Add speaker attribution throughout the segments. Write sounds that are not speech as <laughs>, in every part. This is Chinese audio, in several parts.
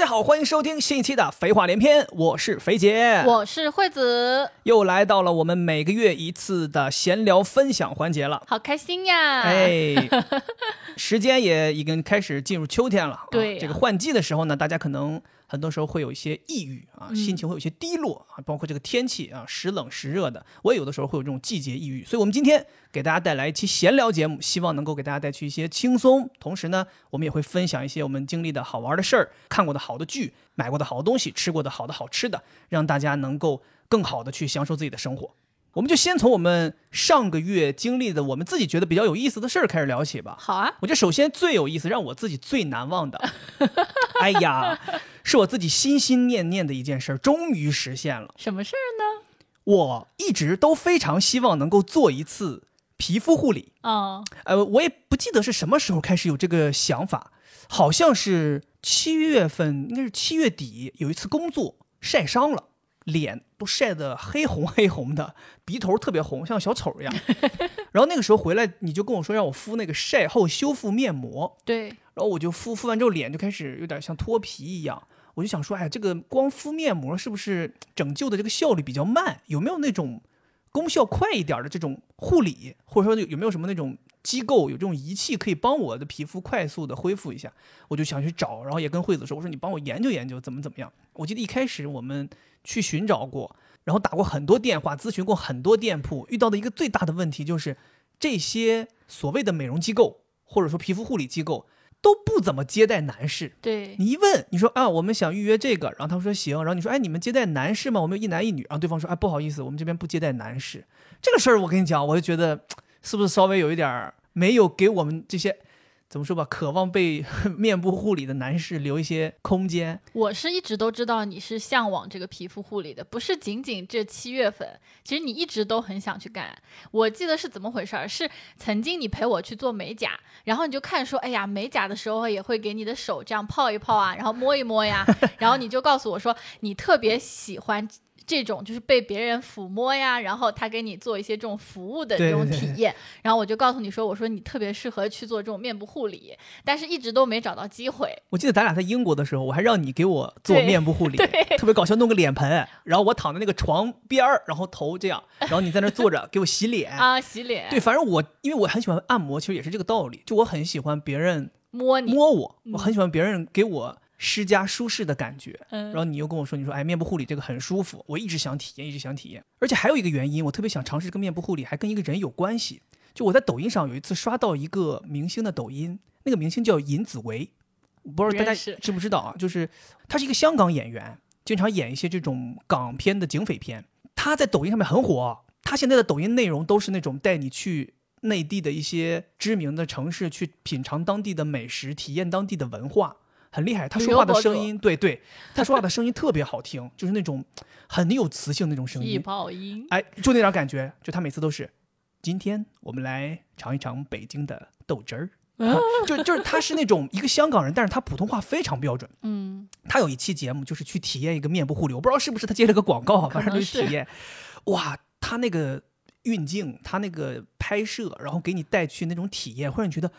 Speaker 1: 大家好，欢迎收听新一期的《肥话连篇》，我是肥姐，
Speaker 2: 我是惠子，
Speaker 1: 又来到了我们每个月一次的闲聊分享环节了。
Speaker 2: 好开心呀！
Speaker 1: 哎，<laughs> 时间也已经开始进入秋天了。啊
Speaker 2: 对
Speaker 1: 这个换季的时候呢，大家可能很多时候会有一些抑郁啊，
Speaker 2: 嗯
Speaker 1: 心情会有一些低落啊，包括这个天气啊，时冷时热的，我也有的时候会有这种季节抑郁。所以，我们今天给大家带来一期闲聊节目，希望能够给大家带去一些轻松，同时呢，我们也会分享一些我们经历的好玩的事儿、看过的好的剧、买过的好东西、吃过的好的好吃的，让大家能够更好的去享受自己的生活。我们就先从我们上个月经历的我们自己觉得比较有意思的事儿开始聊起吧。
Speaker 2: 好啊，
Speaker 1: 我觉得首先最有意思，让我自己最难忘的，<laughs> 哎呀，是我自己心心念念的一件事儿，终于实现了。
Speaker 2: 什么事儿呢？
Speaker 1: 我一直都非常希望能够做一次皮肤护理，
Speaker 2: 哦，
Speaker 1: 呃，我也不记得是什么时候开始有这个想法，好像是七月份，应该是七月底有一次工作晒伤了。脸都晒得黑红黑红的，鼻头特别红，像小丑一样。<laughs> 然后那个时候回来，你就跟我说让我敷那个晒后修复面膜，
Speaker 2: 对，
Speaker 1: 然后我就敷敷完之后，脸就开始有点像脱皮一样。我就想说，哎，这个光敷面膜是不是拯救的这个效率比较慢？有没有那种功效快一点的这种护理，或者说有没有什么那种机构有这种仪器可以帮我的皮肤快速的恢复一下？我就想去找，然后也跟惠子说，我说你帮我研究研究怎么怎么样。我记得一开始我们去寻找过，然后打过很多电话，咨询过很多店铺，遇到的一个最大的问题就是这些所谓的美容机构或者说皮肤护理机构都不怎么接待男士。
Speaker 2: 对，
Speaker 1: 你一问，你说啊，我们想预约这个，然后他们说行，然后你说，哎，你们接待男士吗？我们有一男一女，然后对方说，哎，不好意思，我们这边不接待男士。这个事儿我跟你讲，我就觉得是不是稍微有一点儿没有给我们这些怎么说吧，渴望被 <laughs> 面部护理的男士留一些空间？
Speaker 2: 我是一直都知道你是向往这个皮肤护理的，不是仅仅这七月份，其实你一直都很想去干。我记得是怎么回事儿？是曾经你陪我去做美甲，然后你就看说，哎呀，美甲的时候也会给你的手这样泡一泡啊，然后摸一摸呀，<laughs> 然后你就告诉我说，你特别喜欢。这种就是被别人抚摸呀，然后他给你做一些这种服务的这种
Speaker 1: 对对
Speaker 2: 体验，然后我就告诉你说，我说你特别适合去做这种面部护理，但是一直都没找到机会。
Speaker 1: 我记得咱俩在英国的时候，我还让你给我做 <laughs> 面部护理，特别搞笑，弄个脸盆，然后我躺在那个床边儿，然后头这样，然后你在那坐着给我洗脸。
Speaker 2: 啊，洗脸，
Speaker 1: 对，反正我因为我很喜欢按摩，其实也是这个道理。就我很喜欢别人
Speaker 2: 摸你，
Speaker 1: 摸我，我很喜欢别人给我施加舒适的感觉。
Speaker 2: 嗯
Speaker 1: 然后你又跟我说，你说哎，面部护理这个很舒服，我一直想体验，一直想体验。而且还有一个原因，我特别想尝试这个面部护理，还跟一个人有关系。就我在抖音上有一次刷到一个明星的抖音，那个明星叫尹子维，我不知道大家
Speaker 2: 认识
Speaker 1: 知不知道啊？就是他是一个香港演员，经常演一些这种港片的警匪片。他在抖音上面很火，他现在的抖音内容都是那种带你去内地的一些知名的城市去品尝当地的美食，体验当地的文化，很厉害。他说话的声音，对对，<laughs> 他说话的声音特别好听，就是那种很有磁性那种声
Speaker 2: 气
Speaker 1: 音。
Speaker 2: 泡音，
Speaker 1: 哎，就那点感觉，就他每次都是，今天我们来尝一尝北京的豆汁儿。<laughs> 啊就就是他是那种一个香港人，但是他普通话非常标准。
Speaker 2: 嗯，
Speaker 1: 他有一期节目就是去体验一个面部护理，我不知道是不是他接了个广告啊，反正就是体验。哇，他那个运镜，他那个拍摄，然后给你带去那种体验，会让你觉得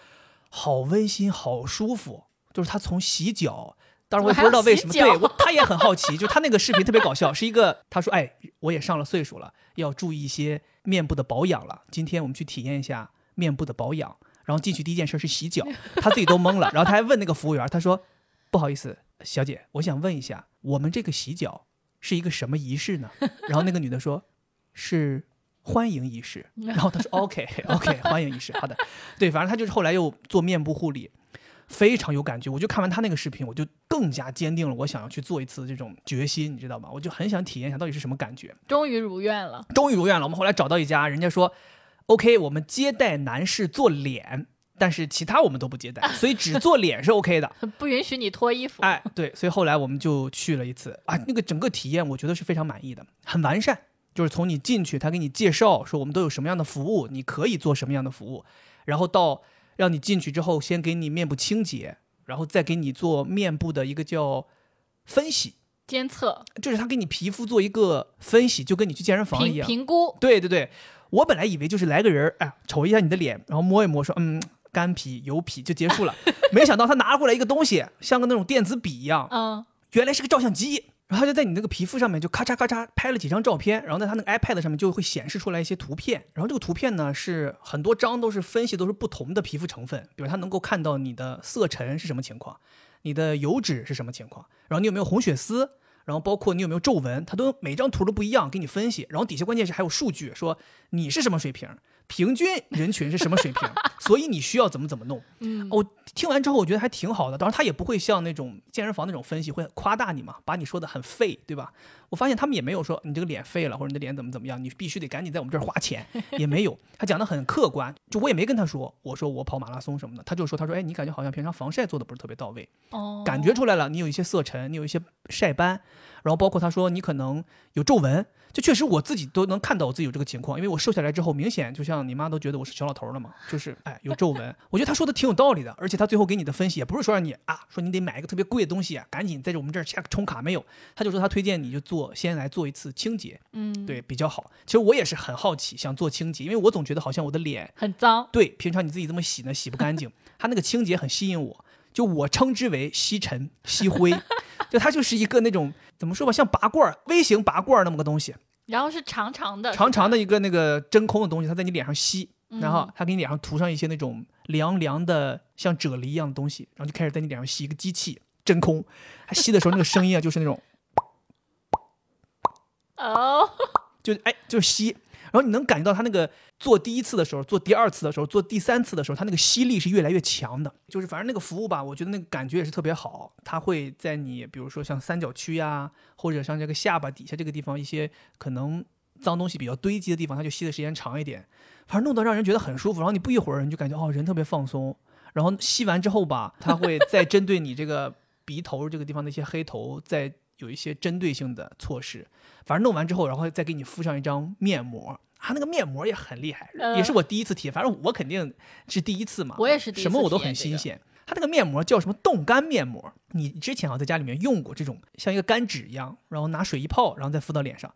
Speaker 1: 好温馨、好舒服。就是他从洗脚，当然我也不知道为什么，对我 <laughs> 他也很好奇，就他那个视频特别搞笑，是一个他说，哎，我也上了岁数了，要注意一些面部的保养了。今天我们去体验一下面部的保养。然后进去第一件事是洗脚，他自己都懵了，然后他还问那个服务员，他说：“不好意思，小姐，我想问一下，我们这个洗脚是一个什么仪式呢？”然后那个女的说：“是欢迎仪式。”然后他说：“OK OK，欢迎仪式，好的。”对，反正他就是后来又做面部护理，非常有感觉。我就看完他那个视频，我就更加坚定了我想要去做一次这种决心，你知道吗？我就很想体验一下到底是什么感觉。
Speaker 2: 终于如愿了。
Speaker 1: 终于如愿了。我们后来找到一家，人家说，OK，我们接待男士做脸，但是其他我们都不接待，所以只做脸是 OK 的。<laughs>
Speaker 2: 不允许你脱衣服。
Speaker 1: 哎，对，所以后来我们就去了一次啊，那个整个体验我觉得是非常满意的，很完善。就是从你进去，他给你介绍说我们都有什么样的服务，你可以做什么样的服务，然后到让你进去之后，先给你面部清洁，然后再给你做面部的一个叫分析，
Speaker 2: 监测、
Speaker 1: 就是他给你皮肤做一个分析，就跟你去健身房一样。
Speaker 2: 评估，
Speaker 1: 对对对，我本来以为就是来个人儿，哎，瞅一下你的脸，然后摸一摸，说嗯，干皮、油皮就结束了。<laughs> 没想到他拿过来一个东西，像个那种电子笔一样，
Speaker 2: 嗯，
Speaker 1: 原来是个照相机。然后就在你那个皮肤上面就咔嚓咔嚓拍了几张照片，然后在他那个 iPad 上面就会显示出来一些图片。然后这个图片呢是很多张都是分析都是不同的皮肤成分，比如它能够看到你的色沉是什么情况，你的油脂是什么情况，然后你有没有红血丝，然后包括你有没有皱纹，它都每张图都不一样给你分析。然后底下关键是还有数据说你是什么水平，平均人群是什么水平，<laughs> 所以你需要怎么怎么弄。
Speaker 2: 嗯
Speaker 1: 我听完之后我觉得还挺好的，当然他也不会像那种健身房那种分析会夸大你嘛，把你说的很废，对吧？我发现他们也没有说你这个脸废了，或者你的脸怎么怎么样，你必须得赶紧在我们这儿花钱，<laughs> 也没有。他讲的很客观，就我也没跟他说，我说我跑马拉松什么的，他就说他说哎，你感觉好像平常防晒做的不是特别到位，
Speaker 2: 哦，
Speaker 1: 感觉出来了，你有一些色沉，你有一些晒斑，然后包括他说你可能有皱纹，就确实我自己都能看到我自己有这个情况，因为我瘦下来之后，明显就像你妈都觉得我是小老头了嘛，就是哎有皱纹。我觉得他说的挺有道理的，而且他最后给你的分析也不是说让你啊说你得买一个特别贵的东西、啊，赶紧在我们这儿下充卡没有，他就说他推荐你就做先来做一次清洁，
Speaker 2: 嗯，，
Speaker 1: 对比较好。其实我也是很好奇想做清洁，因为我总觉得好像我的脸
Speaker 2: 很脏，
Speaker 1: 对，平常你自己这么洗呢，洗不干净。他那个清洁很吸引我，就我称之为吸尘、<laughs> 吸灰，就它就是一个那种怎么说吧，像拔罐儿、微型拔罐儿那么个东西，
Speaker 2: 然后是长长的，
Speaker 1: 长长
Speaker 2: 的，
Speaker 1: 一个那个真空的东西，它在你脸上吸，然后
Speaker 2: 嗯
Speaker 1: 它给你脸上涂上一些那种凉凉的像啫喱一样的东西，然后就开始在你脸上吸一个机器真空，它吸的时候那个声音啊，就是那种 <laughs>
Speaker 2: 哦，
Speaker 1: 就哎就是吸，然后你能感觉到它那个做第一次的时候，做第二次的时候，做第三次的时候，它那个吸力是越来越强的。就是反正那个服务吧，我觉得那个感觉也是特别好。它会在你比如说像三角区呀，或者像这个下巴底下这个地方一些可能脏东西比较堆积的地方，它就吸的时间长一点，反正弄得让人觉得很舒服。然后你不一会儿你就感觉哦人特别放松，然后吸完之后吧，它会再针对你这个鼻头这个地方的一些黑头再有一些针对性的措施。反正弄完之后，然后再给你敷上一张面膜，它那个面膜也很厉害，
Speaker 2: 嗯
Speaker 1: 也是我第一次体验。反正我肯定是第一次嘛，
Speaker 2: 我也是第一次
Speaker 1: 什么我都很新鲜。它那个面膜叫什么冻干面膜？你之前好像在家里面用过这种像一个干纸一样，然后拿水一泡，然后再敷到脸上。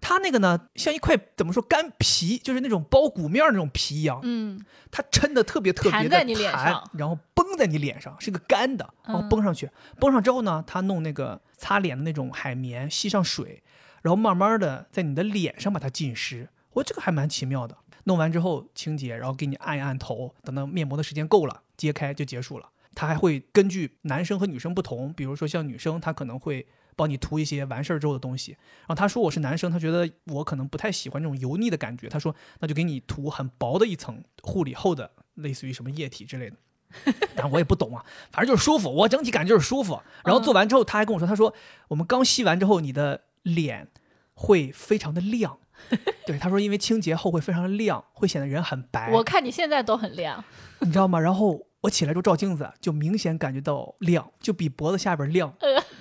Speaker 1: 它那个呢，像一块怎么说干皮，就是那种包谷面儿那种皮一样，
Speaker 2: 嗯，
Speaker 1: 它撑的特别特别的
Speaker 2: 弹在你脸上
Speaker 1: 然后绷在你脸上，是个干的，然后
Speaker 2: 嗯
Speaker 1: 绷上去，绷上之后呢，它弄那个擦脸的那种海绵，吸上水，然后慢慢的在你的脸上把它浸湿。我这个还蛮奇妙的。弄完之后清洁，然后给你按一按头，等到面膜的时间够了，揭开就结束了。它还会根据男生和女生不同，比如说像女生，他可能会帮你涂一些完事儿之后的东西。然后他说我是男生，他觉得我可能不太喜欢这种油腻的感觉，他说那就给你涂很薄的一层护理后的，类似于什么液体之类的。<laughs> 但我也不懂啊，反正就是舒服，我整体感觉就是舒服。然后做完之后，他还跟我说，他说我们刚吸完之后，你的脸会非常的亮。<laughs> 对，他说因为清洁后会非常的亮，会显得人很白。
Speaker 2: 我看你现在都很亮，
Speaker 1: 你知道吗？然后我起来之后照镜子，就明显感觉到亮，就比脖子下边亮，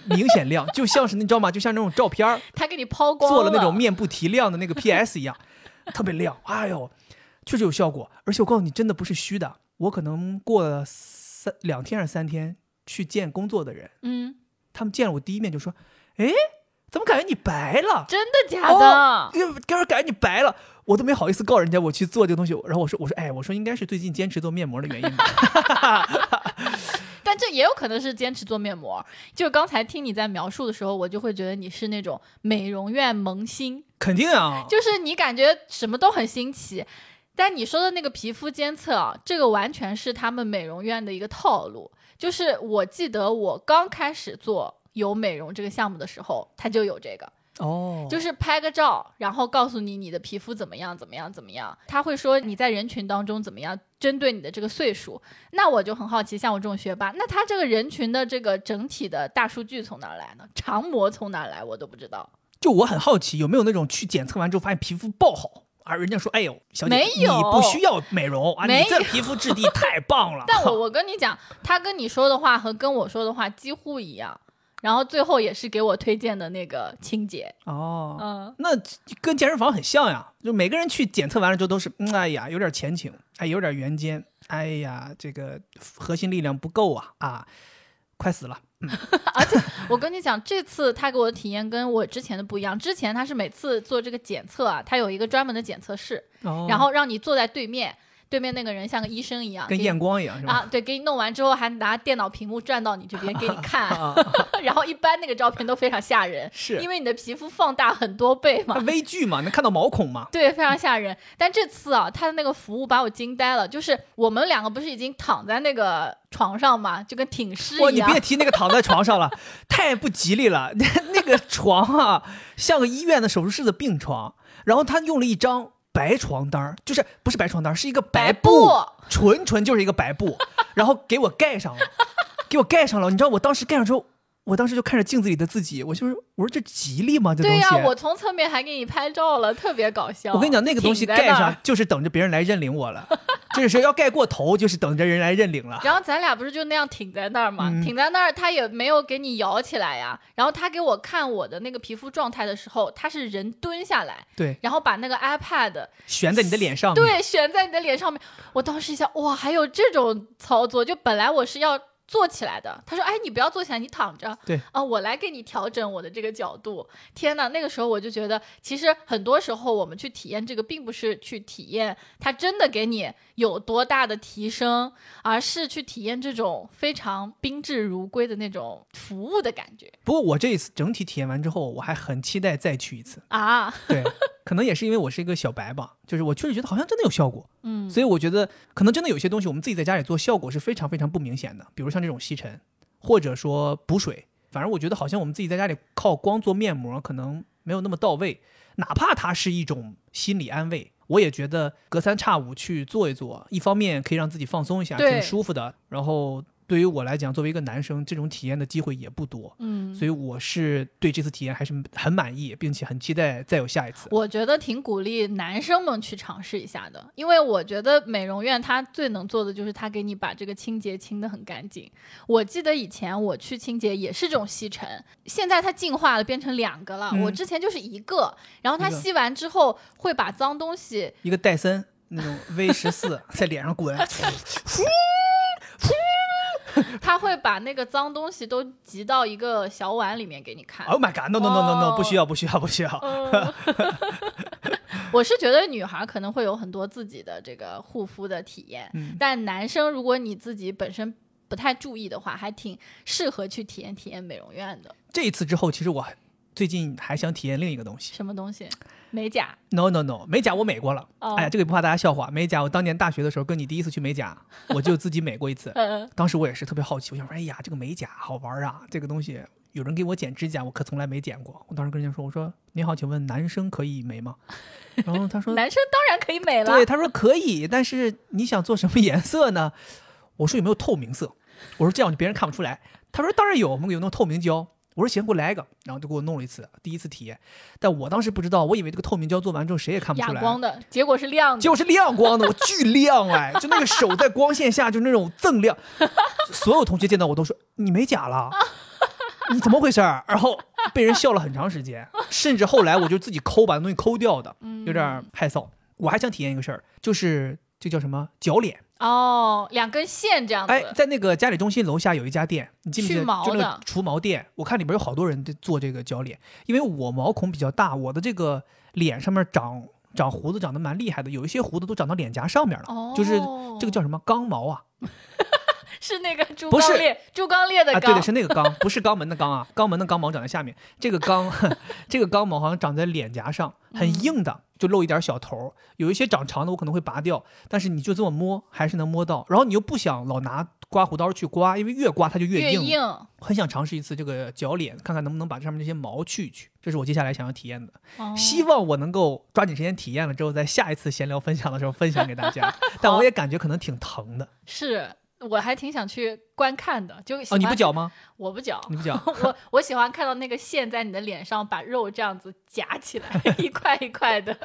Speaker 1: 明显亮，就像是你知道吗？就像那种照片儿
Speaker 2: 他给你抛光
Speaker 1: 做了那种面部提亮的那个 PS 一样，特别亮。哎呦，确实有效果。而且我告诉你，真的不是虚的。我可能过了三两天还是三天去见工作的人，
Speaker 2: 嗯，
Speaker 1: 他们见了我第一面就说：“哎，怎么感觉你白了？”
Speaker 2: 真的假的？
Speaker 1: 因为给人感觉你白了，我都没好意思告人家我去做这个东西。然后我说我说哎，我说应该是最近坚持做面膜的原因吧。<laughs>
Speaker 2: 但这也有可能是坚持做面膜。就刚才听你在描述的时候，我就会觉得你是那种美容院萌新，
Speaker 1: 肯定啊，
Speaker 2: 就是你感觉什么都很新奇。但你说的那个皮肤监测啊，这个完全是他们美容院的一个套路。就是我记得我刚开始做有美容这个项目的时候，它就有这个。
Speaker 1: 哦，
Speaker 2: 就是拍个照，然后告诉你你的皮肤怎么样，怎么样，怎么样。他会说你在人群当中怎么样，针对你的这个岁数。那我就很好奇，像我这种学霸，那他这个人群的这个整体的大数据从哪儿来呢？长模从哪儿来，我都不知道。
Speaker 1: 就我很好奇，有没有那种去检测完之后发现皮肤爆好，而人家说哎呦，小姐你不需要美容啊，你这皮肤质地太棒了。<laughs>
Speaker 2: 但我 <laughs> 我跟你讲，他跟你说的话和跟我说的话几乎一样。然后最后也是给我推荐的那个清洁，
Speaker 1: 哦，
Speaker 2: 嗯，
Speaker 1: 那跟健身房很像呀，就每个人去检测完了之后都是，嗯，哎呀，有点前倾，哎，有点圆肩，哎呀，这个核心力量不够啊啊，快死了。
Speaker 2: 嗯、而且我跟你讲，这次他给我的体验跟我之前的不一样。之前他是每次做这个检测啊，他有一个专门的检测室，
Speaker 1: 哦
Speaker 2: 然后让你坐在对面，对面那个人像个医生一样，
Speaker 1: 跟验光一样是吧？
Speaker 2: 啊，对，给你弄完之后还拿电脑屏幕转到你这边给你看，
Speaker 1: 啊，<laughs>
Speaker 2: 然后一般那个照片都非常吓人，
Speaker 1: 是
Speaker 2: 因为你的皮肤放大很多倍嘛
Speaker 1: 它。微距嘛，能看到毛孔嘛？
Speaker 2: 对，非常吓人。但这次啊，他的那个服务把我惊呆了。就是我们两个不是已经躺在那个床上嘛，就跟挺尸，一样
Speaker 1: 你别。提那个躺在床上了，<laughs> 太不吉利了。那 <laughs> 那个床啊，像个医院的手术室的病床，然后他用了一张白床单儿就是不是白床单儿是一个
Speaker 2: 白
Speaker 1: 布，
Speaker 2: 布
Speaker 1: 纯纯就是一个白布，然后给我盖上了，给我盖上了。你知道我当时盖上之后，我当时就看着镜子里的自己，我就是我说这吉利吗？这东西。
Speaker 2: 对呀、我从侧面还给你拍照了，特别搞笑。
Speaker 1: 我跟你讲，那个东西盖上就是等着别人来认领我了，<laughs> 就是要盖过头，就是等着人来认领了。
Speaker 2: 然后咱俩不是就那样挺在那儿嘛，
Speaker 1: 嗯
Speaker 2: 挺在那儿，他也没有给你摇起来呀。然后他给我看我的那个皮肤状态的时候，他是人蹲下来，
Speaker 1: 对，
Speaker 2: 然后把那个 iPad
Speaker 1: 悬在你的脸上面。
Speaker 2: 对悬在你的脸上面。我当时一想，哇，还有这种操作，就本来我是要。坐起来的，他说：“哎，你不要坐起来，你躺着。
Speaker 1: 对
Speaker 2: 啊，我来给你调整我的这个角度。天哪，那个时候我就觉得，其实很多时候我们去体验这个，并不是去体验它真的给你有多大的提升，而是去体验这种非常宾至如归的那种服务的感觉
Speaker 1: 不过我这一次整体体验完之后，我还很期待再去一次。
Speaker 2: 啊。
Speaker 1: 对，可能也是因为我是一个小白吧，就是我确实觉得好像真的有效果，
Speaker 2: 嗯，
Speaker 1: 所以我觉得可能真的有些东西我们自己在家里做，效果是非常非常不明显的，比如像这种吸尘，或者说补水。反正我觉得好像我们自己在家里靠光做面膜可能没有那么到位，哪怕它是一种心理安慰。我也觉得隔三差五去做一做，一方面可以让自己放松一下，
Speaker 2: 对
Speaker 1: 挺舒服的。然后对于我来讲，作为一个男生，这种体验的机会也不多。
Speaker 2: 嗯，
Speaker 1: 所以我是对这次体验还是很满意，并且很期待再有下一次。
Speaker 2: 我觉得挺鼓励男生们去尝试一下的，因为我觉得美容院它最能做的就是它给你把这个清洁清的很干净。我记得以前我去清洁也是这种吸尘，现在它进化了变成两个了。
Speaker 1: 嗯
Speaker 2: 我之前就是一个，然后它吸完之后会把脏东西，
Speaker 1: 一个戴森那种 V 十四 <laughs> 在脸上滚，<laughs>
Speaker 2: 它会把那个脏东西都集到一个小碗里面给你看。
Speaker 1: Oh my god！No no no no
Speaker 2: 哦
Speaker 1: no！不需要不需要不需要。
Speaker 2: 嗯，<laughs> 我是觉得女孩可能会有很多自己的这个护肤的体验，
Speaker 1: 嗯
Speaker 2: 但男生如果你自己本身不太注意的话，还挺适合去体验体验美容院的。
Speaker 1: 这一次之后，其实我最近还想体验另一个东西。
Speaker 2: 什么东西？美甲
Speaker 1: ？No no no，美甲我美过了。
Speaker 2: 哦
Speaker 1: 哎呀，这个也不怕大家笑话。美甲我当年大学的时候跟你第一次去美甲，我就自己美过一次。<laughs>
Speaker 2: 呃，
Speaker 1: 当时我也是特别好奇，我想说，哎呀，这个美甲好玩啊，这个东西有人给我剪指甲，我可从来没剪过。我当时跟人家说，我说你好，请问男生可以美吗？然后他说，<laughs>
Speaker 2: 男生当然可以美了。
Speaker 1: 对，他说可以，但是你想做什么颜色呢？我说有没有透明色？我说这样别人看不出来。他说当然有，我们有那种透明胶。我说行，给我来一个，然后就给我弄了一次，第一次体验。但我当时不知道，我以为这个透明胶做完之后谁也看不出来，
Speaker 2: 哑光的结果是亮的。
Speaker 1: 结果是亮光的，我巨亮哎，就那个手在光线下就那种锃亮，所有同学见到我都说你美甲了，你怎么回事儿？然后被人笑了很长时间，甚至后来我就自己抠把那东西抠掉的，有点害臊。我还想体验一个事儿，就是这叫什么铰脸？
Speaker 2: 哦，两根线这样子。
Speaker 1: 哎，在那个嘉里中心楼下有一家店，你记不记得？
Speaker 2: 去
Speaker 1: 就那个除毛店，我看里边有好多人在做这个铰脸，因为我毛孔比较大，我的这个脸上面长长胡子长得蛮厉害的，有一些胡子都长到脸颊上面了，
Speaker 2: 哦，
Speaker 1: 就是这个叫什么刚毛啊？
Speaker 2: 是那个猪刚鬣，猪刚鬣的。
Speaker 1: 对的，是那个刚，不是肛门的肛啊，肛门的肛毛长在下面，这个肛，<laughs> 这个肛毛好像长在脸颊上，很
Speaker 2: 嗯
Speaker 1: 硬的，就露一点小头儿。有一些长长的我可能会拔掉，但是你就这么摸还是能摸到。然后你又不想老拿刮胡刀去刮，因为越刮它就
Speaker 2: 越
Speaker 1: 硬。
Speaker 2: 硬。
Speaker 1: 很想尝试一次这个铰脸，看看能不能把上面这些毛去一去。这是我接下来想要体验的，
Speaker 2: 哦
Speaker 1: 希望我能够抓紧时间体验了之后，在下一次闲聊分享的时候分享给大家。<laughs> 但我也感觉可能挺疼的。
Speaker 2: 是，我还挺想去观看的，就喜
Speaker 1: 哦，你不
Speaker 2: 欢
Speaker 1: 绞吗？
Speaker 2: 我不搅，
Speaker 1: 你不绞？<laughs>
Speaker 2: 我我喜欢看到那个线在你的脸上把肉这样子夹起来，一块一块的。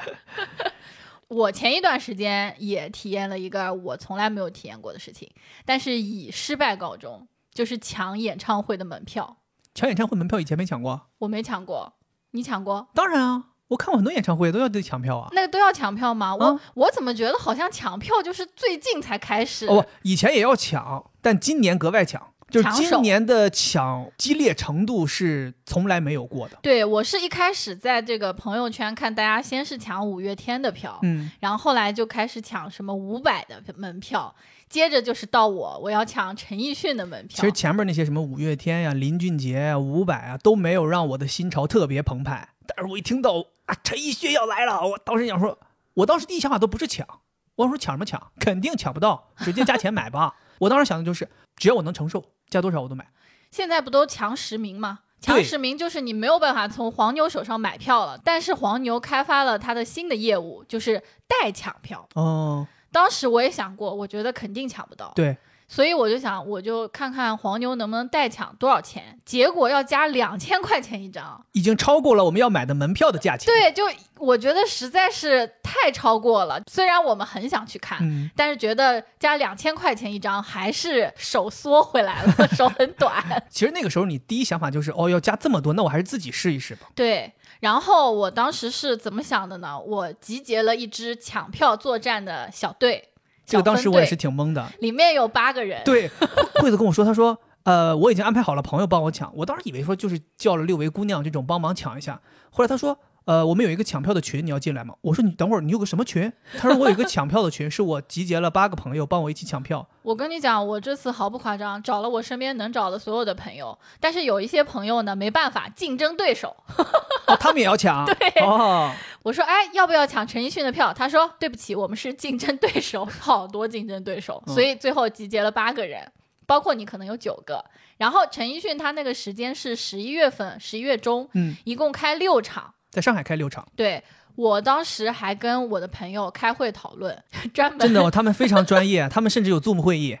Speaker 2: <laughs> 我前一段时间也体验了一个我从来没有体验过的事情，但是以失败告终，就是抢演唱会的门票。
Speaker 1: 抢演唱会门票以前没抢过。
Speaker 2: 我没抢过，你抢过？
Speaker 1: 当然啊，我看过很多演唱会都要得抢票啊。
Speaker 2: 那个都要抢票吗？我、
Speaker 1: 啊
Speaker 2: 我怎么觉得好像抢票就是最近才开始？
Speaker 1: 哦，以前也要抢，但今年格外抢，就是今年的抢激烈程度是从来没有过的。
Speaker 2: 对我是一开始在这个朋友圈看大家先是抢五月天的票，
Speaker 1: 嗯，
Speaker 2: 然后后来就开始抢什么五百的门票，接着就是到我我要抢陈奕迅的门票。
Speaker 1: 其实前面那些什么五月天呀、林俊杰呀、伍佰啊，都没有让我的心潮特别澎湃。但是我一听到啊陈奕迅要来了，我当时想说，我当时第一想法都不是抢，我说抢什么抢，肯定抢不到，直接加钱买吧。我当时想的就是，只要我能承受，加多少我都买。
Speaker 2: 现在不都强实名吗？强
Speaker 1: 对
Speaker 2: 实名就是你没有办法从黄牛手上买票了，但是黄牛开发了它的新的业务，就是代抢票。
Speaker 1: 哦，
Speaker 2: 当时我也想过，我觉得肯定抢不到，
Speaker 1: 对，
Speaker 2: 所以我就想，我就看看黄牛能不能代抢多少钱。结果要加两千块钱一张，
Speaker 1: 已经超过了我们要买的门票的价钱。，
Speaker 2: 对，就我觉得实在是太超过了。虽然我们很想去看，
Speaker 1: 嗯，
Speaker 2: 但是觉得加两千块钱一张还是手缩回来了，手很短。<laughs>
Speaker 1: 其实那个时候你第一想法就是，哦，要加这么多，那我还是自己试一试吧。
Speaker 2: 对，然后我当时是怎么想的呢？我集结了一支抢票作战的小队，
Speaker 1: 这个当时我也是挺懵的。
Speaker 2: 里面有八个人。
Speaker 1: 对，<laughs> 惠惠子跟我说，他说，呃，我已经安排好了朋友帮我抢。我当时以为说就是叫了六位姑娘这种帮忙抢一下。后来他说，呃，我们有一个抢票的群，你要进来吗？我说你等会儿，你有个什么群？他说我有一个 <laughs> 抢票的群，是我集结了八个朋友帮我一起抢票。
Speaker 2: 我跟你讲，我这次毫不夸张，找了我身边能找的所有的朋友，但是有一些朋友呢，没办法，竞争对手。<laughs> <laughs>
Speaker 1: 哦，他们也要抢。对。哦，
Speaker 2: 我说，哎，要不要抢陈奕迅的票？他说，对不起，我们是竞争对手，好多竞争对手，
Speaker 1: 嗯
Speaker 2: 所以最后集结了八个人，包括你可能有九个。然后陈奕迅他那个时间是十一月份，十一月中，
Speaker 1: 嗯，
Speaker 2: 一共开六场。
Speaker 1: 在上海开六场，
Speaker 2: 对我当时还跟我的朋友开会讨论，<laughs> 专门
Speaker 1: 真的、哦，他们非常专业，他们甚至有 Zoom 会议，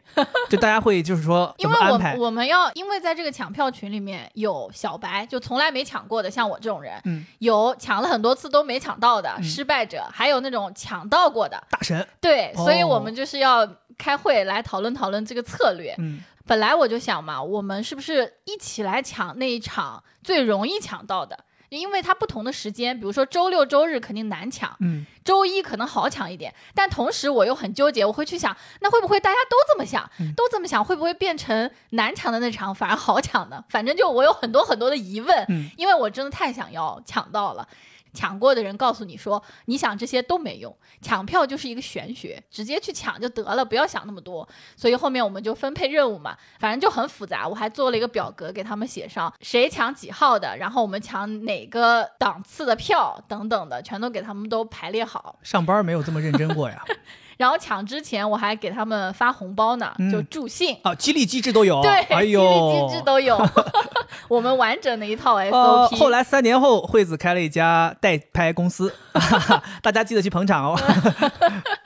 Speaker 1: 就大家会就是说
Speaker 2: 因为我。我们要，因为在这个抢票群里面有小白，就从来没抢过的，像我这种人，
Speaker 1: 嗯，
Speaker 2: 有抢了很多次都没抢到的、
Speaker 1: 嗯
Speaker 2: 失败者，还有那种抢到过的，
Speaker 1: 大神，
Speaker 2: 对，所以
Speaker 1: 哦
Speaker 2: 我们就是要开会来讨论讨论这个策略。
Speaker 1: 嗯，
Speaker 2: 本来我就想嘛，我们是不是一起来抢那一场最容易抢到的？因为它不同的时间，比如说周六周日肯定难抢，
Speaker 1: 嗯，
Speaker 2: 周一可能好抢一点，但同时我又很纠结，我会去想，那会不会大家都这么想，
Speaker 1: 嗯
Speaker 2: 都这么想，会不会变成难抢的那场反而好抢呢？反正就我有很多很多的疑问，
Speaker 1: 嗯
Speaker 2: 因为我真的太想要抢到了。抢过的人告诉你说，你想这些都没用，抢票就是一个玄学，直接去抢就得了，不要想那么多。所以后面我们就分配任务嘛，反正就很复杂。我还做了一个表格给他们写上谁抢几号的，然后我们抢哪个档次的票等等的，全都给他们都排列好。
Speaker 1: 上班没有这么认真过呀。<laughs>
Speaker 2: 然后抢之前我还给他们发红包呢，
Speaker 1: 嗯
Speaker 2: 就助兴。
Speaker 1: 啊，激励机制都有。
Speaker 2: 对，
Speaker 1: 哎
Speaker 2: 激励，机制都有 <laughs> <laughs> 我们完整的一套 SOP。
Speaker 1: 呃，后来三年后，惠子开了一家代拍公司，<laughs> 大家记得去捧场哦。<laughs>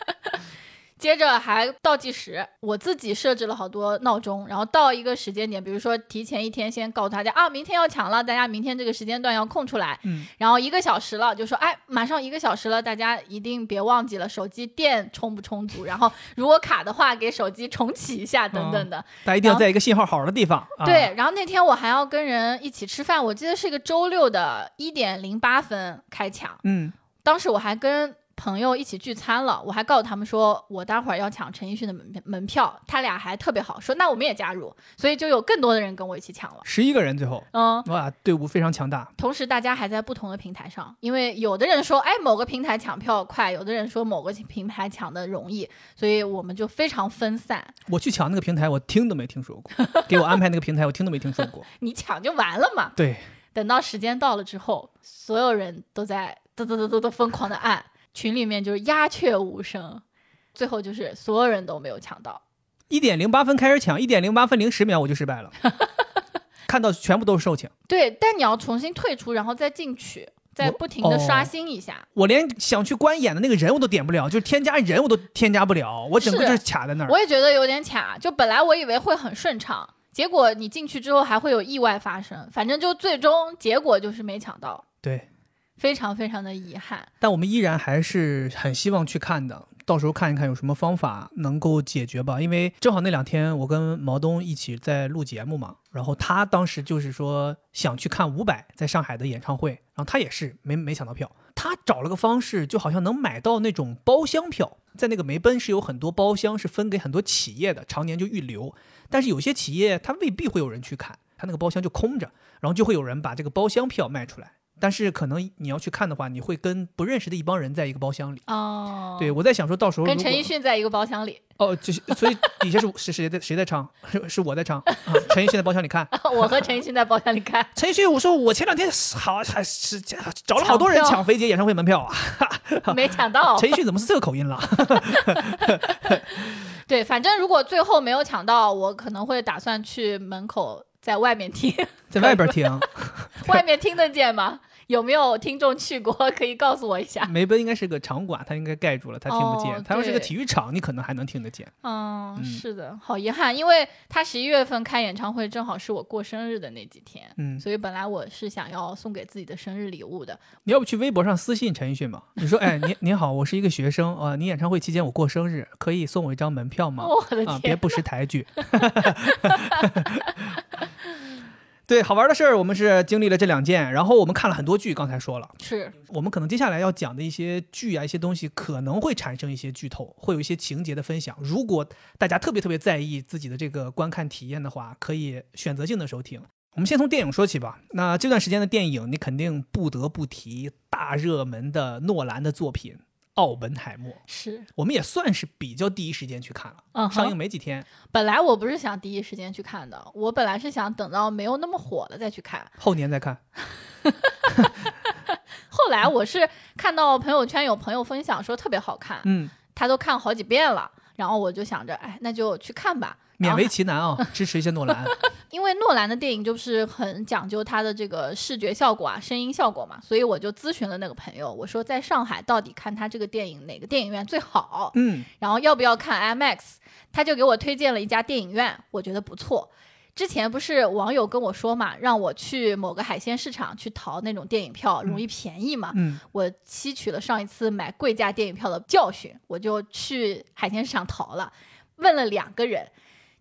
Speaker 2: 接着还倒计时，我自己设置了好多闹钟，然后到一个时间点，比如说提前一天先告诉大家啊，明天要抢了，大家明天这个时间段要空出来。
Speaker 1: 嗯，
Speaker 2: 然后一个小时了，就说哎，马上一个小时了，大家一定别忘记了手机电充不充足，然后如果卡的话，给手机重启一下等等的。
Speaker 1: 大家一定要在一个信号好的地方。啊、
Speaker 2: 对，然后那天我还要跟人一起吃饭，我记得是一个周六的一点零八分开抢，
Speaker 1: 嗯，
Speaker 2: 当时我还跟朋友一起聚餐了，我还告诉他们说，我待会儿要抢陈奕迅的门门票，他俩还特别好，说那我们也加入，所以就有更多的人跟我一起抢了。
Speaker 1: 十一个人最后，
Speaker 2: 嗯，
Speaker 1: 哇，队伍非常强大。
Speaker 2: 同时大家还在不同的平台上，因为有的人说，哎，某个平台抢票快，有的人说某个平台抢的容易，所以我们就非常分散。
Speaker 1: 我去抢那个平台，我听都没听说过；<laughs> 给我安排那个平台，我听都没听说过。<laughs>
Speaker 2: 你抢就完了嘛。
Speaker 1: 对，
Speaker 2: 等到时间到了之后，所有人都在嘚嘚嘚嘚嘚疯狂的按，群里面就是鸦雀无声，最后就是所有人都没有抢到。
Speaker 1: 一点零八分开始抢，一点零八分零十秒我就失败了，<laughs> 看到全部都是售罄，
Speaker 2: 对，但你要重新退出，然后再进去，再不停的刷
Speaker 1: 哦
Speaker 2: 新一下。
Speaker 1: 我连想去观演的那个人我都点不了，就是添加人我都添加不了，我整个就是卡在那儿。
Speaker 2: 我也觉得有点卡，就本来我以为会很顺畅，结果你进去之后还会有意外发生，反正就最终结果就是没抢到，
Speaker 1: 对，
Speaker 2: 非常非常的遗憾。
Speaker 1: 但我们依然还是很希望去看的，到时候看一看有什么方法能够解决吧。因为正好那两天我跟毛东一起在录节目嘛，然后他当时就是说想去看伍佰在上海的演唱会，然后他也是没没抢到票。他找了个方式，就好像能买到那种包厢票，在那个梅奔是有很多包厢是分给很多企业的，常年就预留。但是有些企业他未必会有人去看，他那个包厢就空着，然后就会有人把这个包厢票卖出来。但是可能你要去看的话，你会跟不认识的一帮人在一个包厢里。
Speaker 2: 哦，
Speaker 1: 对，我在想说到时候
Speaker 2: 跟陈奕迅在一个包厢里，
Speaker 1: 哦，就是所以底下是是谁在谁在唱？是是我在唱。啊陈奕迅在包厢里看。<laughs>
Speaker 2: 我和陈奕迅在包厢里看。
Speaker 1: 陈奕迅，我说我前两天好还是找了好多人
Speaker 2: 抢票
Speaker 1: 抢飞姐演唱会门票啊。<laughs>
Speaker 2: 没抢到。
Speaker 1: 陈奕迅怎么是这个口音了？<laughs>
Speaker 2: 对，反正如果最后没有抢到，我可能会打算去门口在外面听，
Speaker 1: 在外边听。
Speaker 2: 外面听得见吗？有没有听众去过？<laughs> 可以告诉我一下。
Speaker 1: 梅奔应该是个场馆，它应该盖住了，它听不见。
Speaker 2: 哦
Speaker 1: 它要是个体育场，你可能还能听得见。
Speaker 2: 嗯，
Speaker 1: 嗯
Speaker 2: 是的，好遗憾，因为他十一月份开演唱会，正好是我过生日的那几天，
Speaker 1: 嗯，
Speaker 2: 所以本来我是想要送给自己的生日礼物的。
Speaker 1: 你要不去微博上私信陈奕迅吧？<laughs> 你说，哎，您您好，我是一个学生啊、呃，你演唱会期间我过生日，可以送我一张门票吗？<laughs>
Speaker 2: 我的
Speaker 1: 啊，别，不识抬举。对，好玩的事儿，我们是经历了这两件，然后我们看了很多剧，刚才说了，
Speaker 2: 是
Speaker 1: 我们可能接下来要讲的一些剧啊，一些东西可能会产生一些剧透，会有一些情节的分享。如果大家特别特别在意自己的这个观看体验的话，可以选择性的收听。我们先从电影说起吧。那这段时间的电影，你肯定不得不提大热门的诺兰的作品《奥本海默》。
Speaker 2: 是，
Speaker 1: 我们也算是比较第一时间去看了，
Speaker 2: 嗯哼，
Speaker 1: 上映没几天，
Speaker 2: 本来我不是想第一时间去看的，我本来是想等到没有那么火了再去看。
Speaker 1: 后年再看。<laughs>
Speaker 2: 后来我是看到朋友圈有朋友分享说特别好看，
Speaker 1: 嗯，
Speaker 2: 他都看好几遍了，然后我就想着，哎，那就去看吧。
Speaker 1: 勉为其难啊，支持一下诺兰。<laughs>
Speaker 2: 因为诺兰的电影就是很讲究他的这个视觉效果啊、声音效果嘛，所以我就咨询了那个朋友，我说在上海到底看他这个电影哪个电影院最好，
Speaker 1: 嗯，
Speaker 2: 然后要不要看 IMAX，他就给我推荐了一家电影院，我觉得不错。之前不是网友跟我说嘛，让我去某个海鲜市场去淘那种电影票，容易便宜嘛。
Speaker 1: 嗯，
Speaker 2: 我吸取了上一次买贵价电影票的教训，我就去海鲜市场淘了，问了两个人，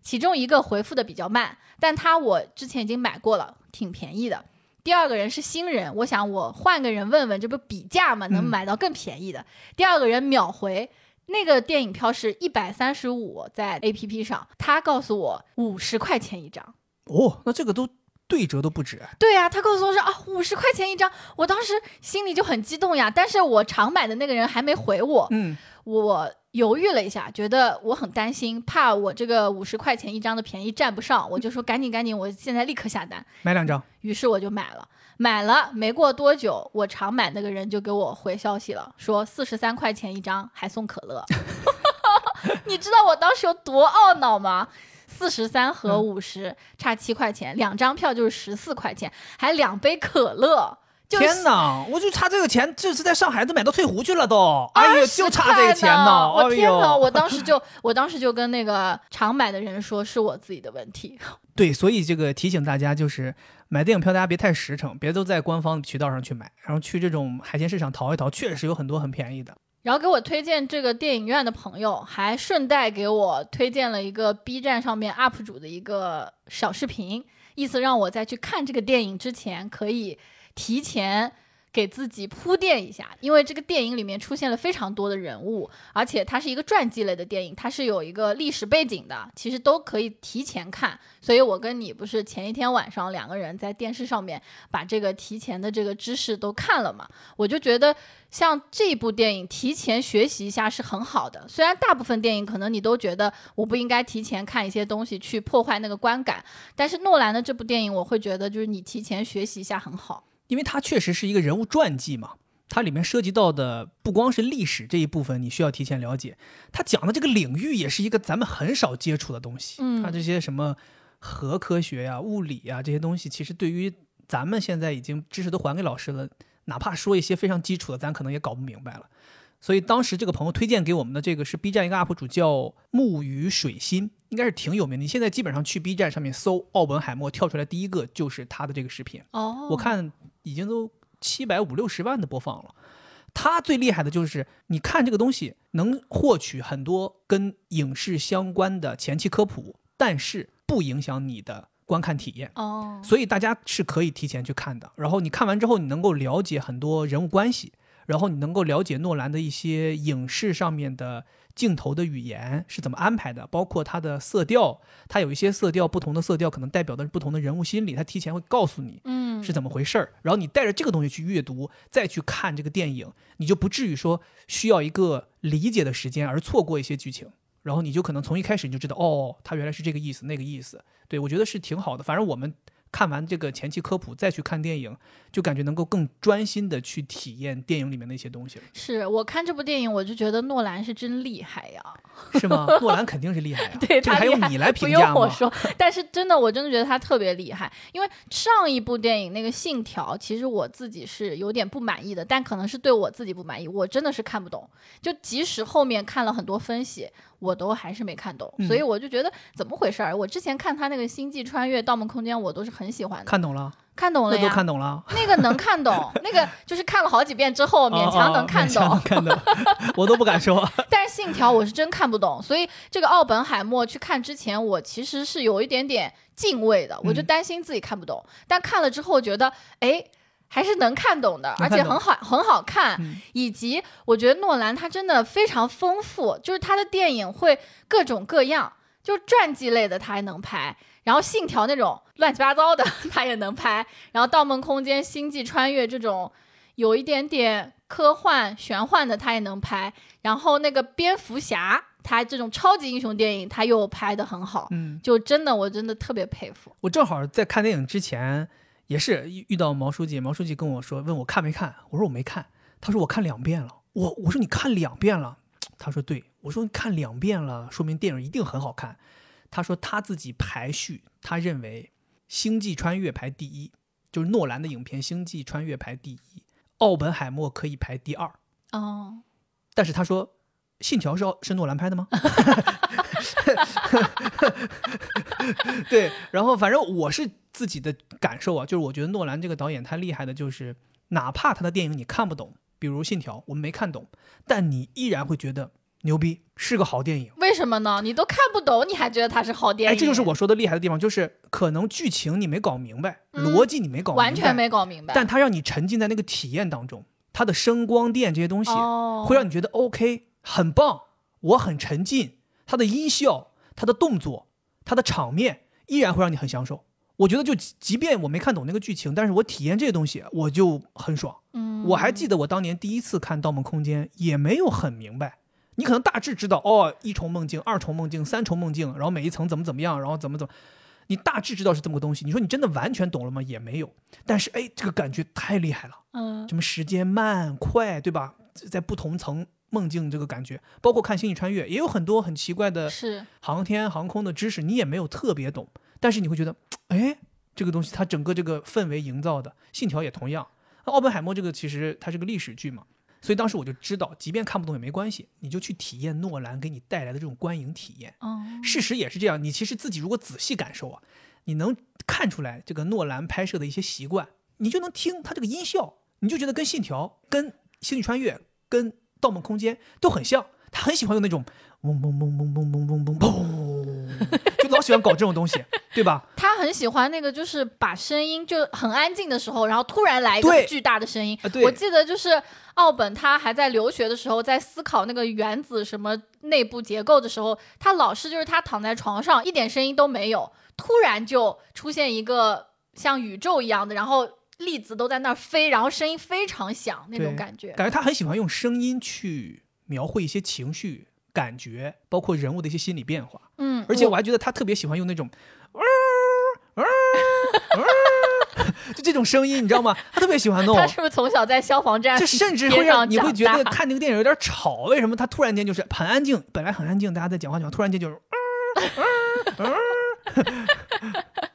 Speaker 2: 其中一个回复的比较慢，但他我之前已经买过了，挺便宜的。第二个人是新人，我想我换个人问问，这不比价嘛，能
Speaker 1: 嗯
Speaker 2: 买到更便宜的。第二个人秒回，那个电影票是一百三十五，在 A P P 上，他告诉我五十块钱一张。
Speaker 1: 哦，那这个都对折都不止。
Speaker 2: 对呀、他告诉我说啊，五十块钱一张，我当时心里就很激动呀。但是我常买的那个人还没回我，
Speaker 1: 嗯，
Speaker 2: 我犹豫了一下，觉得我很担心，怕我这个五十块钱一张的便宜占不上，我就说赶紧赶紧，我现在立刻下单。
Speaker 1: 买两张。
Speaker 2: 于是我就买了，买了没过多久，我常买那个人就给我回消息了，说四十三块钱一张，还送可乐。<laughs> 你知道我当时有多懊恼吗？四十三和五十、差七块钱，两张票就是十四块钱，还两杯可乐。就是
Speaker 1: 天哪！我就差这个钱，这次在上海都买到翠湖去了都。哎呦
Speaker 2: ，20
Speaker 1: 就差这个钱
Speaker 2: 块
Speaker 1: 呢！
Speaker 2: 我天哪！
Speaker 1: 哎，
Speaker 2: 我当时就，我当时就跟那个常买的人说，是我自己的问题。<laughs>
Speaker 1: 对，所以这个提醒大家，就是买电影票大家别太实诚，别都在官方渠道上去买，然后去这种海鲜市场淘一淘，确实有很多很便宜的。
Speaker 2: 然后给我推荐这个电影院的朋友，还顺带给我推荐了一个 B 站上面 UP 主的一个小视频，意思让我在去看这个电影之前，可以提前给自己铺垫一下，因为这个电影里面出现了非常多的人物，而且它是一个传记类的电影，它是有一个历史背景的，其实都可以提前看。所以我跟你不是前一天晚上两个人在电视上面把这个提前的这个知识都看了嘛，我就觉得像这部电影提前学习一下是很好的。虽然大部分电影可能你都觉得我不应该提前看一些东西去破坏那个观感，但是诺兰的这部电影我会觉得就是你提前学习一下很好。
Speaker 1: 因为它确实是一个人物传记嘛，它里面涉及到的不光是历史这一部分，你需要提前了解。它讲的这个领域也是一个咱们很少接触的东西。
Speaker 2: 嗯
Speaker 1: 它这些什么核科学呀、物理呀这些东西，其实对于咱们现在已经知识都还给老师了，哪怕说一些非常基础的，咱可能也搞不明白了。所以当时这个朋友推荐给我们的这个是 B 站一个 UP 主叫木鱼水心，应该是挺有名的。你现在基本上去 B 站上面搜奥本海默，跳出来第一个就是他的这个视频。
Speaker 2: 哦
Speaker 1: 我看已经都七百五六十万的播放了。他最厉害的就是，你看这个东西能获取很多跟影视相关的前期科普，但是不影响你的观看体验。
Speaker 2: 哦，
Speaker 1: 所以大家是可以提前去看的。然后你看完之后，你能够了解很多人物关系，然后你能够了解诺兰的一些影视上面的镜头的语言是怎么安排的，包括它的色调，它有一些色调不同的色调可能代表的是不同的人物心理，它提前会告诉你
Speaker 2: 嗯，
Speaker 1: 是怎么回事儿，然后你带着这个东西去阅读，再去看这个电影，你就不至于说需要一个理解的时间而错过一些剧情。然后你就可能从一开始你就知道，哦，它原来是这个意思，那个意思。对我觉得是挺好的。反正我们看完这个前期科普，再去看电影，就感觉能够更专心的去体验电影里面的一些东西了，
Speaker 2: 是我看这部电影，我就觉得诺兰是真厉害呀。
Speaker 1: 是吗？<laughs> 诺兰肯定是厉害啊，
Speaker 2: 对
Speaker 1: 这还用你来评价吗？
Speaker 2: 用我说，但是真的，我真的觉得他特别厉害。因为上一部电影那个《信条》，其实我自己是有点不满意的，但可能是对我自己不满意，我真的是看不懂。就即使后面看了很多分析，我都还是没看懂。
Speaker 1: 嗯
Speaker 2: 所以我就觉得怎么回事儿？我之前看他那个《星际穿越》《盗梦空间》，我都是很喜欢的，
Speaker 1: 看懂了，
Speaker 2: 看懂了呀。
Speaker 1: 那都看懂了，
Speaker 2: 那个能看懂，<laughs> 那个就是看了好几遍之后，勉强能看懂。
Speaker 1: 看懂，我都不敢说。
Speaker 2: 但是信条我是真看不懂，所以这个奥本海默去看之前，我其实是有一点点敬畏的，我就
Speaker 1: 嗯
Speaker 2: 担心自己看不懂。但看了之后觉得，哎，还是能看懂的，而且很好，很好看。
Speaker 1: 嗯
Speaker 2: 以及我觉得诺兰他真的非常丰富，就是他的电影会各种各样，就是传记类的他还能拍，然后信条那种乱七八糟的 <laughs> 他也能拍，然后盗梦空间、星际穿越这种有一点点科幻玄幻的他也能拍，然后那个蝙蝠侠他这种超级英雄电影他又拍的很好，
Speaker 1: 嗯，
Speaker 2: 就真的我真的特别佩服。
Speaker 1: 我正好在看电影之前，也是遇遇到毛书记，毛书记跟我说，问我看没看，我说我没看，他说我看两遍了，我我说你看两遍了，他说对，我说你看两遍了，说明电影一定很好看。他说他自己排序，他认为《星际穿越》排第一，就是诺兰的影片《星际穿越》排第一，奥本海默可以排第二，
Speaker 2: 哦，
Speaker 1: 但是他说《信条》是奥是诺兰拍的吗？<laughs> <laughs> 对，然后反正我是自己的感受啊，就是我觉得诺兰这个导演他厉害的，就是哪怕他的电影你看不懂，比如《信条》，我们没看懂，但你依然会觉得牛逼，是个好电影。
Speaker 2: 为什么呢？你都看不懂，你还觉得它是好电
Speaker 1: 哎，
Speaker 2: 影？
Speaker 1: 这就是我说的厉害的地方，就是可能剧情你没搞明白，
Speaker 2: 嗯
Speaker 1: 逻辑你没搞明白，
Speaker 2: 完全没搞明白。
Speaker 1: 但它让你沉浸在那个体验当中，它的声光电这些东西，
Speaker 2: 哦，
Speaker 1: 会让你觉得 OK，很棒，我很沉浸。它的音效、它的动作、它的场面，依然会让你很享受。我觉得就即即便我没看懂那个剧情，但是我体验这些东西，我就很爽。
Speaker 2: 嗯，
Speaker 1: 我还记得我当年第一次看《盗梦空间》，也没有很明白。你可能大致知道哦，一重梦境、二重梦境、三重梦境，然后每一层怎么怎么样，然后怎么怎么，你大致知道是这么个东西。你说你真的完全懂了吗？也没有。但是哎，这个感觉太厉害了。
Speaker 2: 嗯
Speaker 1: 什么时间慢快，对吧？在不同层梦境这个感觉，包括看《星际穿越》，也有很多很奇怪的
Speaker 2: 是
Speaker 1: 航天航空的知识，你也没有特别懂，但是你会觉得，哎，这个东西它整个这个氛围营造的，《信条》也同样。奥本海默这个其实它是个历史剧嘛，所以当时我就知道，即便看不懂也没关系，你就去体验诺兰给你带来的这种观影体验。
Speaker 2: 哦，
Speaker 1: 事实也是这样，你其实自己如果仔细感受啊，你能看出来这个诺兰拍摄的一些习惯，你就能听他这个音效，你就觉得跟《信条》、跟《星际穿越》、跟《盗梦空间》都很像。他很喜欢用那种嗡嗡嗡嗡嗡嗡嗡嗡砰，就老喜欢搞这种东西，对吧？<laughs>
Speaker 2: 他很喜欢那个，就是把声音就很安静的时候，然后突然来一个巨大的声音。我记得就是奥本他还在留学的时候，在思考那个原子什么内部结构的时候，他老是就是他躺在床上一点声音都没有，突然就出现一个像宇宙一样的，然后粒子都在那儿飞，然后声音非常响那种感觉。
Speaker 1: 感觉他很喜欢用声音去描绘一些情绪、感觉，包括人物的一些心理变化。
Speaker 2: 嗯，
Speaker 1: 而且我还觉得他特别喜欢用那种，<laughs> 就这种声音，你知道吗？他特别喜欢弄
Speaker 2: 他，是不是从小在消防站
Speaker 1: 就甚至会让你会觉得看那个电影有点吵。为什么他突然间就是很安静，本来很安静，大家在讲话讲话，突然间就是，<laughs>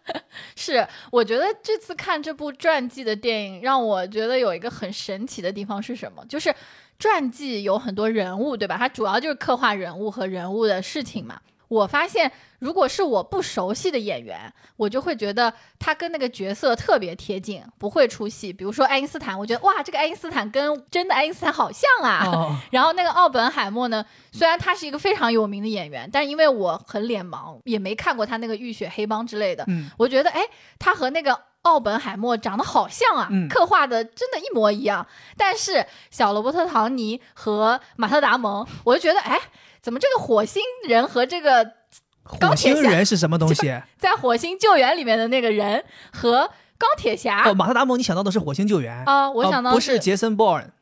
Speaker 2: 是，我觉得这次看这部传记的电影，让我觉得有一个很神奇的地方是什么？就是传记有很多人物，对吧？它主要就是刻画人物和人物的事情嘛。我发现，如果是我不熟悉的演员，我就会觉得他跟那个角色特别贴近，不会出戏。比如说爱因斯坦，我觉得哇，这个爱因斯坦跟真的爱因斯坦好像啊。
Speaker 1: 哦，<laughs>
Speaker 2: 然后那个奥本海默呢，虽然他是一个非常有名的演员，但因为我很脸盲，也没看过他那个《浴血黑帮》之类的，
Speaker 1: 嗯，
Speaker 2: 我觉得哎，他和那个奥本海默长得好像啊，
Speaker 1: 嗯
Speaker 2: 刻画的真的一模一样。但是小罗伯特·唐尼和马特·达蒙，我就觉得，哎，怎么这个火星人和这个
Speaker 1: 火
Speaker 2: 钢铁
Speaker 1: 人是什么东西？<laughs>
Speaker 2: 在火星救援里面的那个人和钢铁侠
Speaker 1: 哦，马特达蒙，你想到的是火星救援
Speaker 2: 啊、我想到
Speaker 1: 哦不是杰森·鲍恩。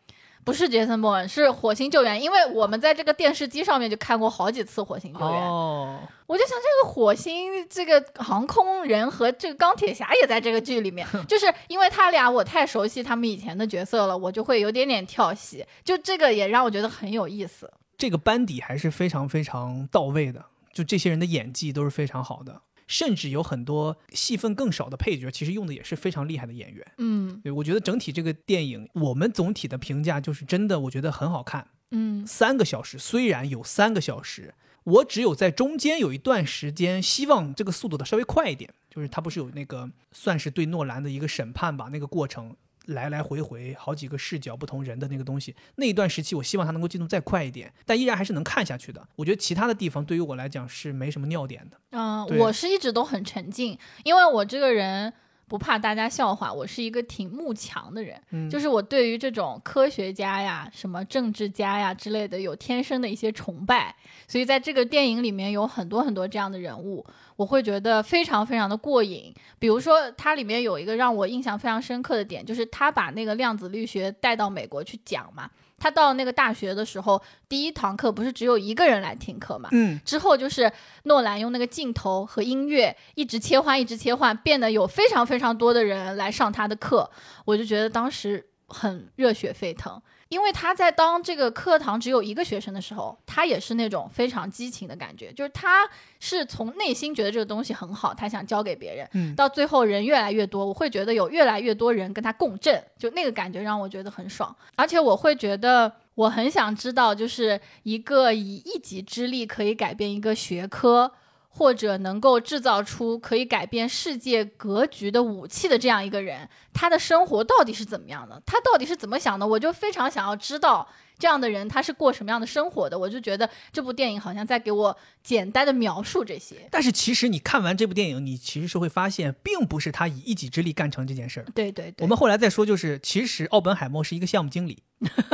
Speaker 2: 不是杰森·鲍恩，是火星救援，因为我们在这个电视机上面就看过好几次火星救援。
Speaker 1: 哦，
Speaker 2: 我就想，这个火星这个航空人和这个钢铁侠也在这个剧里面，<laughs> 就是因为他俩我太熟悉他们以前的角色了，我就会有点点跳戏。就这个也让我觉得很有意思。
Speaker 1: 这个班底还是非常非常到位的，就这些人的演技都是非常好的，甚至有很多戏份更少的配角，其实用的也是非常厉害的演员。
Speaker 2: 嗯
Speaker 1: 对，我觉得整体这个电影，我们总体的评价就是真的，我觉得很好看。
Speaker 2: 嗯
Speaker 1: 三个小时，虽然有三个小时，我只有在中间有一段时间，希望这个速度的稍微快一点。就是他不是有那个算是对诺兰的一个审判吧，那个过程来来回回好几个视角不同人的那个东西，那一段时期我希望他能够进度再快一点，但依然还是能看下去的。我觉得其他的地方对于我来讲是没什么尿点的。
Speaker 2: 嗯、
Speaker 1: 对
Speaker 2: 我是一直都很沉静，因为我这个人不怕大家笑话，我是一个挺慕强的人。
Speaker 1: 嗯，
Speaker 2: 就是我对于这种科学家呀、什么政治家呀之类的，有天生的一些崇拜，所以在这个电影里面有很多很多这样的人物，我会觉得非常非常的过瘾。比如说，它里面有一个让我印象非常深刻的点，就是他把那个量子力学带到美国去讲嘛。他到那个大学的时候，第一堂课不是只有一个人来听课嘛？
Speaker 1: 嗯，
Speaker 2: 之后就是诺兰用那个镜头和音乐一直切换，一直切换，变得有非常非常多的人来上他的课，我就觉得当时很热血沸腾。因为他在当这个课堂只有一个学生的时候，他也是那种非常激情的感觉，就是他是从内心觉得这个东西很好，他想教给别人。
Speaker 1: 嗯
Speaker 2: 到最后人越来越多，我会觉得有越来越多人跟他共振，就那个感觉让我觉得很爽，而且我会觉得我很想知道，就是一个以一己之力可以改变一个学科。或者能够制造出可以改变世界格局的武器的这样一个人，他的生活到底是怎么样的？他到底是怎么想的？我就非常想要知道这样的人他是过什么样的生活的。我就觉得这部电影好像在给我简单的描述这些。
Speaker 1: 但是其实你看完这部电影，你其实是会发现，并不是他以一己之力干成这件事儿。
Speaker 2: 对对对，
Speaker 1: 我们后来再说，就是其实奥本海默是一个项目经理，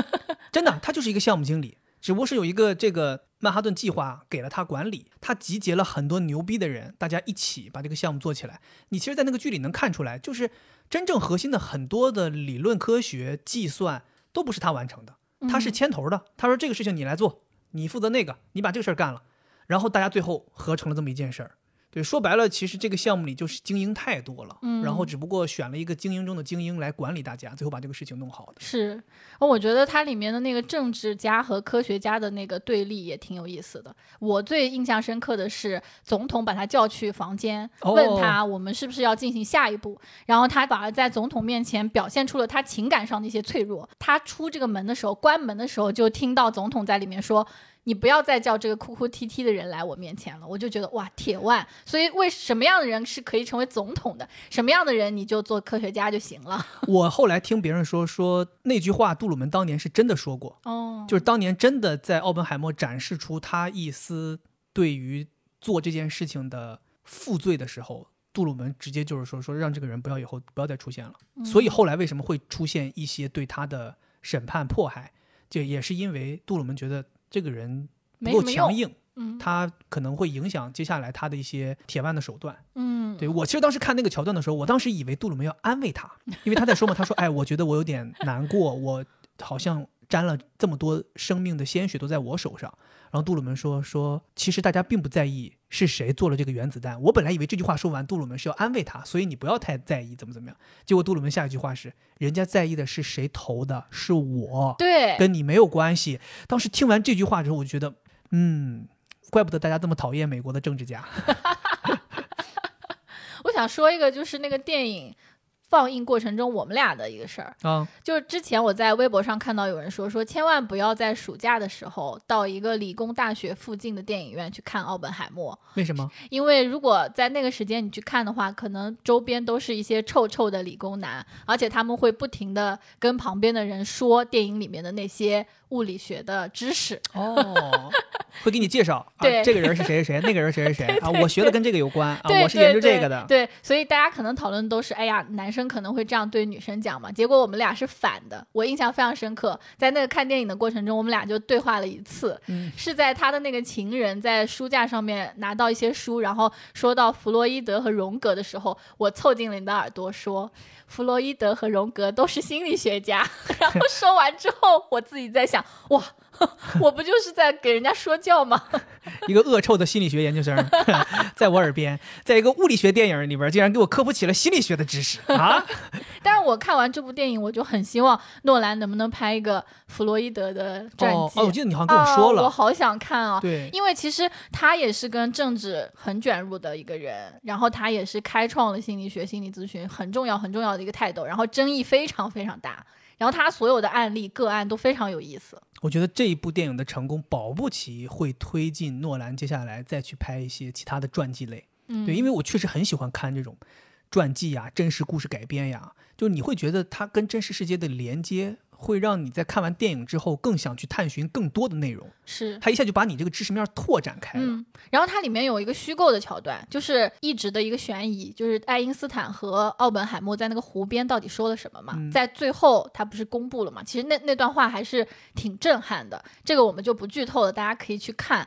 Speaker 1: <laughs> 真的，他就是一个项目经理，只不过是有一个这个曼哈顿计划给了他管理，他集结了很多牛逼的人，大家一起把这个项目做起来。你其实，在那个剧里能看出来，就是真正核心的很多的理论科学计算都不是他完成的，他是牵头的。他说这个事情你来做，你负责那个，你把这个事儿干了，然后大家最后合成了这么一件事儿。对，说白了，其实这个项目里就是精英太多了，
Speaker 2: 嗯
Speaker 1: 然后只不过选了一个精英中的精英来管理大家，最后把这个事情弄好的。
Speaker 2: 是，我觉得它里面的那个政治家和科学家的那个对立也挺有意思的。我最印象深刻的是，总统把他叫去房间，
Speaker 1: 哦
Speaker 2: 问他我们是不是要进行下一步，然后他反而在总统面前表现出了他情感上的一些脆弱。他出这个门的时候，关门的时候就听到总统在里面说。你不要再叫这个哭哭啼啼的人来我面前了，我就觉得哇，铁腕。所以为什么样的人是可以成为总统的？什么样的人你就做科学家就行了。<laughs>
Speaker 1: 我后来听别人说，说那句话杜鲁门当年是真的说过，
Speaker 2: 哦，
Speaker 1: 就是当年真的在奥本海默展示出他一丝对于做这件事情的负罪的时候，杜鲁门直接就是说说让这个人不要以后不要再出现了。所以后来为什么会出现一些对他的审判迫害，就也是因为杜鲁门觉得这个人不够。强硬，
Speaker 2: 嗯
Speaker 1: 他可能会影响接下来他的一些铁腕的手段。
Speaker 2: 嗯，
Speaker 1: 对我其实当时看那个桥段的时候，我当时以为杜鲁门要安慰他，因为他在说嘛，他说：“哎，我觉得我有点难过，我好像沾了这么多生命的鲜血都在我手上。”然后杜鲁门说：“说其实大家并不在意是谁做了这个原子弹，我本来以为这句话说完，杜鲁门是要安慰他，所以你不要太在意怎么怎么样。结果杜鲁门下一句话是：人家在意的是谁投的，是我，
Speaker 2: 对，
Speaker 1: 跟你没有关系。当时听完这句话之后，我就觉得，嗯，怪不得大家这么讨厌美国的政治家。<laughs>
Speaker 2: 我想说一个，就是那个电影放映过程中我们俩的一个事儿。
Speaker 1: 嗯，
Speaker 2: 就是之前我在微博上看到有人说，说千万不要在暑假的时候到一个理工大学附近的电影院去看《奥本海默》，
Speaker 1: 为什么？<laughs>
Speaker 2: 因为如果在那个时间你去看的话，可能周边都是一些臭臭的理工男，而且他们会不停的跟旁边的人说电影里面的那些物理学的知识。
Speaker 1: 哦，<laughs> 会给你介绍，啊、
Speaker 2: 对
Speaker 1: 这个人是谁谁谁，<laughs> 那个人谁谁谁啊，我学的跟这个有关啊，我是研究这个的。
Speaker 2: 对，对所以大家可能讨论都是，哎呀，男生可能会这样对女生讲嘛。结果我们俩是反的，我印象非常深刻。在那个看电影的过程中，我们俩就对话了一次，
Speaker 1: 嗯
Speaker 2: 是在他的那个情人在书架上面拿到一些书，然后说到弗洛伊德和荣格的时候，我凑近了你的耳朵说，弗洛伊德和荣格都是心理学家。<laughs> 然后说完之后，我自己在想，哇。<laughs> 我不就是在给人家说教吗？<laughs>
Speaker 1: 一个恶臭的心理学研究生 <laughs> 在我耳边，在一个物理学电影里边，竟然给我科普起了心理学的知识啊！
Speaker 2: 但是我看完这部电影，我就很希望诺兰能不能拍一个弗洛伊德的传记。
Speaker 1: 哦哦，我记得你好像跟我说了，
Speaker 2: 啊我好想看啊！
Speaker 1: 对，
Speaker 2: 因为其实他也是跟政治很卷入的一个人，然后他也是开创了心理学、心理咨询很重要、很重要的一个泰斗，然后争议非常非常大，然后他所有的案例个案都非常有意思。
Speaker 1: 我觉得这一部电影的成功，保不齐会推进诺兰接下来再去拍一些其他的传记类。
Speaker 2: 嗯，
Speaker 1: 对，因为我确实很喜欢看这种传记呀、真实故事改编呀，就是你会觉得它跟真实世界的连接，会让你在看完电影之后更想去探寻更多的内容。
Speaker 2: 是。
Speaker 1: 它一下就把你这个知识面拓展开了。
Speaker 2: 嗯，然后它里面有一个虚构的桥段，就是一直的一个悬疑，就是爱因斯坦和奥本海默在那个湖边到底说了什么嘛？
Speaker 1: 嗯
Speaker 2: 在最后他不是公布了嘛？其实那那段话还是挺震撼的，这个我们就不剧透了，大家可以去看。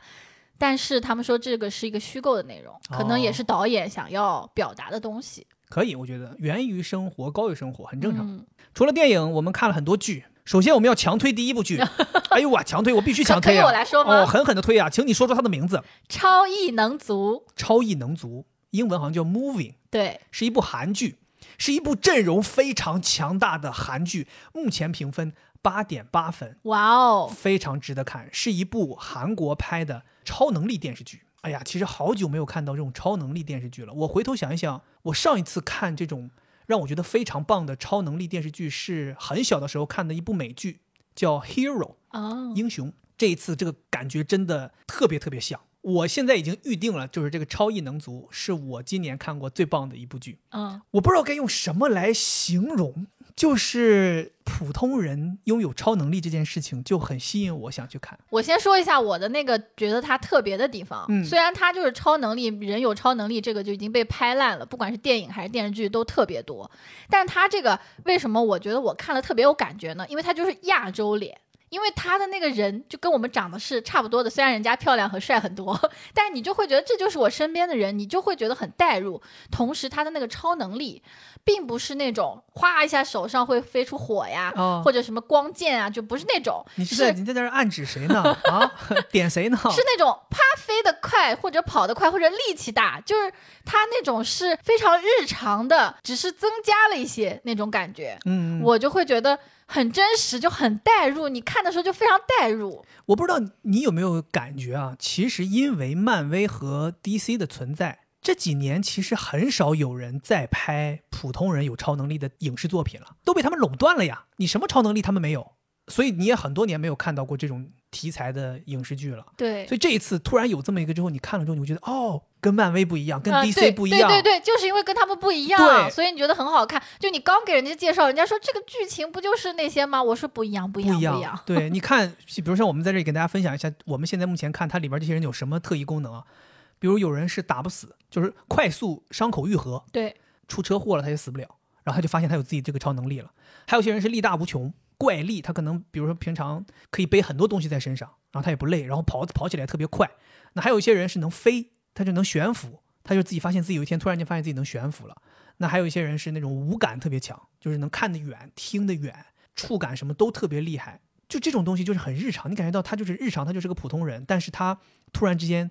Speaker 2: 但是他们说这个是一个虚构的内容，可能也
Speaker 1: 哦
Speaker 2: 是导演想要表达的东西，
Speaker 1: 可以，我觉得源于生活，高于生活，很正常。
Speaker 2: 嗯
Speaker 1: 除了电影，我们看了很多剧。首先，我们要强推第一部剧。<laughs> 哎呦哇，强推，我必须强推啊！
Speaker 2: 可以我来说吗
Speaker 1: 哦，狠狠的推啊！请你说出它的名字，
Speaker 2: 超异能族，《
Speaker 1: 超异能族》，英文好像叫《Moving》，
Speaker 2: 对，
Speaker 1: 是一部韩剧，是一部阵容非常强大的韩剧，目前评分八点八分，
Speaker 2: 哇哦，
Speaker 1: 非常值得看，是一部韩国拍的超能力电视剧。哎呀，其实好久没有看到这种超能力电视剧了。我回头想一想，我上一次看这种让我觉得非常棒的超能力电视剧，是很小的时候看的一部美剧，叫《Hero》
Speaker 2: 啊，
Speaker 1: 英雄。这一次这个感觉真的特别特别像。我现在已经预定了，就是这个《超异能族》是我今年看过最棒的一部剧。
Speaker 2: 嗯，
Speaker 1: 我不知道该用什么来形容，就是普通人拥有超能力这件事情就很吸引我，想去看。
Speaker 2: 我先说一下我的那个觉得它特别的地方。
Speaker 1: 嗯
Speaker 2: 虽然它就是超能力，人有超能力，这个就已经被拍烂了，不管是电影还是电视剧都特别多。但它这个为什么我觉得我看了特别有感觉呢？因为它就是亚洲脸。因为他的那个人就跟我们长得是差不多的，虽然人家漂亮和帅很多，<laughs> 但是你就会觉得这就是我身边的人，你就会觉得很代入。同时，他的那个超能力，并不是那种哗一下手上会飞出火呀，
Speaker 1: 哦
Speaker 2: 或者什么光剑啊，就不是那种。
Speaker 1: 你是在你在这儿暗指谁呢？啊，<laughs> 点谁呢？
Speaker 2: 是那种啪飞得快，或者跑得快，或者力气大，就是他那种是非常日常的，只是增加了一些那种感觉，
Speaker 1: 嗯，
Speaker 2: 我就会觉得很真实，就很代入。你看的时候就非常代入。
Speaker 1: 我不知道你有没有感觉啊？其实因为漫威和 DC 的存在，这几年其实很少有人在拍普通人有超能力的影视作品了，都被他们垄断了呀。你什么超能力他们没有，所以你也很多年没有看到过这种题材的影视剧了。
Speaker 2: 对
Speaker 1: 所以这一次突然有这么一个之后，你看了之后，你会觉得哦，跟漫威不一样，跟
Speaker 2: 啊
Speaker 1: DC 不一样。
Speaker 2: 对对对，就是因为跟他们不一样，所以你觉得很好看。就你刚给人家介绍，人家说这个剧情不就是那些吗？我说不一样，不一样，
Speaker 1: 不一样。
Speaker 2: 不一样。
Speaker 1: 对，你看，比如像我们在这里给大家分享一下，我们现在目前看它里边这些人有什么特异功能啊？比如有人是打不死，就是快速伤口愈合，
Speaker 2: 对，
Speaker 1: 出车祸了他也死不了，然后他就发现他有自己这个超能力了。还有些人是力大无穷，怪力，他可能比如说平常可以背很多东西在身上，然后他也不累，然后跑跑起来特别快。那还有一些人是能飞，他就能悬浮，他就自己发现自己有一天突然间发现自己能悬浮了。那还有一些人是那种五感特别强，就是能看得远、听得远、触感什么都特别厉害。就这种东西就是很日常，你感觉到他就是日常，他就是个普通人，但是他突然之间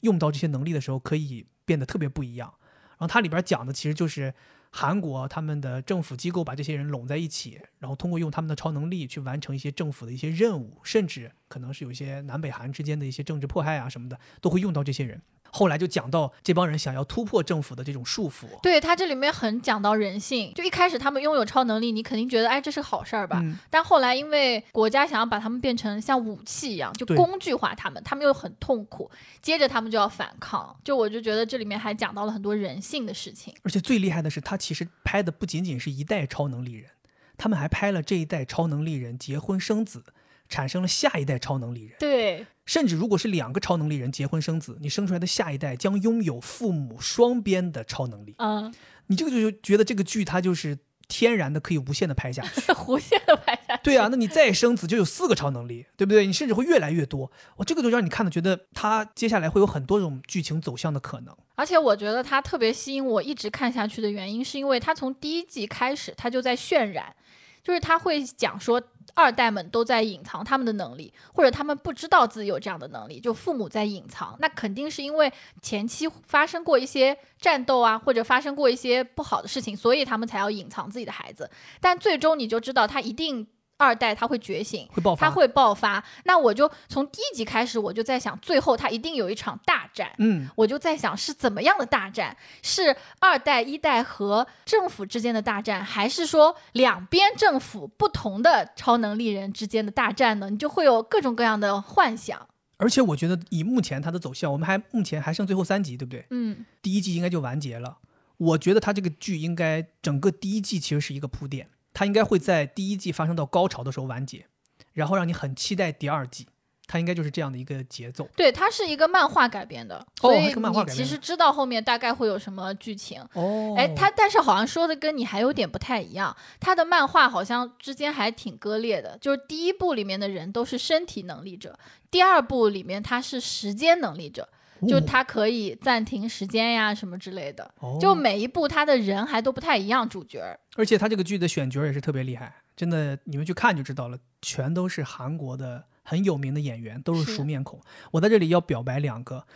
Speaker 1: 用到这些能力的时候，可以变得特别不一样。然后它里边讲的其实就是韩国他们的政府机构把这些人拢在一起，然后通过用他们的超能力去完成一些政府的一些任务，甚至可能是有一些南北韩之间的一些政治迫害啊什么的，都会用到这些人。后来就讲到这帮人想要突破政府的这种束缚。
Speaker 2: 对他这里面很讲到人性，就一开始他们拥有超能力，你肯定觉得哎这是好事儿吧？
Speaker 1: 嗯
Speaker 2: 但后来因为国家想要把他们变成像武器一样，就工具化他们，他们又很痛苦，接着他们就要反抗。就我就觉得这里面还讲到了很多人性的事情。
Speaker 1: 而且最厉害的是，他其实拍的不仅仅是一代超能力人，他们还拍了这一代超能力人结婚生子，产生了下一代超能力人。
Speaker 2: 对，
Speaker 1: 甚至如果是两个超能力人结婚生子，你生出来的下一代将拥有父母双边的超能力。
Speaker 2: 嗯，
Speaker 1: 你这个就觉得这个剧它就是天然的可以无限的拍下去。<laughs>
Speaker 2: 无限的拍下去。
Speaker 1: 对啊，那你再生子就有四个超能力，对不对？你甚至会越来越多。我这个就让你看的觉得它接下来会有很多种剧情走向的可能。
Speaker 2: 而且我觉得它特别吸引我一直看下去的原因，是因为它从第一季开始，它就在渲染，就是他会讲说二代们都在隐藏他们的能力，或者他们不知道自己有这样的能力，就父母在隐藏，那肯定是因为前期发生过一些战斗啊，或者发生过一些不好的事情，所以他们才要隐藏自己的孩子。但最终你就知道，他一定二代他会觉醒，
Speaker 1: 会爆发，
Speaker 2: 他会爆发。那我就从第一集开始，我就在想，最后他一定有一场大战。
Speaker 1: 嗯，
Speaker 2: 我就在想是怎么样的大战？是二代、一代和政府之间的大战，还是说两边政府不同的超能力人之间的大战呢？你就会有各种各样的幻想。
Speaker 1: 而且我觉得以目前它的走向，我们还目前还剩最后三集，对不对？
Speaker 2: 嗯，
Speaker 1: 第一季应该就完结了。我觉得它这个剧应该整个第一季其实是一个铺垫，它应该会在第一季发生到高潮的时候完结，然后让你很期待第二季。它应该就是这样的一个节奏。
Speaker 2: 对，它是一个漫画改编的，
Speaker 1: 哦
Speaker 2: 所以你其实知道后面大概会有什么剧情。
Speaker 1: 哦
Speaker 2: 哎，它但是好像说的跟你还有点不太一样，它的漫画好像之间还挺割裂的。就是第一部里面的人都是身体能力者，第二部里面他是时间能力者，就
Speaker 1: 哦
Speaker 2: 他可以暂停时间呀什么之类的。
Speaker 1: 哦
Speaker 2: 就每一部他的人还都不太一样，主角儿。
Speaker 1: 而且他这个剧的选角也是特别厉害，真的，你们去看就知道了，全都是韩国的很有名的演员，都是
Speaker 2: 是
Speaker 1: 熟面孔。我在这里要表白两个，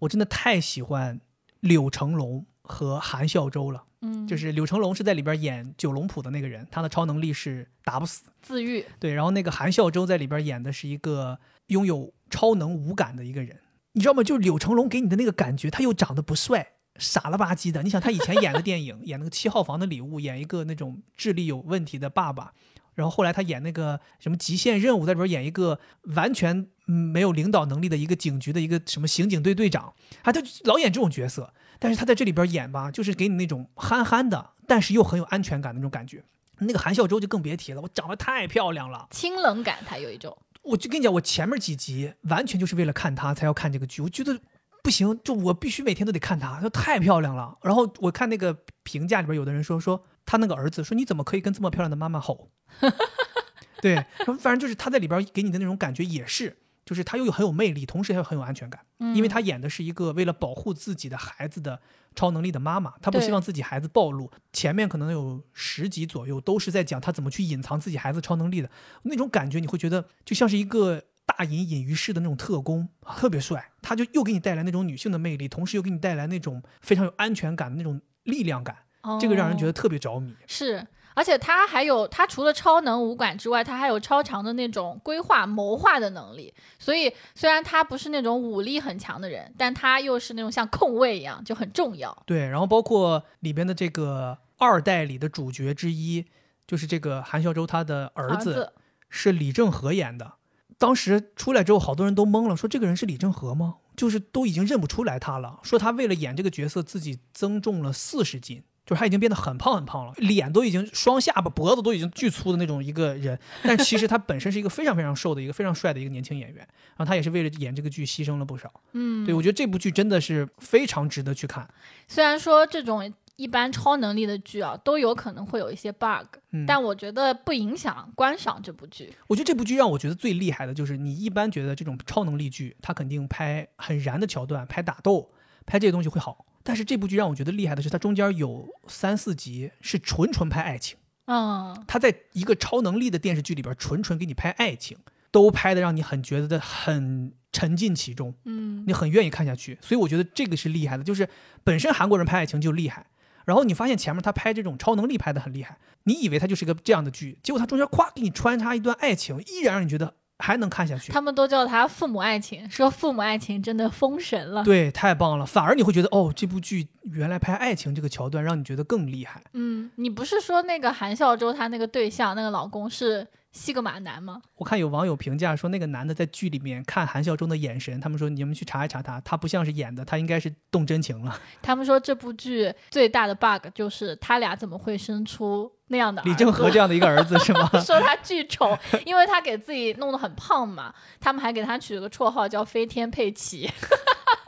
Speaker 1: 我真的太喜欢柳成龙和韩孝周了。
Speaker 2: 嗯，
Speaker 1: 就是柳成龙是在里边演九龙谱的那个人，他的超能力是打不死。
Speaker 2: 自愈。
Speaker 1: 对，然后那个韩孝周在里边演的是一个拥有超能五感的一个人，你知道吗？就是柳成龙给你的那个感觉，他又长得不帅，傻了吧唧的。你想他以前演的电影，<laughs> 演那个七号房的礼物，演一个那种智力有问题的爸爸，然后后来他演那个什么极限任务，在里边演一个完全没有领导能力的一个警局的一个什么刑警队队长，他就老演这种角色。但是他在这里边演吧，就是给你那种憨憨的，但是又很有安全感的那种感觉。那个韩孝周就更别提了，我长得太漂亮了。
Speaker 2: 清冷感，他有一种。
Speaker 1: 我就跟你讲，我前面几集完全就是为了看她才要看这个剧，我觉得不行，就我必须每天都得看她，她太漂亮了。然后我看那个评价里边，有的人说说他那个儿子说你怎么可以跟这么漂亮的妈妈吼？<laughs> 对，然后反正就是他在里边给你的那种感觉也是，就是他又有很有魅力，同时又很有安全感，
Speaker 2: 嗯
Speaker 1: 因为他演的是一个为了保护自己的孩子的超能力的妈妈，他不希望自己孩子暴露。前面可能有十集左右都是在讲他怎么去隐藏自己孩子超能力的那种感觉，你会觉得就像是一个大隐隐于市的那种特工，特别帅。他就又给你带来那种女性的魅力，同时又给你带来那种非常有安全感的那种力量感，这个让人觉
Speaker 2: 哦
Speaker 1: 得特别着迷。
Speaker 2: 是，而且他还有，他除了超能武馆之外，他还有超强的那种规划谋划的能力。所以虽然他不是那种武力很强的人，但他又是那种像控卫一样，就很重要。
Speaker 1: 对，然后包括里边的这个二代里的主角之一，就是这个韩孝周他的儿子
Speaker 2: 儿子
Speaker 1: 是李正和演的。当时出来之后，好多人都懵了，说这个人是李正和吗？就是都已经认不出来他了。说他为了演这个角色，自己增重了四十斤，就是他已经变得很胖很胖了，脸都已经双下巴、脖子都已经巨粗的那种一个人。但其实他本身是一个非常非常瘦的一个非常帅的一个年轻演员，然后他也是为了演这个剧牺牲了不少。
Speaker 2: 嗯，
Speaker 1: 对我觉得这部剧真的是非常值得去看。
Speaker 2: 虽然说这种一般超能力的剧啊，都有可能会有一些 bug，、
Speaker 1: 嗯，
Speaker 2: 但我觉得不影响观赏这部剧。
Speaker 1: 我觉得这部剧让我觉得最厉害的就是，你一般觉得这种超能力剧，它肯定拍很燃的桥段，拍打斗，拍这些东西会好。但是这部剧让我觉得厉害的是，它中间有三四集是纯纯拍爱情，
Speaker 2: 嗯，
Speaker 1: 它在一个超能力的电视剧里边纯纯给你拍爱情，都拍的让你很觉得很沉浸其中，
Speaker 2: 嗯，
Speaker 1: 你很愿意看下去。所以我觉得这个是厉害的，就是本身韩国人拍爱情就厉害。然后你发现前面他拍这种超能力拍的很厉害，你以为他就是个这样的剧，结果他中间咵给你穿插一段爱情，依然让你觉得还能看下去。
Speaker 2: 他们都叫他父母爱情，说父母爱情真的封神了。
Speaker 1: 对，太棒了！反而你会觉得，哦，这部剧原来拍爱情这个桥段，让你觉得更厉害。
Speaker 2: 嗯，你不是说那个韩孝周他那个对象那个老公是西格玛男吗？
Speaker 1: 我看有网友评价说，那个男的在剧里面看韩孝周的眼神，他们说你们去查一查他，他不像是演的，他应该是动真情了。<laughs>
Speaker 2: 他们说这部剧最大的 bug 就是他俩怎么会生出那样的
Speaker 1: 李正和这样的一个儿子是吗？<laughs>
Speaker 2: 说他巨丑，因为他给自己弄得很胖嘛。他们还给他取了个绰号叫“飞天佩奇”。<laughs>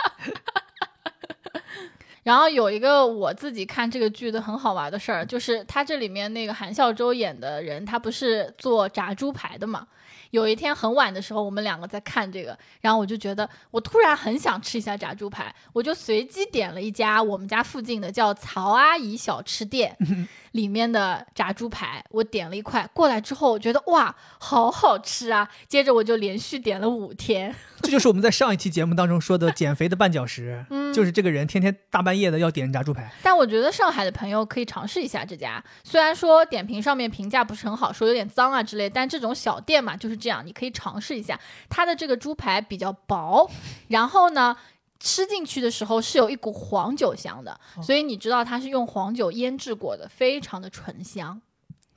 Speaker 2: 然后有一个我自己看这个剧的很好玩的事儿，就是他这里面那个韩孝周演的人，他不是做炸猪排的嘛？有一天很晚的时候，我们两个在看这个，然后我就觉得我突然很想吃一下炸猪排，我就随机点了一家我们家附近的叫曹阿姨小吃店 <laughs> 里面的炸猪排，我点了一块过来之后，我觉得哇，好好吃啊！接着我就连续点了五天。<laughs>
Speaker 1: 这就是我们在上一期节目当中说的减肥的绊脚石，
Speaker 2: 嗯
Speaker 1: 就是这个人天天大半夜的要点炸猪排。
Speaker 2: 但我觉得上海的朋友可以尝试一下这家，虽然说点评上面评价不是很好，说有点脏啊之类，但这种小店嘛就是这样，你可以尝试一下。它的这个猪排比较薄，然后呢。吃进去的时候是有一股黄酒香的，所以你知道它是用黄酒腌制过的，非常的醇香。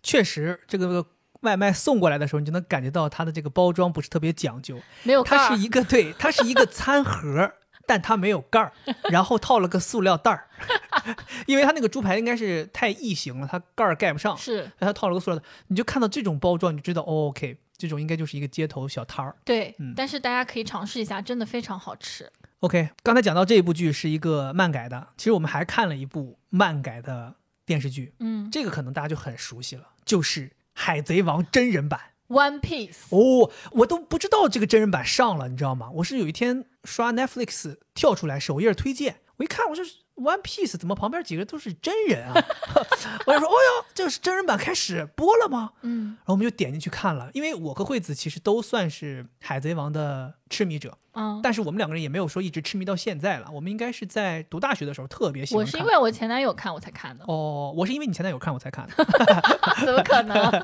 Speaker 1: 确实，这个外卖送过来的时候，你就能感觉到它的这个包装不是特别讲究，
Speaker 2: 没有盖
Speaker 1: 它是一个对，它是一个餐盒，但它没有盖儿，然后套了个塑料袋儿，<laughs> 因为它那个猪排应该是太异形了，它盖儿盖不上，
Speaker 2: 是
Speaker 1: 它套了个塑料袋，你就看到这种包装，你就知道、哦、，OK，这种应该就是一个街头小摊儿。
Speaker 2: 对，
Speaker 1: 嗯
Speaker 2: 但是大家可以尝试一下，真的非常好吃。
Speaker 1: OK，刚才讲到这一部剧是一个漫改的，其实我们还看了一部漫改的电视剧，
Speaker 2: 嗯
Speaker 1: 这个可能大家就很熟悉了，就是《海贼王》真人版。
Speaker 2: ，One Piece，
Speaker 1: 哦，我都不知道这个真人版上了，你知道吗？我是有一天刷 Netflix 跳出来首页推荐，我一看，我说 One Piece 怎么旁边几个都是真人啊？<laughs> 我就说，哦哟，这是真人版开始播了吗？
Speaker 2: 嗯
Speaker 1: 然后我们就点进去看了，因为我和惠子其实都算是海贼王的痴迷者，
Speaker 2: 嗯，
Speaker 1: 但是我们两个人也没有说一直痴迷到现在了。我们应该是在读大学的时候特别喜欢。
Speaker 2: 我是因为我前男友看我才看的，
Speaker 1: 哦，我是因为你前男友看我才看的。<laughs> <laughs>
Speaker 2: 怎么可能？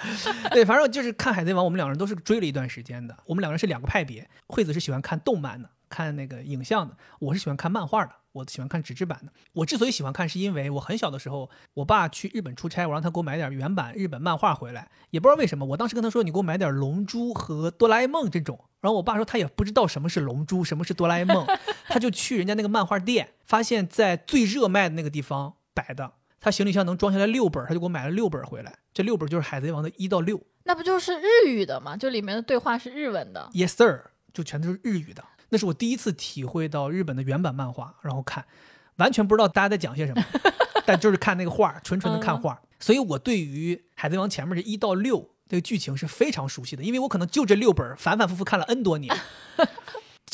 Speaker 1: 对，反正就是看《海贼王》，我们两个人都是追了一段时间的。我们两个人是两个派别，惠子是喜欢看动漫的，看那个影像的；我是喜欢看漫画的，我喜欢看纸质版的。我之所以喜欢看，是因为我很小的时候，我爸去日本出差，我让他给我买点原版日本漫画回来，也不知道为什么，我当时跟他说，你给我买点《龙珠》和《哆啦 A 梦》这种。然后我爸说他也不知道什么是龙珠，什么是哆啦 A 梦，<laughs> 他就去人家那个漫画店，发现在最热卖的那个地方摆的，他行李箱能装下来六本，他就给我买了六本回来。这六本就是《海贼王》的一到六。
Speaker 2: 那不就是日语的吗？就里面的对话是日文的。
Speaker 1: Yes sir，就全都是日语的。那是我第一次体会到日本的原版漫画，然后看，完全不知道大家在讲些什么，但就是看那个画，纯纯的看画。所以我对于《海贼王》前面这一到六这个剧情是非常熟悉的，因为我可能就这六本反反复复看了 N 多年。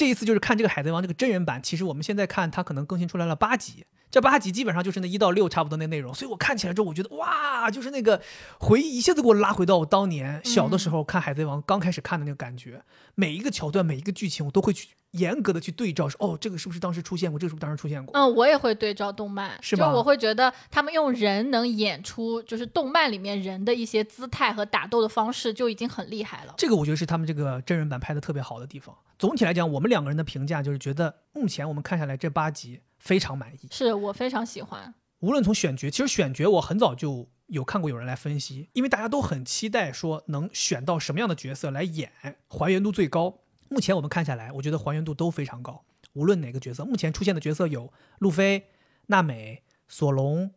Speaker 1: 这一次就是看这个《海贼王》这个真人版，其实我们现在看它可能更新出来了八集，这八集基本上就是那一到六差不多那内容，所以我看起来之后，我觉得哇，就是那个回忆一下子给我拉回到我当年小的时候看《海贼王》刚开始看的那个感觉，每一个桥段、每一个剧情，我都会去严格的去对照，说哦，这个是不是当时出现过？这个是不是当时出现过？
Speaker 2: 嗯，我也会对照动漫，
Speaker 1: 是吗
Speaker 2: 就我会觉得他们用人能演出，就是动漫里面人的一些姿态和打斗的方式，就已经很厉害了。
Speaker 1: 这个我觉得是他们这个真人版拍的特别好的地方。总体来讲，我们两个人的评价就是觉得目前我们看下来这八集非常满意。
Speaker 2: 是我非常喜欢。
Speaker 1: 无论从选角，其实选角我很早就有看过有人来分析，因为大家都很期待说能选到什么样的角色来演，还原度最高。目前我们看下来，我觉得还原度都非常高。无论哪个角色，目前出现的角色有路飞、娜美、索隆、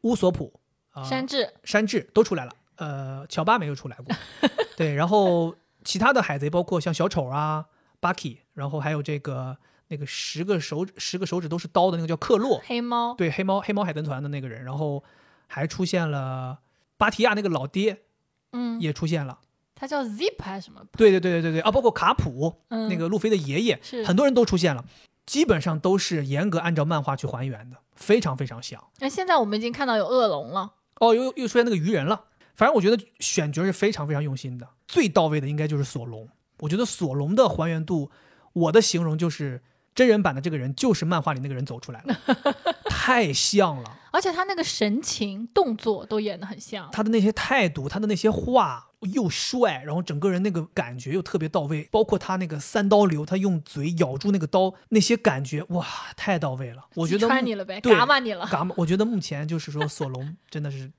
Speaker 1: 乌索普、啊、
Speaker 2: 山治，
Speaker 1: 山治都出来了，呃，乔巴没有出来过，<laughs> 对，然后其他的海贼包括像小丑啊、Bucky，然后还有这个那个十个手十个手指都是刀的那个叫克洛，
Speaker 2: 黑猫，
Speaker 1: 对，黑猫黑猫海豚团的那个人，然后还出现了巴提亚那个老爹
Speaker 2: 嗯，
Speaker 1: 也出现了，
Speaker 2: 他叫 Zip 还是什么？
Speaker 1: 对对对对对对啊，包括卡普、
Speaker 2: 嗯，
Speaker 1: 那个路飞的爷爷，
Speaker 2: 是
Speaker 1: 很多人都出现了，基本上都是严格按照漫画去还原的，非常非常像。
Speaker 2: 哎，现在我们已经看到有恶龙了。
Speaker 1: 哦，又又出现那个鱼人了。反正我觉得选角是非常非常用心的，最到位的应该就是索隆。我觉得索隆的还原度，我的形容就是真人版的这个人就是漫画里那个人走出来了，<laughs> 太像了。
Speaker 2: 而且他那个神情、动作都演得很像。
Speaker 1: 他的那些态度，他的那些话，又帅，然后整个人那个感觉又特别到位，包括他那个三刀流，他用嘴咬住那个刀，那些感觉哇，太到位了。我觉得目
Speaker 2: 穿你了呗，
Speaker 1: 对
Speaker 2: 嘎巴你了。
Speaker 1: 嘎嘛，我觉得目前就是说索隆 <laughs> 真的是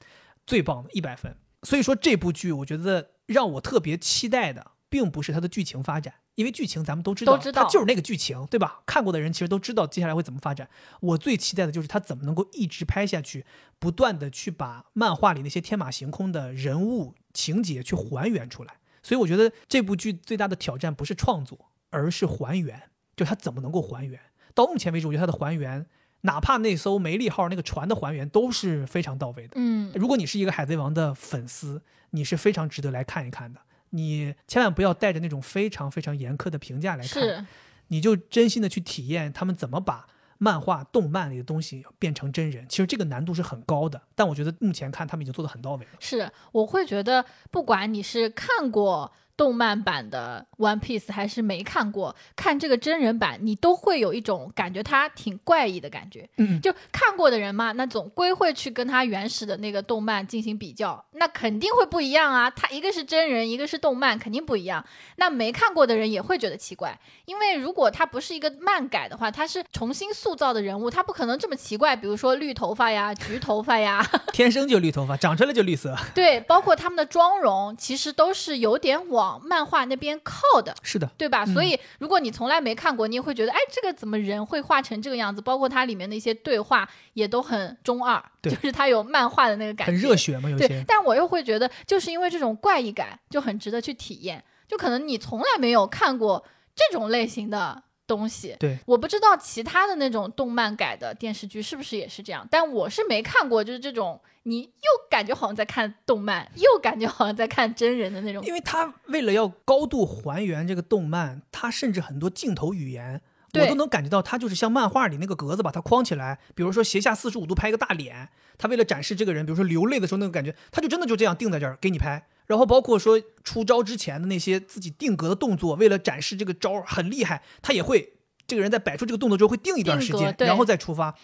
Speaker 1: 最棒的，一百分。所以说这部剧，我觉得让我特别期待的，并不是它的剧情发展，因为剧情咱们都知道，
Speaker 2: 都知道
Speaker 1: 它就是那个剧情，对吧？看过的人其实都知道接下来会怎么发展。我最期待的就是他怎么能够一直拍下去，不断的去把漫画里那些天马行空的人物情节去还原出来。所以我觉得这部剧最大的挑战不是创作，而是还原，就它怎么能够还原。到目前为止，我觉得它的还原，哪怕那艘梅利号那个船的还原都是非常到位的。
Speaker 2: 嗯，
Speaker 1: 如果你是一个海贼王的粉丝，你是非常值得来看一看的。你千万不要带着那种非常非常严苛的评价来看，你就真心的去体验他们怎么把漫画、动漫里的东西变成真人。其实这个难度是很高的，但我觉得目前看他们已经做得很到位了。
Speaker 2: 是，我会觉得，不管你是看过动漫版的 One Piece 还是没看过，看这个真人版，你都会有一种感觉它挺怪异的感觉。
Speaker 1: 嗯，
Speaker 2: 就看过的人嘛，那总归会去跟他原始的那个动漫进行比较，那肯定会不一样啊。他一个是真人，一个是动漫，肯定不一样。那没看过的人也会觉得奇怪，因为如果他不是一个漫改的话，他是重新塑造的人物，他不可能这么奇怪。比如说绿头发呀、橘头发呀，
Speaker 1: 天生就绿头发，长出来就绿色。<laughs>
Speaker 2: 对，包括他们的妆容，其实都是有点往漫画那边靠的。
Speaker 1: 是的，
Speaker 2: 对吧？
Speaker 1: 嗯
Speaker 2: 所以如果你从来没看过，你也会觉得，哎，这个怎么人会画成这个样子？包括它里面的一些对话也都很中二，
Speaker 1: 对
Speaker 2: 就是它有漫画的那个感觉，
Speaker 1: 很热血嘛，有
Speaker 2: 对，。但我又会觉得，就是因为这种怪异感，就很值得去体验。就可能你从来没有看过这种类型的东西，
Speaker 1: 对，
Speaker 2: 我不知道其他的那种动漫改的电视剧是不是也是这样，但我是没看过，就是这种你又感觉好像在看动漫，又感觉好像在看真人的那种
Speaker 1: 因为他为了要高度还原这个动漫，他甚至很多镜头语言，我都能感觉到他就是像漫画里那个格子把它框起来，比如说斜下四十五度拍一个大脸，他为了展示这个人，比如说流泪的时候那个感觉，他就真的就这样定在这儿给你拍。然后包括说出招之前的那些自己定格的动作，为了展示这个招很厉害，他也会这个人在摆出这个动作之后会定一段时间，然后再出发。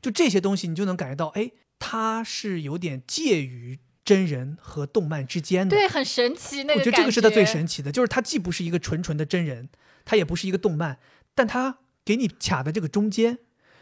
Speaker 1: 就这些东西，你就能感觉到，哎，他是有点介于真人和动漫之间的。
Speaker 2: 对，很神奇那个
Speaker 1: 我觉得这个是他最神奇的，就是他既不是一个纯纯的真人，他也不是一个动漫，但他给你卡的这个中间，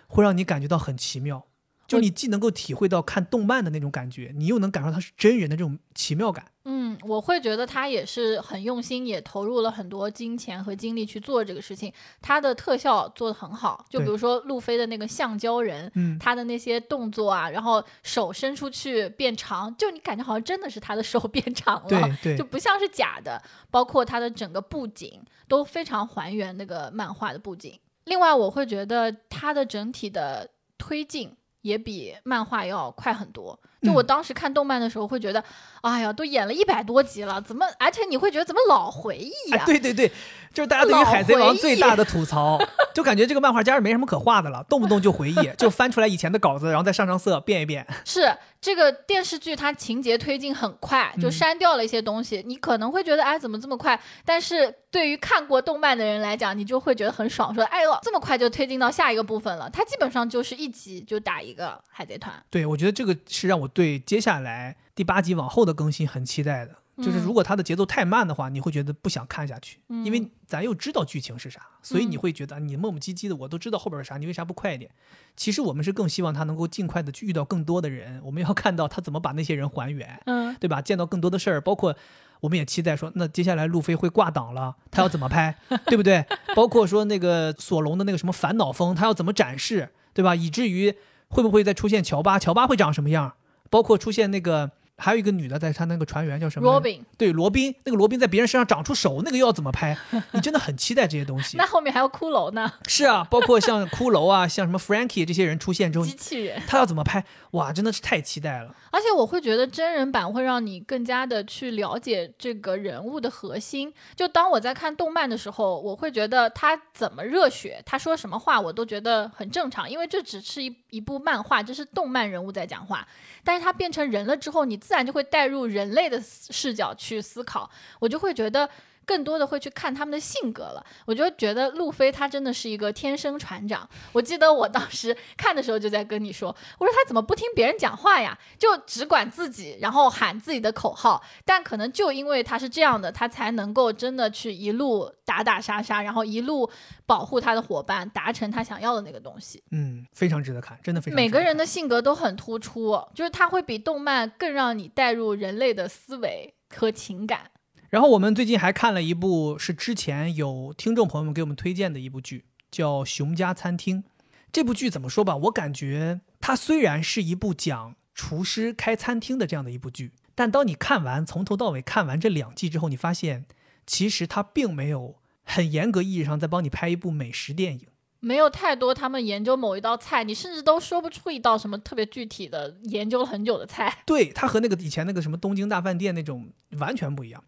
Speaker 1: 会让你感觉到很奇妙。就你既能够体会到看动漫的那种感觉，你又能感受到他是真人的这种奇妙感。
Speaker 2: 嗯，我会觉得他也是很用心，也投入了很多金钱和精力去做这个事情。他的特效做得很好，就比如说路飞的那个橡胶人，
Speaker 1: 嗯，
Speaker 2: 他的那些动作啊，然后手伸出去变长，就你感觉好像真的是他的手 <laughs> 变长了，
Speaker 1: 对对
Speaker 2: 就不像是假的。包括他的整个布景都非常还原那个漫画的布景。另外，我会觉得他的整体的推进也比漫画要快很多。就我
Speaker 1: 嗯
Speaker 2: 当时看动漫的时候，会觉得，哎呀，都演了一百多集了，怎么？而且你会觉得怎么老回忆呀、
Speaker 1: 哎，对对对，就是大家对于海贼王最大的吐槽，就感觉这个漫画家是没什么可画的了，动不动就回忆，就翻出来以前的稿子，然后再上上色变一变。<laughs>
Speaker 2: 是这个电视剧，它情节推进很快，就
Speaker 1: 嗯
Speaker 2: 删掉了一些东西。你可能会觉得，哎，怎么这么快？但是对于看过动漫的人来讲，你就会觉得很爽，说，哎呦，这么快就推进到下一个部分了。它基本上就是一集就打一个海贼团。
Speaker 1: 对，我觉得这个是让我对接下来第八集往后的更新很期待的。就是
Speaker 2: 嗯
Speaker 1: 如果它的节奏太慢的话，你会觉得不想看下去，因为
Speaker 2: 嗯
Speaker 1: 咱又知道剧情是啥，所以你
Speaker 2: 嗯
Speaker 1: 会觉得你磨磨唧唧的，我都知道后边是啥，你为啥不快一点？其实我们是更希望他能够尽快的去遇到更多的人，我们要看到他怎么把那些人还原，
Speaker 2: 嗯，
Speaker 1: 对吧？见到更多的事儿，包括我们也期待说，那接下来路飞会挂档了，他要怎么拍，<laughs> 对不对？包括说那个索隆的那个什么烦恼风，他要怎么展示，对吧？以至于会不会再出现乔巴？乔巴会长什么样？包括出现那个还有一个女的，在她那个船员叫什么罗
Speaker 2: 宾？
Speaker 1: 对，罗宾，那个罗宾在别人身上长出手，那个又要怎么拍？<laughs> 你真的很期待这些东西
Speaker 2: 那。后面还有骷髅呢，
Speaker 1: 是啊，包括像骷髅啊，像什么 Frankie 这些人出现之后
Speaker 2: 机，器人。
Speaker 1: 他要怎么拍？哇，真的是太期待了。
Speaker 2: 而且我会觉得真人版会让你更加的去了解这个人物的核心。就当我在看动漫的时候，我会觉得他怎么热血，他说什么话，我都觉得很正常，因为这只是一一部漫画，这是动漫人物在讲话。但是他变成人了之后，你自然就会带入人类的视角去思考，我就会觉得。更多的会去看他们的性格了。我就觉得路飞他真的是一个天生船长。我记得我当时看的时候就在跟你说，我说他怎么不听别人讲话呀，就只管自己，然后喊自己的口号。但可能就因为他是这样的，他才能够真的去一路打打杀杀，然后一路保护他的伙伴，达成他想要的那个东西。
Speaker 1: 嗯，非常值得看，真的非常。
Speaker 2: 每个人的性格都很突出，就是他会比动漫更让你带入人类的思维和情感。
Speaker 1: 然后我们最近还看了一部，是之前有听众朋友们给我们推荐的一部剧，叫《熊家餐厅》。这部剧怎么说吧，我感觉它虽然是一部讲厨师开餐厅的这样的一部剧，但当你看完从头到尾看完这两季之后，你发现其实它并没有很严格意义上在帮你拍一部美食电影，
Speaker 2: 没有太多他们研究某一道菜，你甚至都说不出一道什么特别具体的研究了很久的菜。
Speaker 1: 对，它和那个以前那个什么东京大饭店那种完全不一样。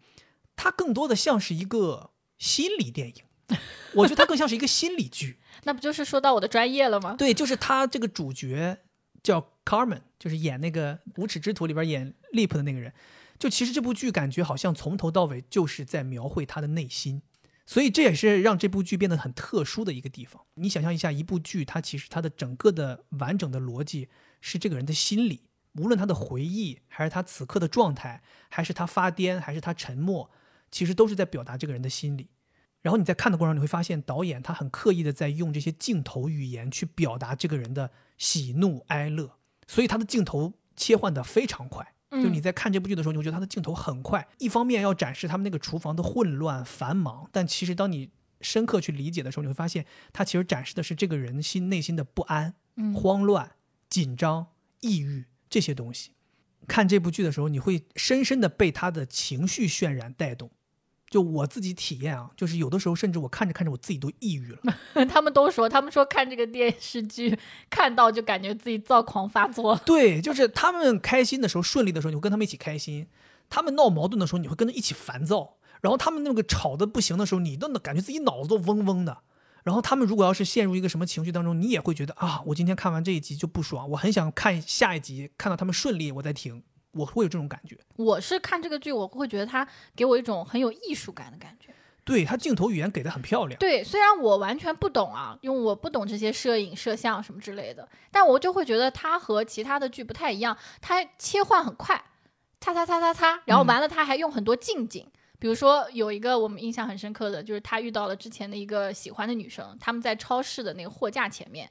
Speaker 1: 它更多的像是一个心理电影，我觉得它更像是一个心理剧。<laughs>
Speaker 2: 那不就是说到我的专业了吗？
Speaker 1: 对，就是他这个主角叫 Carmen，就是演那个《无耻之徒》里边演 Lip 的那个人。就其实这部剧感觉好像从头到尾就是在描绘他的内心，所以这也是让这部剧变得很特殊的一个地方。你想象一下，一部剧它其实它的整个的完整的逻辑是这个人的心理，无论他的回忆，还是他此刻的状态，还是他发癫，还是他沉默。其实都是在表达这个人的心理，然后你在看的过程中，你会发现导演他很刻意的在用这些镜头语言去表达这个人的喜怒哀乐，所以他的镜头切换的非常快。就你在看这部剧的时候，你会觉得他的镜头很快，一方面要展示他们那个厨房的混乱繁忙，但其实当你深刻去理解的时候，你会发现他其实展示的是这个人心内心的不安、慌乱、紧张、抑郁这些东西。看这部剧的时候，你会深深的被他的情绪渲染带动。就我自己体验啊，就是有的时候甚至我看着看着我自己都抑郁了。<laughs>
Speaker 2: 他们都说，他们说看这个电视剧看到就感觉自己躁狂发作。
Speaker 1: 对，就是他们开心的时候、顺利的时候，你会跟他们一起开心；他们闹矛盾的时候，你会跟着一起烦躁。然后他们那个吵的不行的时候，你都感觉自己脑子都嗡嗡的。然后他们如果要是陷入一个什么情绪当中，你也会觉得啊，我今天看完这一集就不爽，我很想看下一集，看到他们顺利我再停。我会有这种感觉。
Speaker 2: 我是看这个剧，我会觉得它给我一种很有艺术感的感觉。
Speaker 1: 对它镜头语言给的很漂亮。
Speaker 2: 对，虽然我完全不懂啊，因为我不懂这些摄影、摄像什么之类的，但我就会觉得它和其他的剧不太一样，它切换很快，擦擦擦擦擦，然后完了它还用很多近景。比如说有一个我们印象很深刻的就是他遇到了之前的一个喜欢的女生，他们在超市的那个货架前面。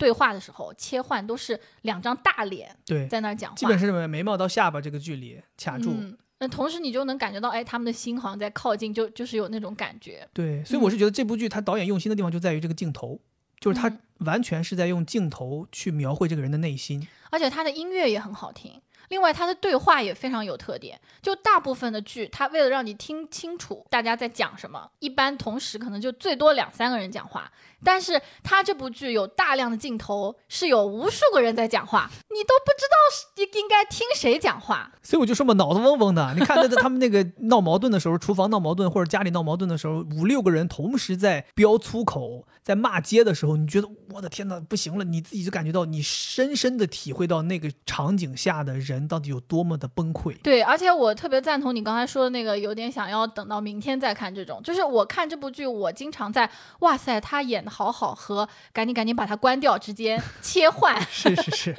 Speaker 2: 对话的时候切换都是两张大脸，
Speaker 1: 对，
Speaker 2: 在那儿讲话，
Speaker 1: 基本是眉毛到下巴这个距离卡住。
Speaker 2: 那同时你就能感觉到，哎，他们的心好像在靠近，就就是有那种感觉。
Speaker 1: 对，所以我是觉得这部剧它导演用心的地方就在于这个镜头，就是他完全是在用镜头去描绘这个人的内心，
Speaker 2: 而且他的音乐也很好听。另外，他的对话也非常有特点。就大部分的剧，他为了让你听清楚大家在讲什么，一般同时可能就最多两三个人讲话。但是他这部剧有大量的镜头，是有无数个人在讲话，你都不知道应应该听谁讲话。
Speaker 1: 所以我就说嘛，脑子嗡嗡的。你看那他们那个闹矛盾的时候，厨房闹矛盾或者家里闹矛盾的时候，五六个人同时在飙粗口，在骂街的时候，你觉得我的天哪，不行了！你自己就感觉到，你深深的体会到那个场景下的人到底有多么的崩溃。
Speaker 2: 对，而且我特别赞同你刚才说的那个，有点想要等到明天再看这种。就是我看这部剧，我经常在哇塞，他演的。好好和赶紧赶紧把它关掉之间 <laughs> 切换，
Speaker 1: 是是是，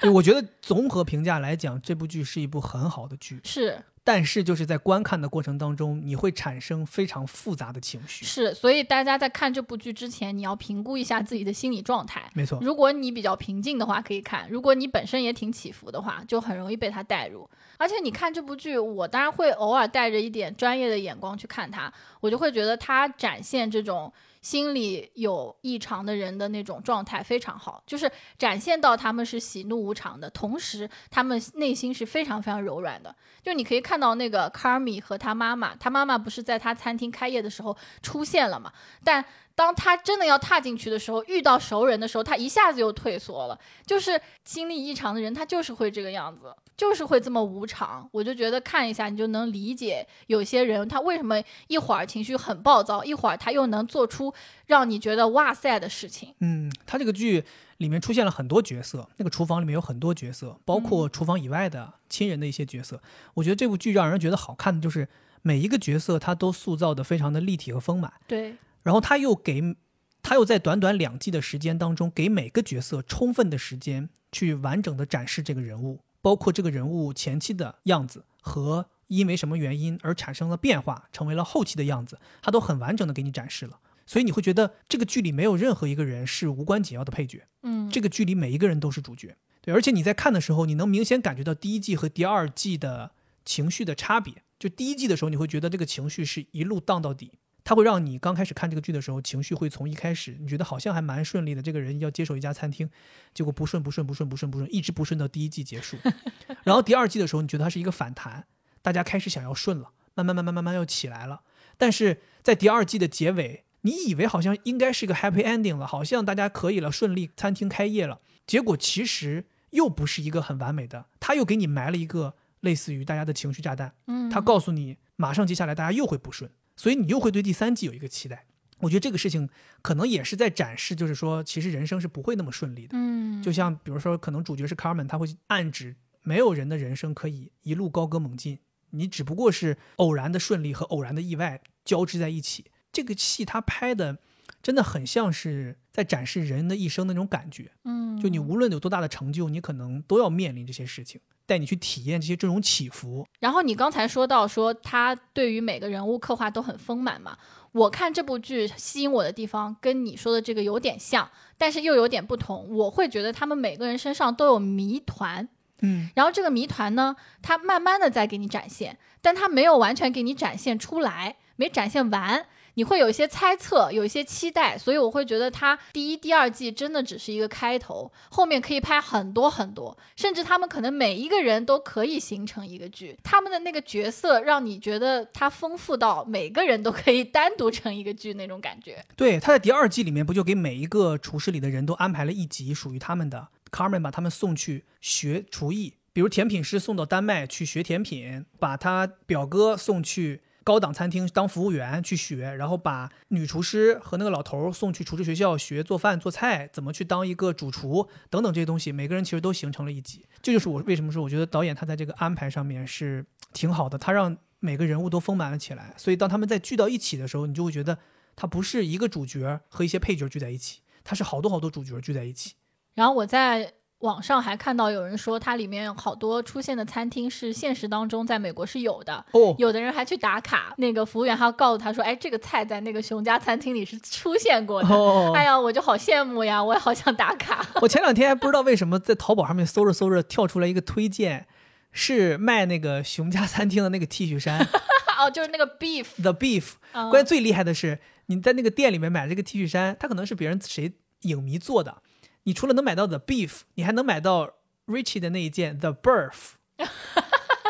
Speaker 1: 对，我觉得综合评价来讲，这部剧是一部很好的剧，
Speaker 2: 是。
Speaker 1: 但是就是在观看的过程当中，你会产生非常复杂的情绪。
Speaker 2: 是，所以大家在看这部剧之前，你要评估一下自己的心理状态。
Speaker 1: 没错，
Speaker 2: 如果你比较平静的话，可以看；如果你本身也挺起伏的话，就很容易被它带入。而且你看这部剧，我当然会偶尔带着一点专业的眼光去看它，我就会觉得它展现这种。心里有异常的人的那种状态非常好，就是展现到他们是喜怒无常的，同时他们内心是非常非常柔软的。就你可以看到那个卡米和他妈妈，他妈妈不是在他餐厅开业的时候出现了嘛？但当他真的要踏进去的时候，遇到熟人的时候，他一下子又退缩了。就是心理异常的人，他就是会这个样子。就是会这么无常，我就觉得看一下你就能理解有些人他为什么一会儿情绪很暴躁，一会儿他又能做出让你觉得哇塞的事情。
Speaker 1: 嗯，他这个剧里面出现了很多角色，那个厨房里面有很多角色，包括厨房以外的亲人的一些角色。我觉得这部剧让人觉得好看的就是每一个角色他都塑造的非常的立体和丰满，
Speaker 2: 对，
Speaker 1: 然后他又给，他又在短短两季的时间当中，给每个角色充分的时间去完整的展示这个人物，包括这个人物前期的样子和因为什么原因而产生了变化，成为了后期的样子，他都很完整的给你展示了。所以你会觉得这个剧里没有任何一个人是无关紧要的配角，
Speaker 2: 嗯，
Speaker 1: 这个剧里每一个人都是主角。对，而且你在看的时候，你能明显感觉到第一季和第二季的情绪的差别。就第一季的时候，你会觉得这个情绪是一路荡到底，它会让你刚开始看这个剧的时候，情绪会从一开始你觉得好像还蛮顺利的，这个人要接手一家餐厅，结果不顺不顺不顺不顺不顺，一直不顺到第一季结束。<laughs> 然后第二季的时候，你觉得它是一个反弹，大家开始想要顺了，慢慢慢慢慢慢要起来了。但是在第二季的结尾。你以为好像应该是一个 happy ending 了，好像大家可以了，顺利餐厅开业了。结果其实又不是一个很完美的，他又给你埋了一个类似于大家的情绪炸弹。
Speaker 2: 嗯，
Speaker 1: 他告诉你，马上接下来大家又会不顺，所以你又会对第三季有一个期待。我觉得这个事情可能也是在展示，就是说其实人生是不会那么顺利的。
Speaker 2: 嗯，
Speaker 1: 就像比如说，可能主角是 Carmen，他会暗指没有人的人生可以一路高歌猛进，你只不过是偶然的顺利和偶然的意外交织在一起。这个戏他拍的真的很像是在展示人的一生那种感觉，
Speaker 2: 嗯，
Speaker 1: 就你无论有多大的成就，你可能都要面临这些事情，带你去体验这些这种起伏。
Speaker 2: 然后你刚才说到说他对于每个人物刻画都很丰满嘛，我看这部剧吸引我的地方跟你说的这个有点像，但是又有点不同。我会觉得他们每个人身上都有谜团，
Speaker 1: 嗯，
Speaker 2: 然后这个谜团呢，他慢慢的在给你展现，但他没有完全给你展现出来，没展现完。你会有一些猜测，有一些期待，所以我会觉得它第一、第二季真的只是一个开头，后面可以拍很多很多，甚至他们可能每一个人都可以形成一个剧，他们的那个角色让你觉得他丰富到每个人都可以单独成一个剧那种感觉。
Speaker 1: 对，他在第二季里面不就给每一个厨师里的人都安排了一集属于他们的，Carmen 把他们送去学厨艺，比如甜品师送到丹麦去学甜品，把他表哥送去。高档餐厅当服务员去学，然后把女厨师和那个老头送去厨师学校学做饭做菜，怎么去当一个主厨等等这些东西，每个人其实都形成了一集。这就是我为什么说，我觉得导演他在这个安排上面是挺好的，他让每个人物都丰满了起来。所以当他们在聚到一起的时候，你就会觉得他不是一个主角和一些配角聚在一起，他是好多好多主角聚在一起。
Speaker 2: 然后我在。网上还看到有人说，它里面好多出现的餐厅是现实当中在美国是有的。
Speaker 1: 哦，
Speaker 2: 有的人还去打卡，那个服务员还要告诉他说：“哎，这个菜在那个熊家餐厅里是出现过的。”
Speaker 1: 哦，
Speaker 2: 哎呀，我就好羡慕呀，我也好想打卡。<laughs>
Speaker 1: 我前两天还不知道为什么在淘宝上面搜着搜着跳出来一个推荐，是卖那个熊家餐厅的那个 T 恤衫。<laughs>
Speaker 2: 哦，就是那个 beef，the
Speaker 1: beef。关键最厉害的是，你在那个店里面买这个 T 恤衫，它可能是别人谁影迷做的。你除了能买到 The Beef，你还能买到 Richie 的那一件 The Birth。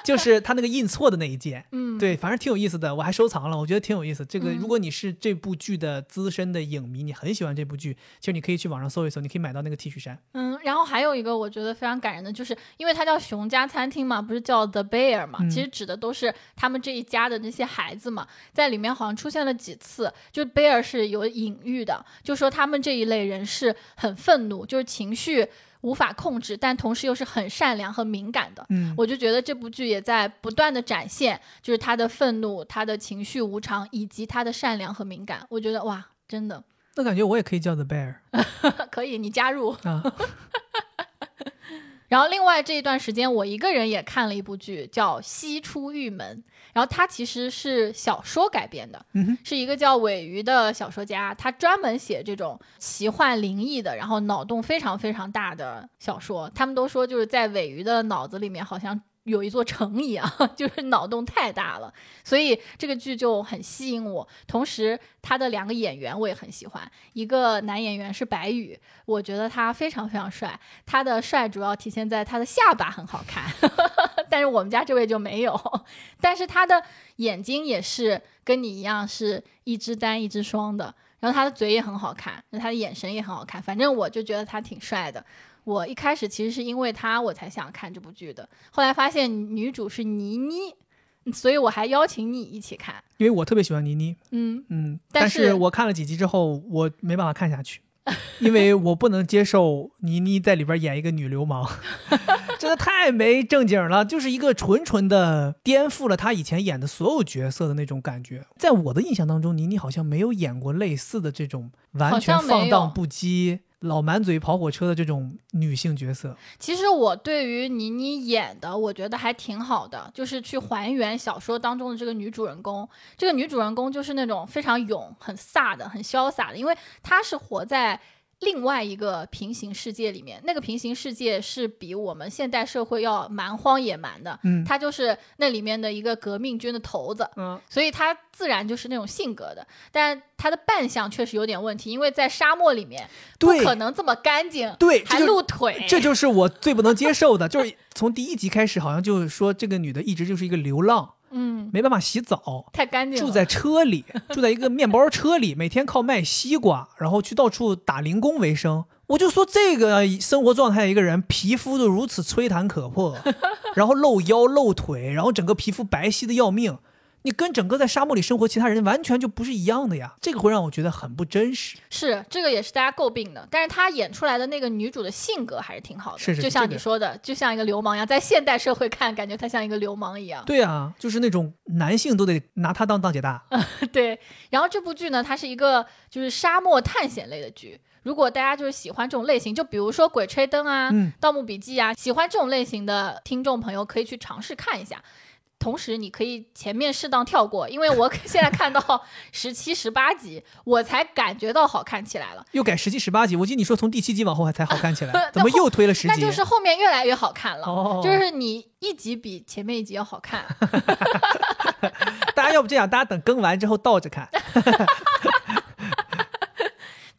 Speaker 1: <laughs> 就是他那个印错的那一件，
Speaker 2: 嗯，
Speaker 1: 对，反正挺有意思的，我还收藏了，我觉得挺有意思。这个如果你是这部剧的资深的影迷，你很喜欢这部剧，其实你可以去网上搜一搜，你可以买到那个 T 恤衫。
Speaker 2: 嗯，然后还有一个我觉得非常感人的，就是因为它叫熊家餐厅嘛，不是叫 The Bear 嘛，其实指的都是他们这一家的那些孩子嘛，在里面好像出现了几次，就 Bear 是有隐喻的，就说他们这一类人是很愤怒，就是情绪。无法控制，但同时又是很善良和敏感的。
Speaker 1: 嗯，
Speaker 2: 我就觉得这部剧也在不断的展现，就是他的愤怒、他的情绪无常，以及他的善良和敏感。我觉得哇，真的。
Speaker 1: 那感觉我也可以叫 The Bear。<laughs>
Speaker 2: 可以，你加入
Speaker 1: 啊。
Speaker 2: 然后另外这一段时间，我一个人也看了一部剧，叫《西出玉门》。然后它其实是小说改编的，是一个叫尾鱼的小说家，他专门写这种奇幻灵异的，然后脑洞非常非常大的小说。他们都说就是在尾鱼的脑子里面好像。有一座城一样，<laughs> 就是脑洞太大了，所以这个剧就很吸引我。同时，他的两个演员我也很喜欢，一个男演员是白宇，我觉得他非常非常帅。他的帅主要体现在他的下巴很好看，<laughs> 但是我们家这位就没有。但是他的眼睛也是跟你一样是一只单一只双的，然后他的嘴也很好看，那他的眼神也很好看。反正我就觉得他挺帅的。我一开始其实是因为他我才想看这部剧的，后来发现女主是倪妮，所以我还邀请你一起看，
Speaker 1: 因为我特别喜欢倪妮。
Speaker 2: 嗯
Speaker 1: 嗯，
Speaker 2: 但
Speaker 1: 是我看了几集之后，我没办法看下去，因为我不能接受倪妮在里边演一个女流氓，<laughs> 真的太没正经了，就是一个纯纯的颠覆了她以前演的所有角色的那种感觉。在我的印象当中，倪妮好像没有演过类似的这种完全放荡不羁、老满嘴跑火车的这种女性角色。
Speaker 2: 其实我对于倪妮演的，我觉得还挺好的，就是去还原小说当中的这个女主人公。这个女主人公就是那种非常勇、很飒的、很潇洒的，因为她是活在。另外一个平行世界里面，那个平行世界是比我们现代社会要蛮荒野蛮的。
Speaker 1: 嗯
Speaker 2: 她就是那里面的一个革命军的头子，
Speaker 1: 嗯，
Speaker 2: 所以她自然就是那种性格的。但她的扮相确实有点问题，因为在沙漠里面不可能这么干净，
Speaker 1: 对，
Speaker 2: 还露腿，
Speaker 1: 这就是我最不能接受的，就是从第一集开始，好像就是说这个女的一直就是一个流浪，
Speaker 2: 嗯，
Speaker 1: 没办法洗澡，
Speaker 2: 太干净了。
Speaker 1: 住在车里，住在一个面包车里，每天靠卖西瓜，然后去到处打零工为生。我就说这个生活状态，一个人皮肤都如此吹弹可破，<laughs> 然后露腰露腿，然后整个皮肤白皙的要命，你跟整个在沙漠里生活其他人完全就不是一样的呀。这个会让我觉得很不真实。
Speaker 2: 是这个也是大家诟病的，但是她演出来的那个女主的性格还是挺好的，
Speaker 1: 是是
Speaker 2: 就像你说的，就像一个流氓一样，在现代社会看，感觉她像一个流氓一样。
Speaker 1: 对啊，就是那种男性都得拿她当当姐大。<laughs>
Speaker 2: 对，然后这部剧呢，它是一个就是沙漠探险类的剧。如果大家就是喜欢这种类型，就比如说《鬼吹灯》啊，
Speaker 1: 嗯
Speaker 2: 盗墓笔记》啊，喜欢这种类型的听众朋友可以去尝试看一下。同时，你可以前面适当跳过，因为我 <laughs> 现在看到十七、十八集，我才感觉到好看起来了。
Speaker 1: 又改十七、十八集，我记得你说从第七集往后还才好看起来，<laughs>
Speaker 2: 那
Speaker 1: 怎么又推了十集？
Speaker 2: 那就是后面越来越好看了，
Speaker 1: 哦
Speaker 2: 就是你一集比前面一集要好看。<laughs>
Speaker 1: 大家要不这样，大家等更完之后倒着看。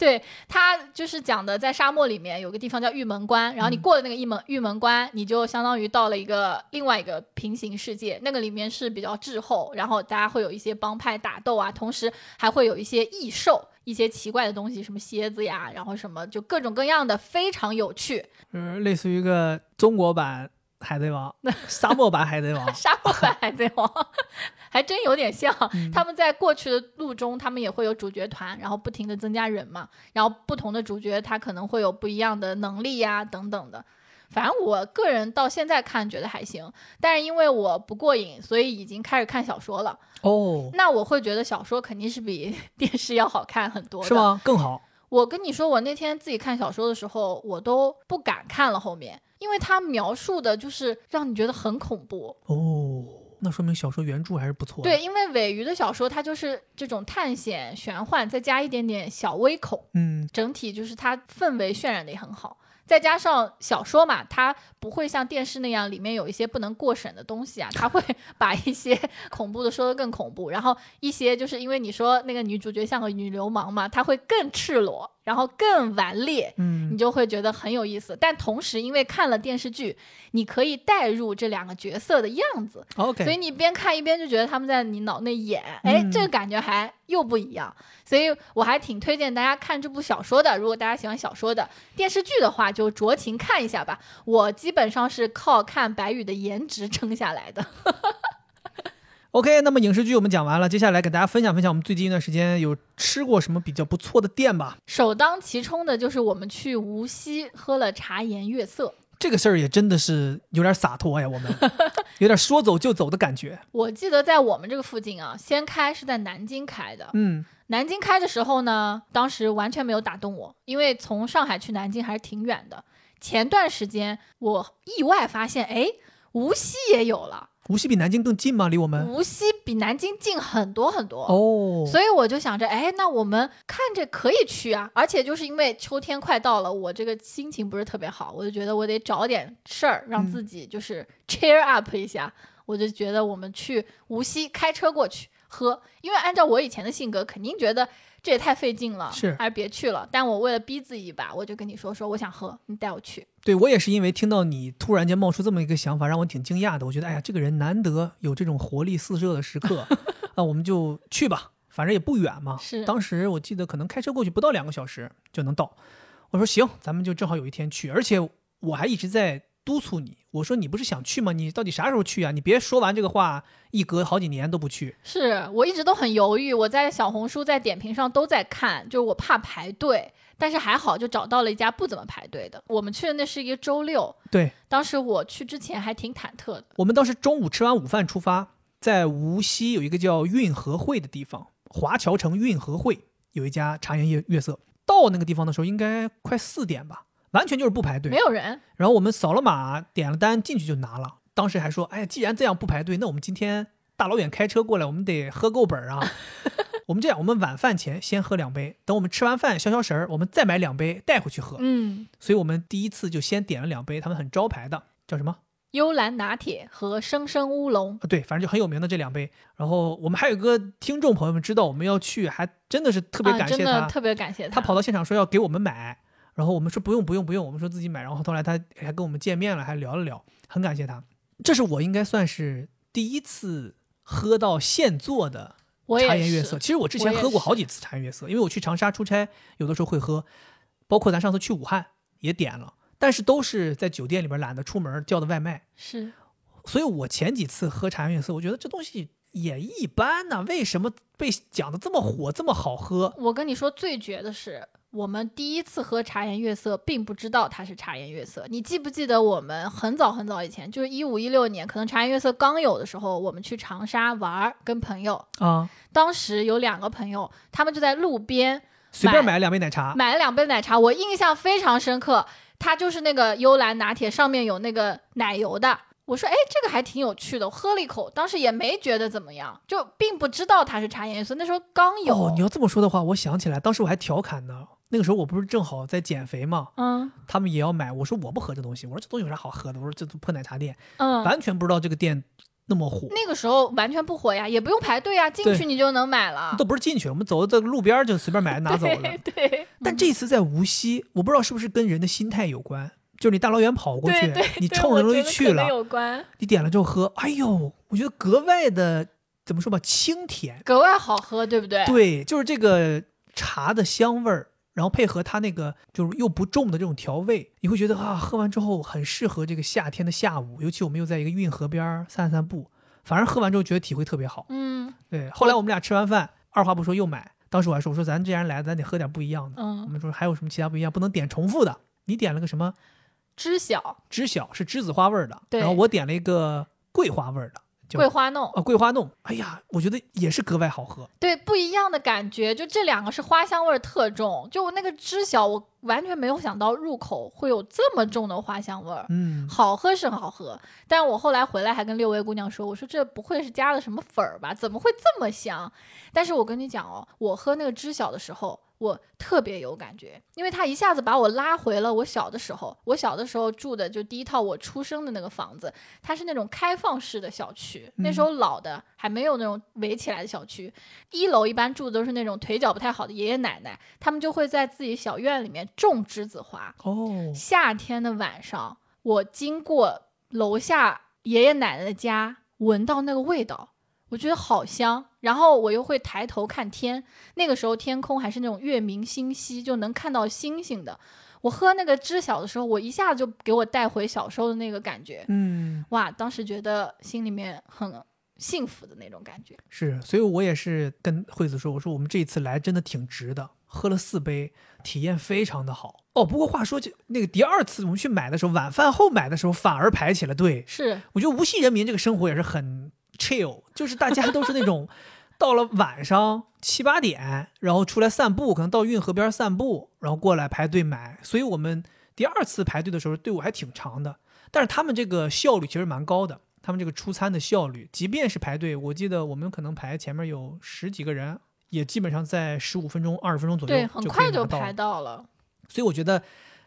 Speaker 2: 对，它就是讲的在沙漠里面有个地方叫玉门关，然后你过了那个玉门玉门关，你就相当于到了一个另外一个平行世界，那个里面是比较滞后，然后大家会有一些帮派打斗啊，同时还会有一些异兽。一些奇怪的东西，什么蝎子呀，然后什么就各种各样的，非常有趣。
Speaker 1: 嗯，类似于一个中国版海贼王，<laughs> 沙漠版海贼王。<laughs>
Speaker 2: 沙漠版海贼王 <laughs> 还真有点像。他们在过去的路中，他们也会有主角团，然后不停的增加人嘛，然后不同的主角他可能会有不一样的能力呀、等等的。反正我个人到现在看觉得还行，但是因为我不过瘾，所以已经开始看小说了。
Speaker 1: 哦，
Speaker 2: 那我会觉得小说肯定是比电视要好看很多的，
Speaker 1: 是？吗？更好。
Speaker 2: 我跟你说，我那天自己看小说的时候，我都不敢看了后面，因为他描述的就是让你觉得很恐怖。
Speaker 1: 哦，那说明小说原著还是不错的。
Speaker 2: 对，，因为尾鱼的小说它就是这种探险玄幻，再加一点点小微恐，
Speaker 1: 嗯，
Speaker 2: 整体就是它氛围渲染的也很好。再加上小说嘛，它不会像电视那样里面有一些不能过审的东西啊，它会 <laughs> 把一些 <laughs> 恐怖的说得更恐怖，然后一些就是因为你说那个女主角像个女流氓嘛，她会更赤裸，然后更顽劣，
Speaker 1: 嗯
Speaker 2: 你就会觉得很有意思。但同时，因为看了电视剧，你可以带入这两个角色的样子
Speaker 1: ，，OK，
Speaker 2: 所以你边看一边就觉得他们在你脑内演，哎，
Speaker 1: 嗯
Speaker 2: 这个感觉还又不一样。所以我还挺推荐大家看这部小说的。如果大家喜欢小说的电视剧的话，就酌情看一下吧。我基本上是靠看白宇的颜值撑下来的。<laughs>
Speaker 1: OK，那么影视剧我们讲完了，接下来给大家分享分享我们最近一段时间有吃过什么比较不错的店吧。
Speaker 2: 首当其冲的就是我们去无锡喝了茶颜悦色。
Speaker 1: 这个事儿也真的是有点洒脱呀，我们 <laughs> 有点说走就走的感觉。
Speaker 2: 我记得在我们这个附近啊，先开是在南京开的。
Speaker 1: 嗯，
Speaker 2: 南京开的时候呢，当时完全没有打动我，因为从上海去南京还是挺远的。前段时间我意外发现，哎，无锡也有了，
Speaker 1: 无锡比南京更近吗？离我们？
Speaker 2: 无锡比南京近很多很多。
Speaker 1: 哦，
Speaker 2: 所以我就想着，哎，那我们看着可以去啊，而且就是因为秋天快到了，我这个心情不是特别好，我就觉得我得找点事儿让自己就是 cheer up 一下，我就觉得我们去无锡开车过去喝，因为按照我以前的性格，肯定觉得这也太费劲了，
Speaker 1: 是
Speaker 2: 还是别去了。但我为了逼自己一把，我就跟你说说我想喝，你带我去。
Speaker 1: 对我也是因为听到你突然间冒出这么一个想法，让我挺惊讶的。我觉得，哎呀，这个人难得有这种活力四射的时刻，<laughs> 啊，我们就去吧，反正也不远嘛。
Speaker 2: 是
Speaker 1: 当时我记得可能开车过去不到两个小时就能到。我说行，咱们就正好有一天去，而且我还一直在督促你，我说你不是想去吗？你到底啥时候去啊？你别说完这个话，一隔好几年都不去。
Speaker 2: 是我一直都很犹豫，我在小红书、在点评上都在看，就是我怕排队，但是还好就找到了一家不怎么排队的。我们去的那是一个周六，
Speaker 1: 对
Speaker 2: 当时我去之前还挺忐忑的。
Speaker 1: 我们当时中午吃完午饭出发，在无锡有一个叫运河会的地方，华侨城运河会有一家茶颜悦悦色。到那个地方的时候，应该快四点吧，完全就是不排队
Speaker 2: 没。有人，
Speaker 1: 然后我们扫了码，点了单，进去就拿了。当时还说，哎呀，既然这样不排队，那我们今天大老远开车过来，我们得喝够本儿啊。<laughs> 我们这样，我们晚饭前先喝两杯，等我们吃完饭消消食儿，我们再买两杯带回去喝。
Speaker 2: 嗯，
Speaker 1: 所以我们第一次就先点了两杯他们很招牌的，叫什么？
Speaker 2: 幽兰拿铁和生生乌龙，
Speaker 1: 啊，对，反正就很有名的这两杯。然后我们还有个听众朋友们知道我们要去，还真的是特别
Speaker 2: 啊
Speaker 1: 感谢他，
Speaker 2: 特别感谢
Speaker 1: 他他跑到现场说要给我们买，然后我们说不用不用不用，我们说自己买。然后后来他还跟我们见面了，还聊了聊，很感谢他。这是我应该算是第一次喝到现做的茶颜悦色。其实我之前喝过好几次茶颜悦色，因为我去长沙出差，有的时候会喝，包括咱上次去武汉也点了，但是都是在酒店里边懒得出门叫的外卖。
Speaker 2: 是
Speaker 1: 所以我前几次喝茶颜悦色，我觉得这东西也一般呐、为什么被讲的这么火，这么好喝？
Speaker 2: 我跟你说，最绝的是，我们第一次喝茶颜悦色，并不知道它是茶颜悦色。你记不记得我们很早很早以前，就是一五一六年，可能茶颜悦色刚有的时候，我们去长沙玩儿，跟朋友，
Speaker 1: 啊，
Speaker 2: 当时有两个朋友，他们就在路边
Speaker 1: 随便买了两杯奶茶，
Speaker 2: 买了两杯奶茶，我印象非常深刻。它就是那个幽兰拿铁，上面有那个奶油的。我说，哎，这个还挺有趣的。我喝了一口，当时也没觉得怎么样，就并不知道它是茶颜悦色。那时候刚有，
Speaker 1: 哦，你要这么说的话，我想起来，当时我还调侃呢。那个时候我不是正好在减肥嘛，
Speaker 2: 嗯
Speaker 1: 他们也要买，我说我不喝这东西，我说这东西有啥好喝的？我说这都破奶茶店，
Speaker 2: 嗯，
Speaker 1: 完全不知道这个店那么火，
Speaker 2: 那个时候完全不火呀，也不用排队呀，进去你就能买了。
Speaker 1: 都不是进去，我们走到这个路边就随便买 <laughs> 拿走了。
Speaker 2: 对对，
Speaker 1: 但这次在无锡，我不知道是不是跟人的心态有关，就是你大老远跑过去，你冲着东西去了，
Speaker 2: 有关，
Speaker 1: 你点了之后喝，哎呦，我觉得格外的怎么说吧，清甜。
Speaker 2: 格外好喝，对不对？
Speaker 1: 对，就是这个茶的香味儿，然后配合它那个就是又不重的这种调味，你会觉得啊，喝完之后很适合这个夏天的下午，尤其我们又在一个运河边儿散散步，反正喝完之后觉得体会特别好。
Speaker 2: 嗯
Speaker 1: 对，后来我们俩吃完饭，二话不说又买。当时我还说，我说咱既然来，咱得喝点不一样的。嗯我
Speaker 2: 嗯，
Speaker 1: 们说还有什么其他不一样，不能点重复的。你点了个什么
Speaker 2: 知晓
Speaker 1: 知晓是栀子花味儿的，
Speaker 2: 对
Speaker 1: 然后我点了一个桂花味儿的，叫
Speaker 2: 桂花弄，
Speaker 1: 啊桂花弄。哎呀，我觉得也是格外好喝。
Speaker 2: 对，不一样的感觉，就这两个是花香味儿特重，就那个知晓，我完全没有想到入口会有这么重的花香味儿。
Speaker 1: 嗯，
Speaker 2: 好喝是好喝，但我后来回来还跟六位姑娘说，我说这不会是加了什么粉儿吧？怎么会这么香？但是我跟你讲哦，我喝那个知晓的时候，我特别有感觉，因为它一下子把我拉回了我小的时候。我小的时候住的就第一套我出生的那个房子，它是那种开放式的小区，那时候老的还没有那种围起来的小区。一楼一般住的都是那种腿脚不太好的爷爷奶奶，他们就会在自己小院里面种栀子花。
Speaker 1: 哦，
Speaker 2: 夏天的晚上，我经过楼下爷爷奶奶的家，闻到那个味道，我觉得好香。然后我又会抬头看天，那个时候天空还是那种月明星稀，就能看到星星的。我喝那个知晓的时候，我一下子就给我带回小时候的那个感觉，
Speaker 1: 嗯，
Speaker 2: 哇！当时觉得心里面很幸福的那种感觉。
Speaker 1: 是，所以我也是跟惠子说，我说我们这一次来真的挺值的，喝了四杯，体验非常的好。哦，不过话说，就那个第二次我们去买的时候，晚饭后买的时候反而排起了队。
Speaker 2: 是，
Speaker 1: 我觉得无锡人民这个生活也是很 chill，<laughs> 就是大家都是那种到了晚上七八点，然后出来散步，可能到运河边散步，然后过来排队买。所以我们第二次排队的时候队伍还挺长的，但是他们这个效率其实蛮高的，他们这个出餐的效率，即便是排队，我记得我们可能排前面有十几个人，也基本上在十五分钟、二十分钟左右
Speaker 2: 对，很
Speaker 1: 就
Speaker 2: 快就排
Speaker 1: 到了。所以我觉得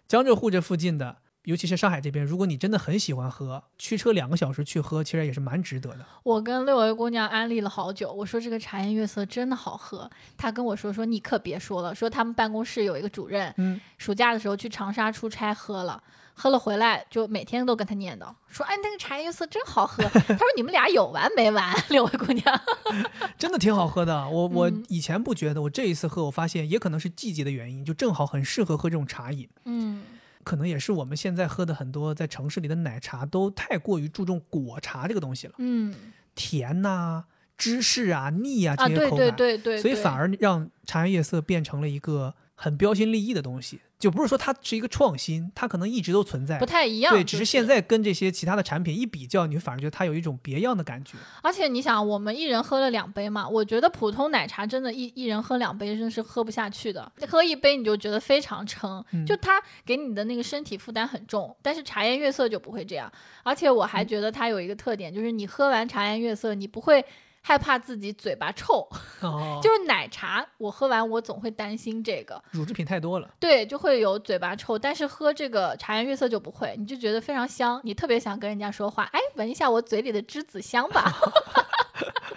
Speaker 1: 江浙沪这附近的，尤其是上海这边，如果你真的很喜欢喝，驱车两个小时去喝，其实也是蛮值得的。
Speaker 2: 我跟六位姑娘安利了好久，我说这个茶颜悦色真的好喝。她跟我说说你可别说了，说他们办公室有一个主任，
Speaker 1: 嗯，
Speaker 2: 暑假的时候去长沙出差喝了。喝了回来就每天都跟他念叨，说：“哎，那个茶颜悦色真好喝。<laughs> ”他说：“你们俩有完没完？”六位姑娘，<laughs>
Speaker 1: 真的挺好喝的。我 <laughs> 我
Speaker 2: 嗯
Speaker 1: 以前不觉得，我这一次喝，我发现也可能是季节的原因，就正好很适合喝这种茶饮。
Speaker 2: 嗯，
Speaker 1: 可能也是我们现在喝的很多在城市里的奶茶都太过于注重果茶这个东西了，
Speaker 2: 嗯。
Speaker 1: 甜呐、芝士啊、腻啊这些口感，
Speaker 2: 对对对，
Speaker 1: 所以反而让茶颜悦色变成了一个很标新立异的东西，就不是说它是一个创新，它可能一直都存在
Speaker 2: 不。太一样。
Speaker 1: 对，只是现在跟这些其他的产品一比较，你反而觉得它有一种别样的感觉。
Speaker 2: 而且你想，我们一人喝了两杯嘛，我觉得普通奶茶真的一，一人喝两杯真是喝不下去的。喝一杯你就觉得非常撑，
Speaker 1: 嗯
Speaker 2: 就它给你的那个身体负担很重。但是茶颜悦色就不会这样，而且我
Speaker 1: 嗯
Speaker 2: 还觉得它有一个特点，就是你喝完茶颜悦色，你不会害怕自己嘴巴臭。<laughs>
Speaker 1: 哦，
Speaker 2: 就是奶茶，我喝完我总会担心这个，
Speaker 1: 乳制品太多了。
Speaker 2: 对，就会有嘴巴臭。但是喝这个茶颜悦色就不会，你就觉得非常香，你特别想跟人家说话，哎，闻一下我嘴里的栀子香吧。<laughs>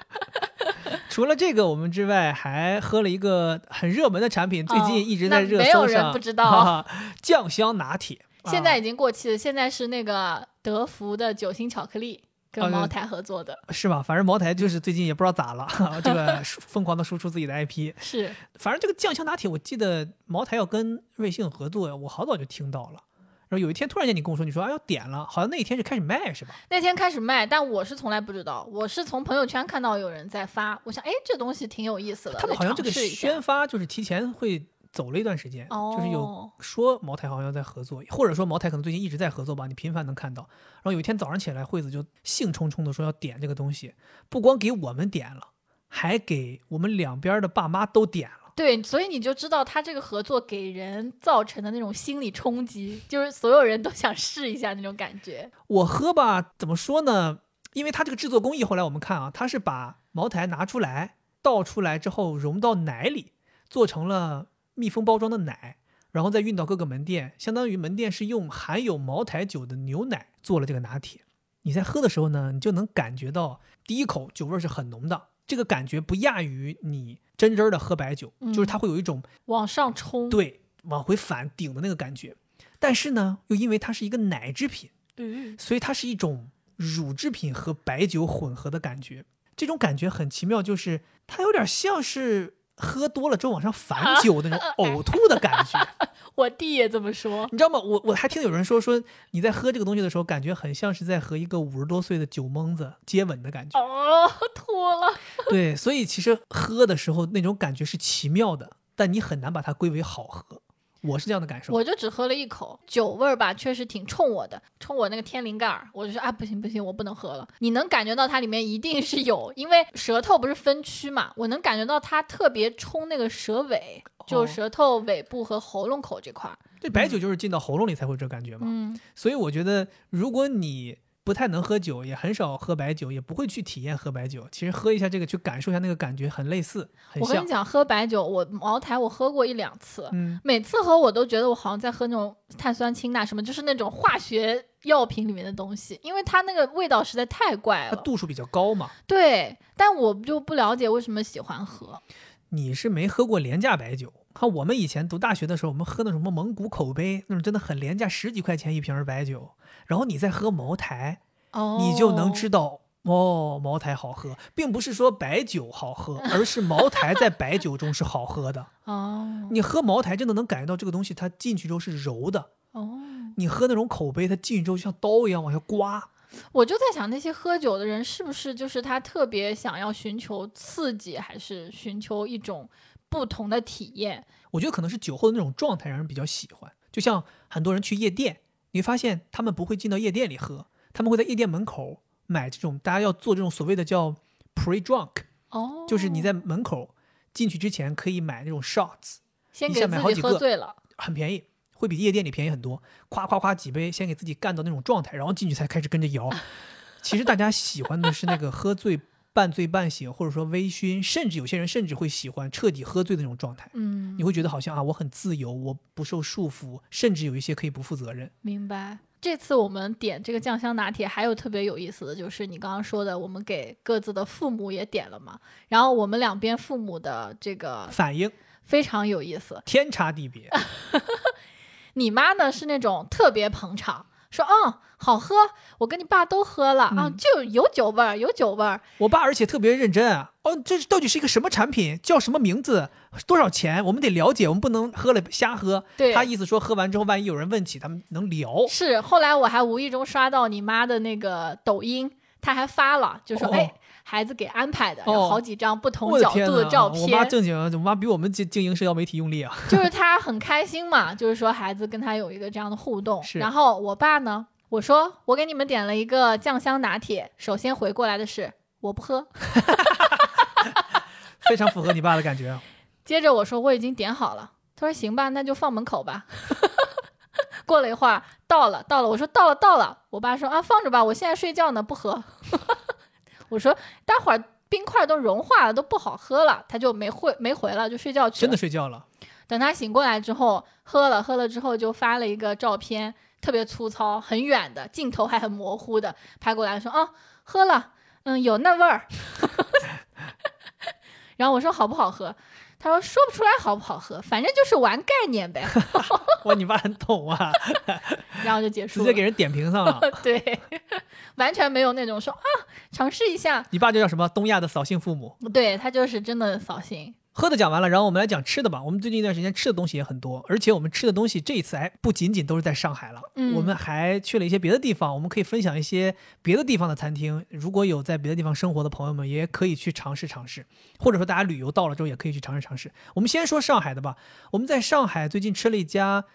Speaker 2: <laughs>
Speaker 1: 除了这个我们之外，还喝了一个很热门的产品，最
Speaker 2: 哦
Speaker 1: 近一直在
Speaker 2: 热没有人不知道
Speaker 1: 酱香拿铁。啊
Speaker 2: 现在已经过期了，现在是那个德芙的酒心巧克力跟
Speaker 1: 哦
Speaker 2: 茅台合作的，
Speaker 1: 是吧？反正茅台就是最近也不知道咋了，<laughs> 这个疯狂的输出自己的 IP。
Speaker 2: 是
Speaker 1: 反正这个酱香拿铁，我记得茅台要跟瑞幸合作，我好早就听到了。然后有一天突然间你跟我说，你说啊要点了，好像那一天是开始卖是吧？
Speaker 2: 那天开始卖，但我是从来不知道，我是从朋友圈看到有人在发，我想，哎，这东西挺有意思的，
Speaker 1: 他们好像这个宣发就是提前会走了一段时间，就是有
Speaker 2: 哦
Speaker 1: 说茅台好像在合作，或者说茅台可能最近一直在合作吧，你频繁能看到。然后有一天早上起来，惠子就兴冲冲的说要点这个东西，不光给我们点了，还给我们两边的爸妈都点了。
Speaker 2: 对，所以你就知道他这个合作给人造成的那种心理冲击，就是所有人都想试一下那种感觉。
Speaker 1: 我喝吧，怎么说呢？因为它这个制作工艺，后来我们看啊，它是把茅台拿出来倒出来之后融到奶里，做成了密封包装的奶，然后再运到各个门店，相当于门店是用含有茅台酒的牛奶做了这个拿铁。你在喝的时候呢，你就能感觉到第一口酒味是很浓的，这个感觉不亚于你真真儿的喝白酒，就是它会有一种
Speaker 2: 往上冲，
Speaker 1: 对往回反顶的那个感觉。但是呢，又因为它是一个奶制品。
Speaker 2: 嗯，
Speaker 1: 所以它是一种乳制品和白酒混合的感觉。这种感觉很奇妙，就是它有点像是喝多了之后往上反酒的那种 <laughs> 呕吐的感觉，<laughs>
Speaker 2: 我弟也这么说。
Speaker 1: 你知道吗？我我还听有人说说你在喝这个东西的时候，感觉很像是在和一个五十多岁的酒蒙子接吻的感觉。
Speaker 2: 哦，吐了。
Speaker 1: 对，所以其实喝的时候那种感觉是奇妙的，但你很难把它归为好喝。我是这样的感受。
Speaker 2: 我就只喝了一口，酒味儿吧，确实挺冲我的，冲我那个天灵盖儿，我就说啊，不行不行，我不能喝了。你能感觉到它里面一定是有，因为舌头不是分区嘛，我能感觉到它特别冲那个舌尾，就
Speaker 1: 哦
Speaker 2: 舌头尾部和喉咙口这块儿。
Speaker 1: 对白酒就是进到喉咙里才会这感觉嘛。
Speaker 2: 嗯，
Speaker 1: 所以我觉得，如果你不太能喝酒，也很少喝白酒，也不会去体验喝白酒，其实喝一下这个，去感受一下那个感觉，很类似，很
Speaker 2: 我跟你。讲，喝白酒，我茅台我喝过一两次，
Speaker 1: 嗯，
Speaker 2: 每次喝我都觉得我好像在喝那种碳酸氢钠什么，就是那种化学药品里面的东西，因为它那个味道实在太怪了。
Speaker 1: 它度数比较高嘛。
Speaker 2: 对，但我就不了解为什么喜欢喝。
Speaker 1: 你是没喝过廉价白酒。看我们以前读大学的时候，我们喝的什么蒙古口碑，那种真的很廉价，十几块钱一瓶儿白酒。然后你再喝茅台，
Speaker 2: 哦，
Speaker 1: 你就能知道哦，茅台好喝，并不是说白酒好喝，<laughs> 而是茅台在白酒中是好喝的。<laughs>
Speaker 2: 哦
Speaker 1: 你喝茅台真的能感觉到这个东西，它进去之后是柔的。
Speaker 2: 哦，
Speaker 1: 你喝那种口碑，它进去之后就像刀一样往下刮。
Speaker 2: 我就在想，那些喝酒的人是不是就是他特别想要寻求刺激，还是寻求一种不同的体验？
Speaker 1: 我觉得可能是酒后的那种状态让人比较喜欢。就像很多人去夜店，你会发现他们不会进到夜店里喝，他们会在夜店门口买这种大家要做这种所谓的叫 pre drunk，
Speaker 2: 哦，
Speaker 1: 就是你在门口进去之前可以买那种 shots，一
Speaker 2: 先给自己
Speaker 1: 下买好几个
Speaker 2: 喝醉了。
Speaker 1: 很便宜，会比夜店里便宜很多。夸夸夸几杯，先给自己干到那种状态，然后进去才开始跟着摇。<laughs> 其实大家喜欢的是那个喝醉、半醉半醒，或者说微醺，甚至有些人甚至会喜欢彻底喝醉的那种状态。
Speaker 2: 嗯
Speaker 1: 你，会觉得好像啊，我很自由，我不受束缚，甚至有一些可以不负责任。
Speaker 2: 明白。这次我们点这个酱香拿铁，还有特别有意思的就是你刚刚说的，我们给各自的父母也点了嘛，然后我们两边父母的这个
Speaker 1: 反应
Speaker 2: 非常有意思。
Speaker 1: 天差地别。<laughs>
Speaker 2: 你妈呢是那种特别捧场，说嗯好喝，我跟你爸都喝了、啊，
Speaker 1: 嗯
Speaker 2: 就有酒味儿，有酒味儿。
Speaker 1: 我爸而且特别认真啊，哦，这到底是一个什么产品，叫什么名字，多少钱，我们得了解，我们不能喝了瞎喝。
Speaker 2: 对
Speaker 1: 他意思说喝完之后，万一有人问起，他们能聊。
Speaker 2: 是，后来我还无意中刷到你妈的那个抖音，他还发了，就说、
Speaker 1: 哦
Speaker 2: 哎，孩子给安排的，
Speaker 1: 哦
Speaker 2: 有好几张不同角度的照片。
Speaker 1: 我妈正经，我妈比我们经经营社交媒体用力啊。
Speaker 2: 就是他很开心嘛，就是说孩子跟他有一个这样的互动。然后我爸呢，我说我给你们点了一个酱香拿铁，首先回过来的是我不喝，<laughs>
Speaker 1: 非常符合你爸的感觉啊。
Speaker 2: 接着我说我已经点好了，他说行吧，那就放门口吧。<laughs> 过了一会儿到了到了，我说到了到了，我爸说啊放着吧，我现在睡觉呢，不喝。我说待会儿冰块都融化了，都不好喝了，他就没回没回了，就睡觉去了。
Speaker 1: 真的睡觉了，
Speaker 2: 等他醒过来之后，喝了喝了之后，就发了一个照片，特别粗糙，很远的镜头还很模糊的拍过来说：“哦，喝了，嗯，有那味儿。<laughs> ”然后我说好不好喝？他说说不出来好不好喝，反正就是玩概念呗。<laughs> <laughs>
Speaker 1: 哇，你爸很懂啊，
Speaker 2: 然后就结束了。
Speaker 1: 直接给人点评上了。<laughs>
Speaker 2: 对，完全没有那种说啊尝试一下。
Speaker 1: 你爸就叫什么东亚的扫兴父母。
Speaker 2: 对他就是真的扫兴。
Speaker 1: 喝的讲完了，然后我们来讲吃的吧。我们最近一段时间吃的东西也很多，而且我们吃的东西这一次哎，不仅仅都是在上海了，
Speaker 2: 嗯
Speaker 1: 我们还去了一些别的地方。我们可以分享一些别的地方的餐厅。如果有在别的地方生活的朋友们，也可以去尝试尝试，或者说大家旅游到了之后也可以去尝试尝试。我们先说上海的吧。我们在上海最近吃了一家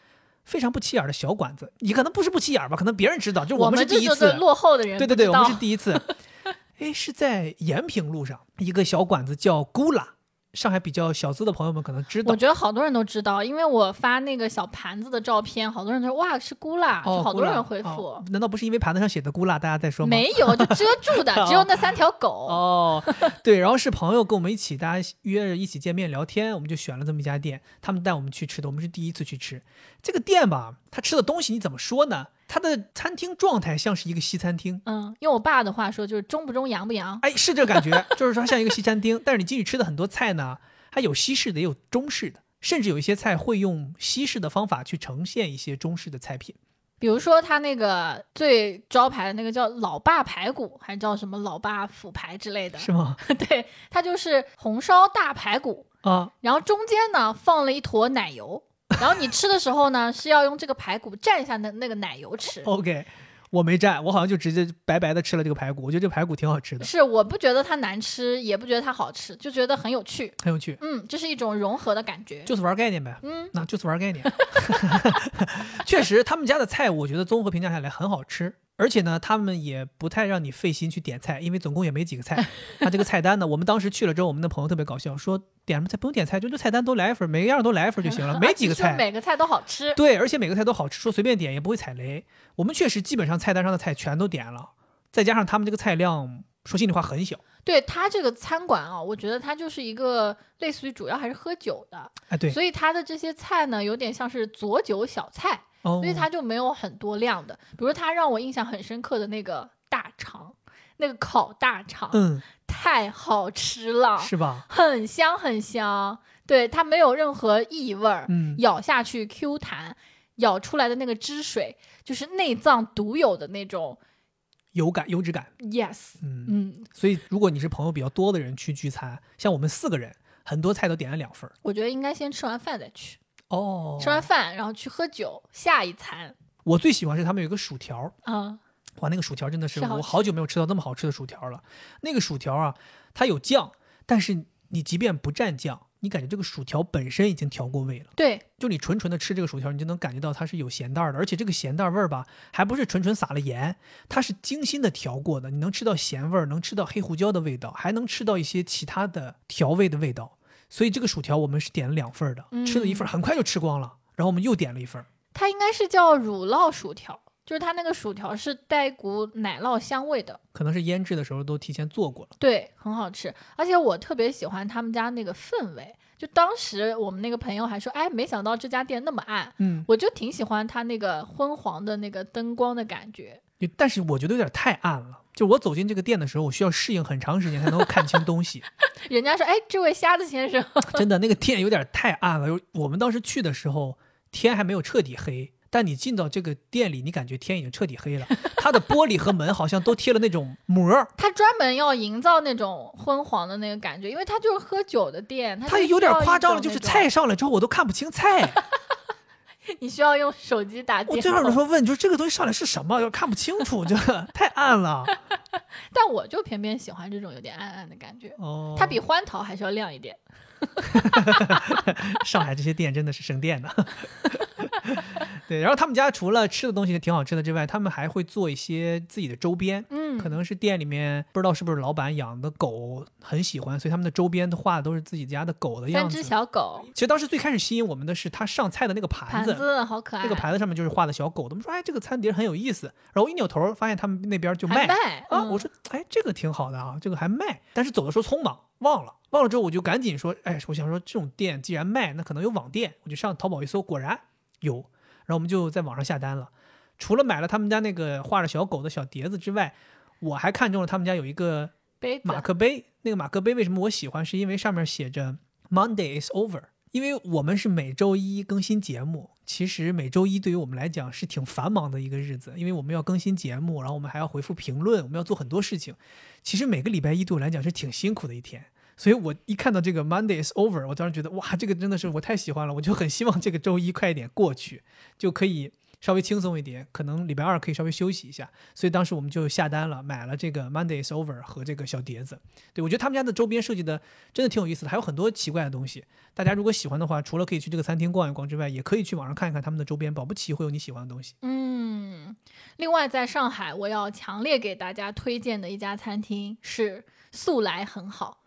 Speaker 1: 非常不起眼的小馆子，也可能不是不起眼吧，可能别人知道，就
Speaker 2: 我
Speaker 1: 们是第一次。
Speaker 2: 落后的人
Speaker 1: 对对对，我们是第一次。<laughs> 哎，是在延平路上一个小馆子叫咕啦。上海比较小资的朋友们可能知道
Speaker 2: 我，觉得好多人都知道，因为我发那个小盘子的照片，好多人都说哇是菇辣，
Speaker 1: 哦，
Speaker 2: 就好多人回复。
Speaker 1: 哦难道不是因为盘子上写的“咕啦”，大家在说吗？
Speaker 2: 没有，就遮住的，<laughs> 只有那三条狗。
Speaker 1: 哦，对，然后是朋友跟我们一起，大家约着一起见面聊天，我们就选了这么一家店，他们带我们去吃的，我们是第一次去吃这个店吧。他吃的东西你怎么说呢？他的餐厅状态像是一个西餐厅，
Speaker 2: 嗯，用我爸的话说就是中不中洋不洋。
Speaker 1: 哎，是这感觉，<laughs> 就是说像一个西餐厅，但是你进去吃的很多菜呢，它有西式的，也有中式的，甚至有一些菜会用西式的方法去呈现一些中式的菜品。
Speaker 2: 比如说他那个最招牌的那个叫老爸排骨，还叫什么老爸腐排之类的。
Speaker 1: 是吗？<laughs>
Speaker 2: 对，它就是红烧大排骨，
Speaker 1: 啊，
Speaker 2: 然后中间呢放了一坨奶油，然后你吃的时候呢是要用这个排骨蘸一下那那个奶油吃。
Speaker 1: OK，我没蘸，我好像就直接白白的吃了这个排骨，我觉得这个排骨挺好吃的，
Speaker 2: 是，我不觉得它难吃，也不觉得它好吃，就觉得很有趣。
Speaker 1: 很有趣，
Speaker 2: 嗯，这是一种融合的感觉。
Speaker 1: 就是玩概念呗。
Speaker 2: 嗯，
Speaker 1: 那就是玩概念。<laughs> 确实，他们家的菜我觉得综合评价下来很好吃，而且呢，他们也不太让你费心去点菜，因为总共也没几个菜。他这个菜单呢，我们当时去了之后，我们的朋友特别搞笑，说点什么菜不用点菜，就这菜单都来一份，每个样都来一份就行了，<laughs> 没几个菜。
Speaker 2: 每个菜都好吃。
Speaker 1: 对，而且每个菜都好吃，说随便点也不会踩雷。我们确实基本上菜单上的菜全都点了，再加上他们这个菜量，说心里话很小。
Speaker 2: 对他这个餐馆啊，我觉得它就是一个类似于主要还是喝酒的，
Speaker 1: 哎，对，
Speaker 2: 所以它的这些菜呢，有点像是佐酒小菜，
Speaker 1: 哦
Speaker 2: 所以它就没有很多量的。比如他让我印象很深刻的那个大肠，那个烤大肠，
Speaker 1: 嗯，
Speaker 2: 太好吃了，
Speaker 1: 是吧？
Speaker 2: 很香很香。对，它没有任何异味儿，
Speaker 1: 嗯，
Speaker 2: 咬下去 Q 弹，咬出来的那个汁水就是内脏独有的那种。
Speaker 1: 有感油脂感。
Speaker 2: yes，
Speaker 1: 嗯，
Speaker 2: 嗯，
Speaker 1: 所以如果你是朋友比较多的人去聚餐，像我们四个人，很多菜都点了两份儿。
Speaker 2: 我觉得应该先吃完饭再去，
Speaker 1: 哦。
Speaker 2: 吃完饭然后去喝酒，下一餐。
Speaker 1: 我最喜欢是他们有一个薯条，
Speaker 2: 啊，
Speaker 1: 哇，那个薯条真的是我好久没有吃到那么好吃的薯条了。那个薯条啊，它有酱，但是你即便不蘸酱，你感觉这个薯条本身已经调过味了。
Speaker 2: 对，
Speaker 1: 就你纯纯的吃这个薯条，你就能感觉到它是有咸淡儿的，而且这个咸淡味儿吧，还不是纯纯撒了盐，它是精心的调过的。你能吃到咸味儿，能吃到黑胡椒的味道，还能吃到一些其他的调味的味道。所以这个薯条我们是点了两份儿的，
Speaker 2: 嗯
Speaker 1: 吃了一份儿很快就吃光了，然后我们又点了一份儿。
Speaker 2: 它应该是叫乳酪薯条，就是它那个薯条是带一股奶酪香味的，
Speaker 1: 可能是腌制的时候都提前做过了。
Speaker 2: 对，很好吃。而且我特别喜欢他们家那个氛围，就当时我们那个朋友还说，哎，没想到这家店那么暗，
Speaker 1: 嗯，
Speaker 2: 我就挺喜欢它那个昏黄的那个灯光的感觉。
Speaker 1: 但是我觉得有点太暗了。就我走进这个店的时候，我需要适应很长时间才能够看清东西。<laughs>
Speaker 2: 人家说，哎，这位瞎子先生，
Speaker 1: 真的，那个店有点太暗了。我们当时去的时候，天还没有彻底黑，但你进到这个店里，你感觉天已经彻底黑了。它的玻璃和门好像都贴了那种膜儿，
Speaker 2: 他专门要营造那种昏黄的那个感觉，因为它就是喝酒的店，它
Speaker 1: 它有点夸张了，就是
Speaker 2: 菜。
Speaker 1: 上来之后我都看不清菜。<laughs>
Speaker 2: 你需要用手机打电
Speaker 1: 我最后有
Speaker 2: 话，
Speaker 1: 时候问，就是这个东西上来是什么，有点看不清楚，就 <laughs> 太暗了。<laughs>
Speaker 2: 但我就偏偏喜欢这种有点暗暗的感觉，
Speaker 1: 哦，
Speaker 2: 它比欢桃还是要亮一点。<laughs>
Speaker 1: 上海这些店真的是省电的。<laughs> 对，然后他们家除了吃的东西挺好吃的之外，他们还会做一些自己的周边。
Speaker 2: 嗯，
Speaker 1: 可能是店里面不知道是不是老板养的狗很喜欢，所以他们的周边的画的都是自己家的狗的样子
Speaker 2: 三只。小狗，
Speaker 1: 其实当时最开始吸引我们的是他上菜的那个盘子，
Speaker 2: 盘子好可爱，
Speaker 1: 那个盘子上面就是画的小狗的。我们说，哎，这个餐碟很有意思。然后一扭头发现他们那边就卖
Speaker 2: 卖
Speaker 1: 啊，
Speaker 2: 嗯
Speaker 1: 我说，哎，这个挺好的啊，这个还卖。但是走的时候匆忙，忘了，忘了之后我就赶紧说，哎，我想说这种店既然卖，那可能有网店，我就上淘宝一搜，果然有。然后我们就在网上下单了。除了买了他们家那个画着小狗的小碟子之外，我还看中了他们家有一个
Speaker 2: 杯，
Speaker 1: 马克杯。那个马克杯为什么我喜欢？是因为上面写着 “Monday is over”。因为我们是每周一更新节目，其实每周一对于我们来讲是挺繁忙的一个日子，因为我们要更新节目，然后我们还要回复评论，我们要做很多事情。其实每个礼拜一对我来讲是挺辛苦的一天，所以我一看到这个 Monday is over，我当时觉得哇，这个真的是我太喜欢了，我就很希望这个周一快一点过去，就可以稍微轻松一点，可能礼拜二可以稍微休息一下。所以当时我们就下单了，买了这个 Monday is over 和这个小碟子。对我觉得他们家的周边设计的真的挺有意思的，还有很多奇怪的东西。大家如果喜欢的话，除了可以去这个餐厅逛一逛之外，也可以去网上看一看他们的周边，保不齐会有你喜欢的东西。
Speaker 2: 嗯，另外在上海，我要强烈给大家推荐的一家餐厅是素来很好，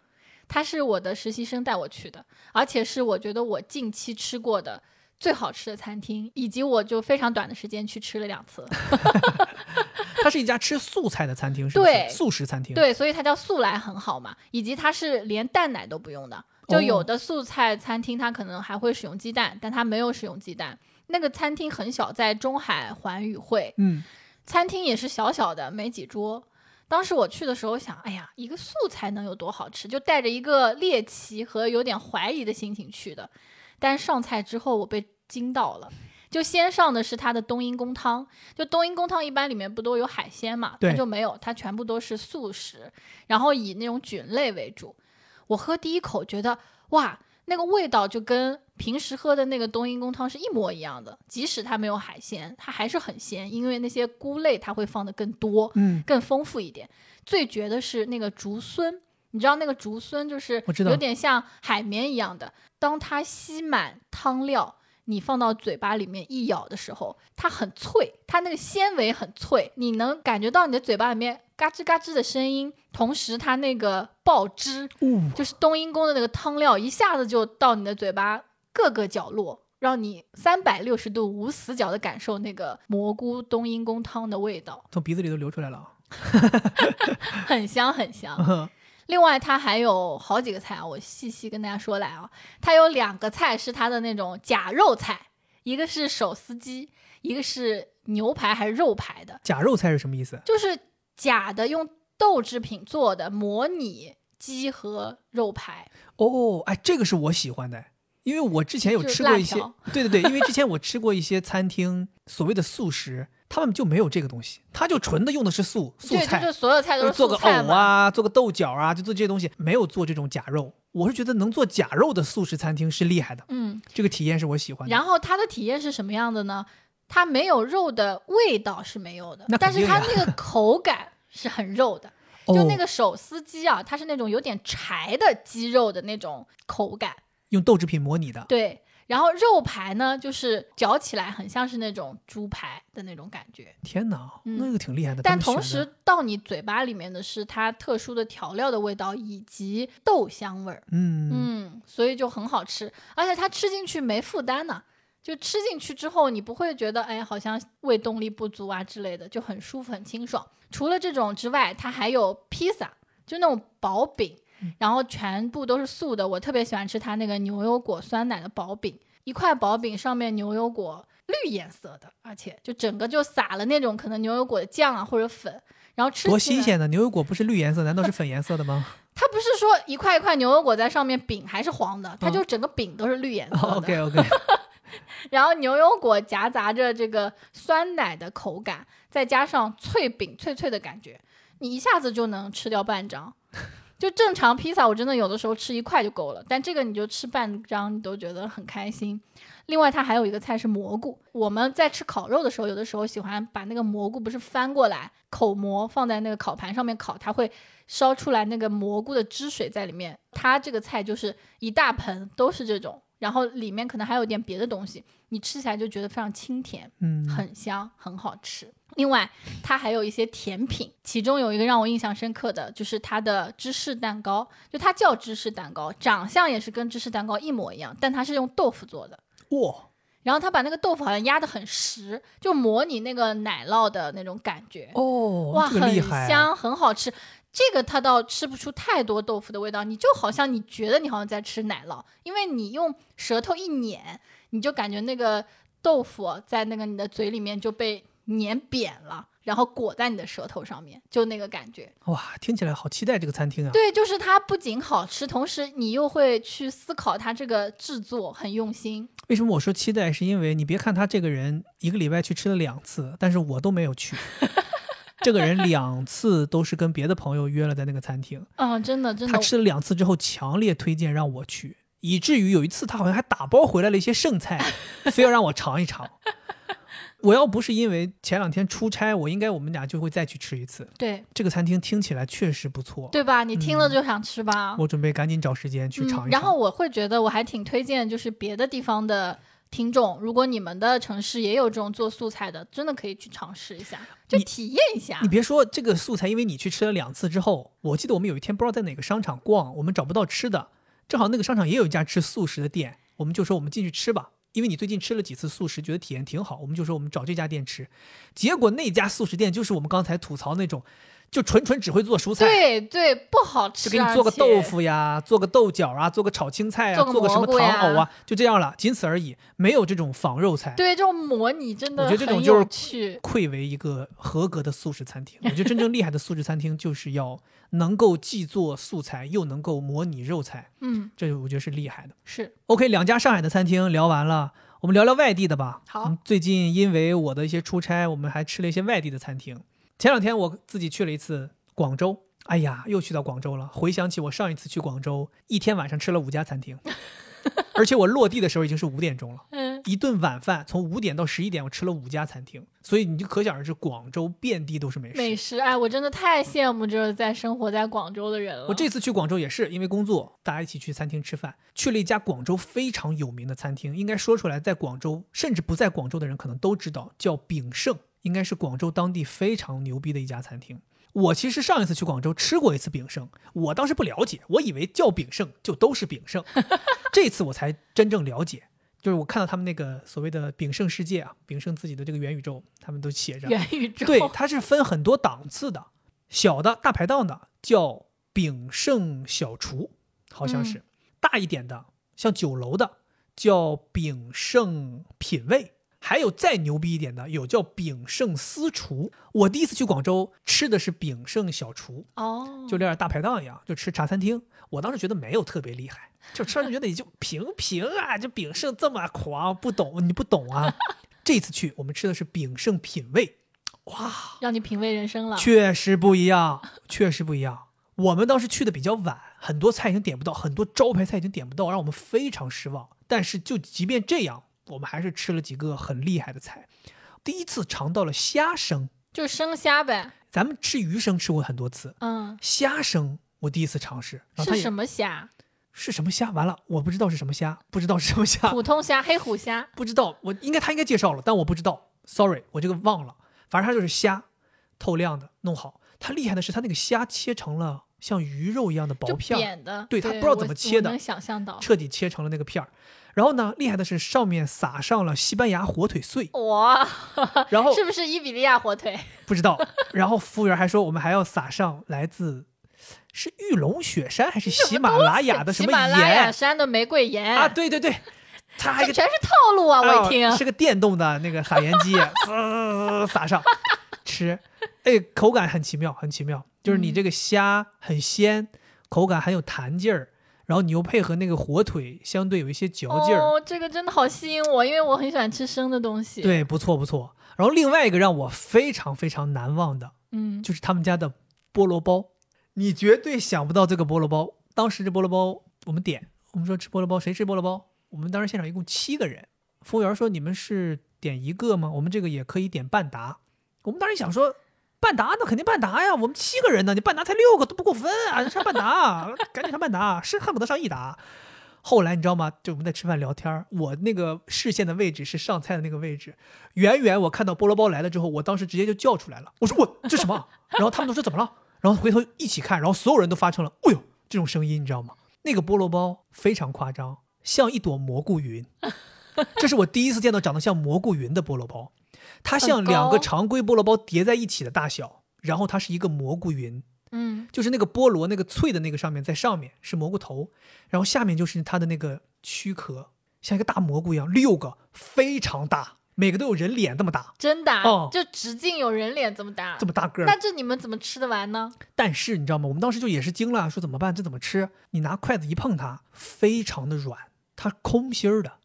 Speaker 2: 它是我的实习生带我去的，而且是我觉得我近期吃过的最好吃的餐厅，以及我就非常短的时间去吃了两次。<laughs>
Speaker 1: 它是一家吃素菜的餐厅，是不
Speaker 2: 对
Speaker 1: 是？素食餐厅。，
Speaker 2: 对，所以它叫素来很好嘛，以及它是连蛋奶都不用的。就有
Speaker 1: 哦
Speaker 2: 的素菜餐厅它可能还会使用鸡蛋，但它没有使用鸡蛋。那个餐厅很小，在中海环宇汇，
Speaker 1: 嗯，
Speaker 2: 餐厅也是小小的，没几桌。当时我去的时候想，哎呀，一个素菜能有多好吃？就带着一个猎奇和有点怀疑的心情去的。但上菜之后，我被惊到了。就先上的是它的冬阴功汤，就冬阴功汤一般里面不都有海鲜嘛，它
Speaker 1: 对
Speaker 2: 就没有，它全部都是素食，然后以那种菌类为主。我喝第一口觉得，哇，那个味道就跟平时喝的那个冬阴功汤是一模一样的，即使它没有海鲜，它还是很鲜，因为那些菇类它会放的更多，
Speaker 1: 嗯，
Speaker 2: 更丰富一点。最绝的是那个竹荪，你知道那个竹荪就是有点像海绵一样的，当它吸满汤料。你放到嘴巴里面一咬的时候，它很脆，它那个纤维很脆，你能感觉到你的嘴巴里面嘎吱嘎吱的声音，同时它那个爆汁，
Speaker 1: 哦，
Speaker 2: 就是冬阴功的那个汤料，一下子就到你的嘴巴各个角落，让你三百六十度无死角的感受那个蘑菇冬阴功汤的味道，
Speaker 1: 从鼻子里都流出来了。<laughs>
Speaker 2: 很香很香。另外，它还有好几个菜啊，我细细跟大家说来啊。它有两个菜是它的那种假肉菜，一个是手撕鸡，一个是牛排还是肉排的，
Speaker 1: 假肉菜是什么意思？
Speaker 2: 就是假的用豆制品做的模拟鸡和肉排。
Speaker 1: 哦，哎，这个是我喜欢的，因为我之前有吃过一些，对对对，因为之前我吃过一些餐厅所谓的素食，他们就没有这个东西，他就纯的用的是素素
Speaker 2: 对，
Speaker 1: 菜，
Speaker 2: 就是所有菜都
Speaker 1: 就是做个
Speaker 2: 素菜嘛。
Speaker 1: 藕啊，做个豆角啊，就做这些东西，没有做这种假肉。我是觉得能做假肉的素食餐厅是厉害的，
Speaker 2: 嗯，
Speaker 1: 这个体验是我喜欢的。
Speaker 2: 然后它的体验是什么样的呢？它没有肉的味道是没有的，但是它那个 <laughs> 口感是很肉的。就那个手撕鸡啊，它是那种有点柴的鸡肉的那种口感，
Speaker 1: 用豆制品模拟的，
Speaker 2: 对。然后肉排呢，就是嚼起来很像是那种猪排的那种感觉，
Speaker 1: 天哪，
Speaker 2: 嗯
Speaker 1: 那个挺厉害的。
Speaker 2: 但同时到你嘴巴里面的是它特殊的调料的味道以及豆香味儿，
Speaker 1: 嗯，
Speaker 2: 嗯，所以就很好吃，而且它吃进去没负担呢。就吃进去之后，你不会觉得哎，好像胃动力不足啊之类的，就很舒服、很清爽。除了这种之外，它还有披萨，就那种薄饼，然后全部都是素的。我特别喜欢吃它那个牛油果酸奶的薄饼，一块薄饼上面牛油果绿颜色的，而且就整个就撒了那种可能牛油果的酱啊或者粉，然后吃
Speaker 1: 多新鲜的牛油果不是绿颜色，难道是粉颜色的吗 <laughs>
Speaker 2: 它不是说一块一块牛油果在上面，饼还是黄的，它就整个饼都是绿颜色的。
Speaker 1: ？OK OK，<laughs>
Speaker 2: 然后牛油果夹杂着这个酸奶的口感，再加上脆饼脆脆的感觉，你一下子就能吃掉半张。就正常披萨，我真的有的时候吃一块就够了，但这个你就吃半张，你都觉得很开心。另外，它还有一个菜是蘑菇。我们在吃烤肉的时候，有的时候喜欢把那个蘑菇不是翻过来，口蘑放在那个烤盘上面烤，它会烧出来那个蘑菇的汁水在里面。它这个菜就是一大盆都是这种，然后里面可能还有点别的东西，你吃起来就觉得非常清甜，
Speaker 1: 嗯，
Speaker 2: 很香，很好吃。另外，它还有一些甜品，其中有一个让我印象深刻的就是它的芝士蛋糕，就它叫芝士蛋糕，长相也是跟芝士蛋糕一模一样，但它是用豆腐做的。
Speaker 1: 哇，
Speaker 2: 然后他把那个豆腐好像压得很实，就模拟那个奶酪的那种感觉。
Speaker 1: 哦，
Speaker 2: 哇，
Speaker 1: 这个
Speaker 2: 很香，很好吃。这个它倒吃不出太多豆腐的味道，你就好像你觉得你好像在吃奶酪，因为你用舌头一捻，你就感觉那个豆腐在那个你的嘴里面就被碾扁了，然后裹在你的舌头上面，就那个感觉。
Speaker 1: 哇，听起来好期待这个餐厅啊！
Speaker 2: 对，就是它不仅好吃，同时你又会去思考它这个制作很用心。
Speaker 1: 为什么我说期待？是因为你别看他这个人一个礼拜去吃了两次，但是我都没有去。<laughs> 这个人两次都是跟别的朋友约了在那个餐厅，
Speaker 2: 嗯，真的真的
Speaker 1: 他，吃了两次之后强烈推荐让我去，以至于有一次他好像还打包回来了一些剩菜，非要让我尝一尝。我要不是因为前两天出差，我应该我们俩就会再去吃一次。
Speaker 2: 对
Speaker 1: 这个餐厅听起来确实不错，
Speaker 2: 对吧？你听了就想吃吧。
Speaker 1: 我准备赶紧找时间去尝一尝。
Speaker 2: 嗯。然后我会觉得我还挺推荐，就是别的地方的听众，如果你们的城市也有这种做素菜的，真的可以去尝试一下，就体验一下
Speaker 1: 你。别说这个素菜，因为你去吃了两次之后，我记得我们有一天不知道在哪个商场逛，我们找不到吃的，正好那个商场也有一家吃素食的店，我们就说我们进去吃吧。因为你最近吃了几次素食，觉得体验挺好，我们就说我们找这家店吃。结果那家素食店就是我们刚才吐槽那种，就纯纯只会做蔬菜，
Speaker 2: 对对，不好吃，
Speaker 1: 就给你做个豆，腐呀，做个豆角啊，做个炒青菜啊，
Speaker 2: 做个
Speaker 1: 什么糖藕啊，就这样了，仅此而已，没有这种仿肉菜。
Speaker 2: 对这种模拟真的
Speaker 1: 我觉得这种就是。愧为一个合格的素食餐厅。我觉得真正厉害的素食餐厅就是要能够既做素菜又能够模拟肉菜，
Speaker 2: 嗯，
Speaker 1: 这我觉得是厉害的。
Speaker 2: 是
Speaker 1: OK，两家上海的餐厅聊完了，我们聊聊外地的吧。
Speaker 2: 好
Speaker 1: 嗯最近因为我的一些出差，我们还吃了一些外地的餐厅。前两天我自己去了一次广州，哎呀，又去到广州了。回想起我上一次去广州，一天晚上吃了五家餐厅，而且我落地的时候已经是五点钟了。
Speaker 2: 嗯，
Speaker 1: 一顿晚饭从五点到十一点，我吃了五家餐厅，所以你就可想而知，广州遍地都是美食。
Speaker 2: 美食，哎，我真的太羡慕这在生活在广州的人了。
Speaker 1: 我这次去广州也是因为工作，大家一起去餐厅吃饭，去了一家广州非常有名的餐厅，应该说出来，在广州甚至不在广州的人可能都知道，叫炳胜，应该是广州当地非常牛逼的一家餐厅。我其实上一次去广州吃过一次炳胜，我当时不了解，我以为叫炳胜就都是炳胜，<laughs> 这次我才真正了解。就是我看到他们那个所谓的炳胜世界啊，炳胜自己的这个元宇宙，他们都写着
Speaker 2: 元宇宙，
Speaker 1: 对，它是分很多档次的，小的大排档的叫炳胜小厨，好像是、大一点的，像酒楼的叫炳胜品味，还有再牛逼一点的有叫炳胜私厨。我第一次去广州吃的是炳胜小厨，
Speaker 2: 哦，
Speaker 1: 就有点大排档一样，就吃茶餐厅。我当时觉得没有特别厉害，就吃完就觉得也就平平啊，就炳胜这么狂，不懂你不懂啊。<laughs> 这次去我们吃的是炳胜品味，哇，
Speaker 2: 让你品味人生了。
Speaker 1: 确实不一样，确实不一样。我们当时去的比较晚，很多菜已经点不到，很多招牌菜已经点不到，让我们非常失望。但是就即便这样，我们还是吃了几个很厉害的菜。第一次尝到了虾生，
Speaker 2: 就生虾呗，
Speaker 1: 咱们吃鱼生吃过很多次，
Speaker 2: 嗯，
Speaker 1: 虾生我第一次尝试。然后它
Speaker 2: 是什么虾？
Speaker 1: 是什么虾？完了，我不知道是什么虾，不知道是什么虾，
Speaker 2: 普通虾、黑虎虾。
Speaker 1: 不知道。我应该他应该介绍了，但我不知道，sorry，我这个忘了。反正它就是虾，透亮的，弄好。它厉害的是，它那个虾切成了像鱼肉一样的薄片儿，
Speaker 2: 扁的，
Speaker 1: 对它不知道怎么切的
Speaker 2: 能想象到。
Speaker 1: 彻底切成了那个片儿。然后呢，厉害的是上面撒上了西班牙火腿碎，
Speaker 2: 哇，
Speaker 1: 然后
Speaker 2: 是不是伊比利亚火腿？
Speaker 1: 不知道，然后服务员还说我们还要撒上来自是玉龙雪山还是喜马拉雅的什么
Speaker 2: 喜马拉雅山的玫瑰盐
Speaker 1: 啊？，对对对，它还有个
Speaker 2: 全是套路啊！我一
Speaker 1: 啊
Speaker 2: 听，
Speaker 1: 是个电动的那个撒盐机，<laughs> 滋撒上吃，哎，口感很奇妙，很奇妙。就是你这个虾很鲜，口感很有弹劲儿，然后你又配合那个火腿，相对有一些嚼劲儿，
Speaker 2: 哦，这个真的好吸引我，因为我很喜欢吃生的东西。，
Speaker 1: 对，不错不错。然后另外一个让我非常非常难忘的，
Speaker 2: 嗯，
Speaker 1: 就是他们家的菠萝包，你绝对想不到这个菠萝包。当时这菠萝包我们点，我们说吃菠萝包，谁吃菠萝包？我们当时现场一共七个人，服务员说你们是点一个吗？我们这个也可以点半打。我们当时想说。半达那肯定半达呀，我们七个人呢，你半达才六个都不够分啊，上半达，赶紧上半达，是恨不得上一达。后来你知道吗？就我们在吃饭聊天，我那个视线的位置是上菜的那个位置，远远我看到菠萝包来了之后，我当时直接就叫出来了，我说我这什么？然后他们都说怎么了？然后回头一起看，然后所有人都发成了“哎呦”这种声音，你知道吗？那个菠萝包非常夸张，像一朵蘑菇云。这是我第一次见到长得像蘑菇云的菠萝包，它像两个常规菠萝包叠在一起的大小，然后它是一个蘑菇云，
Speaker 2: 嗯，
Speaker 1: 就是那个菠萝那个脆的那个上面，在上面是蘑菇头，然后下面就是它的那个躯壳，像一个大蘑菇一样，六个非常大，每个都有人脸这么大，
Speaker 2: 真的啊、
Speaker 1: 哦
Speaker 2: 就直径有人脸这么大
Speaker 1: 这。么大个儿。
Speaker 2: 那这你们怎么吃得完呢？
Speaker 1: 但是你知道吗？我们当时就也是惊了，说怎么办？这怎么吃？你拿筷子一碰它，非常的软，它空心儿的，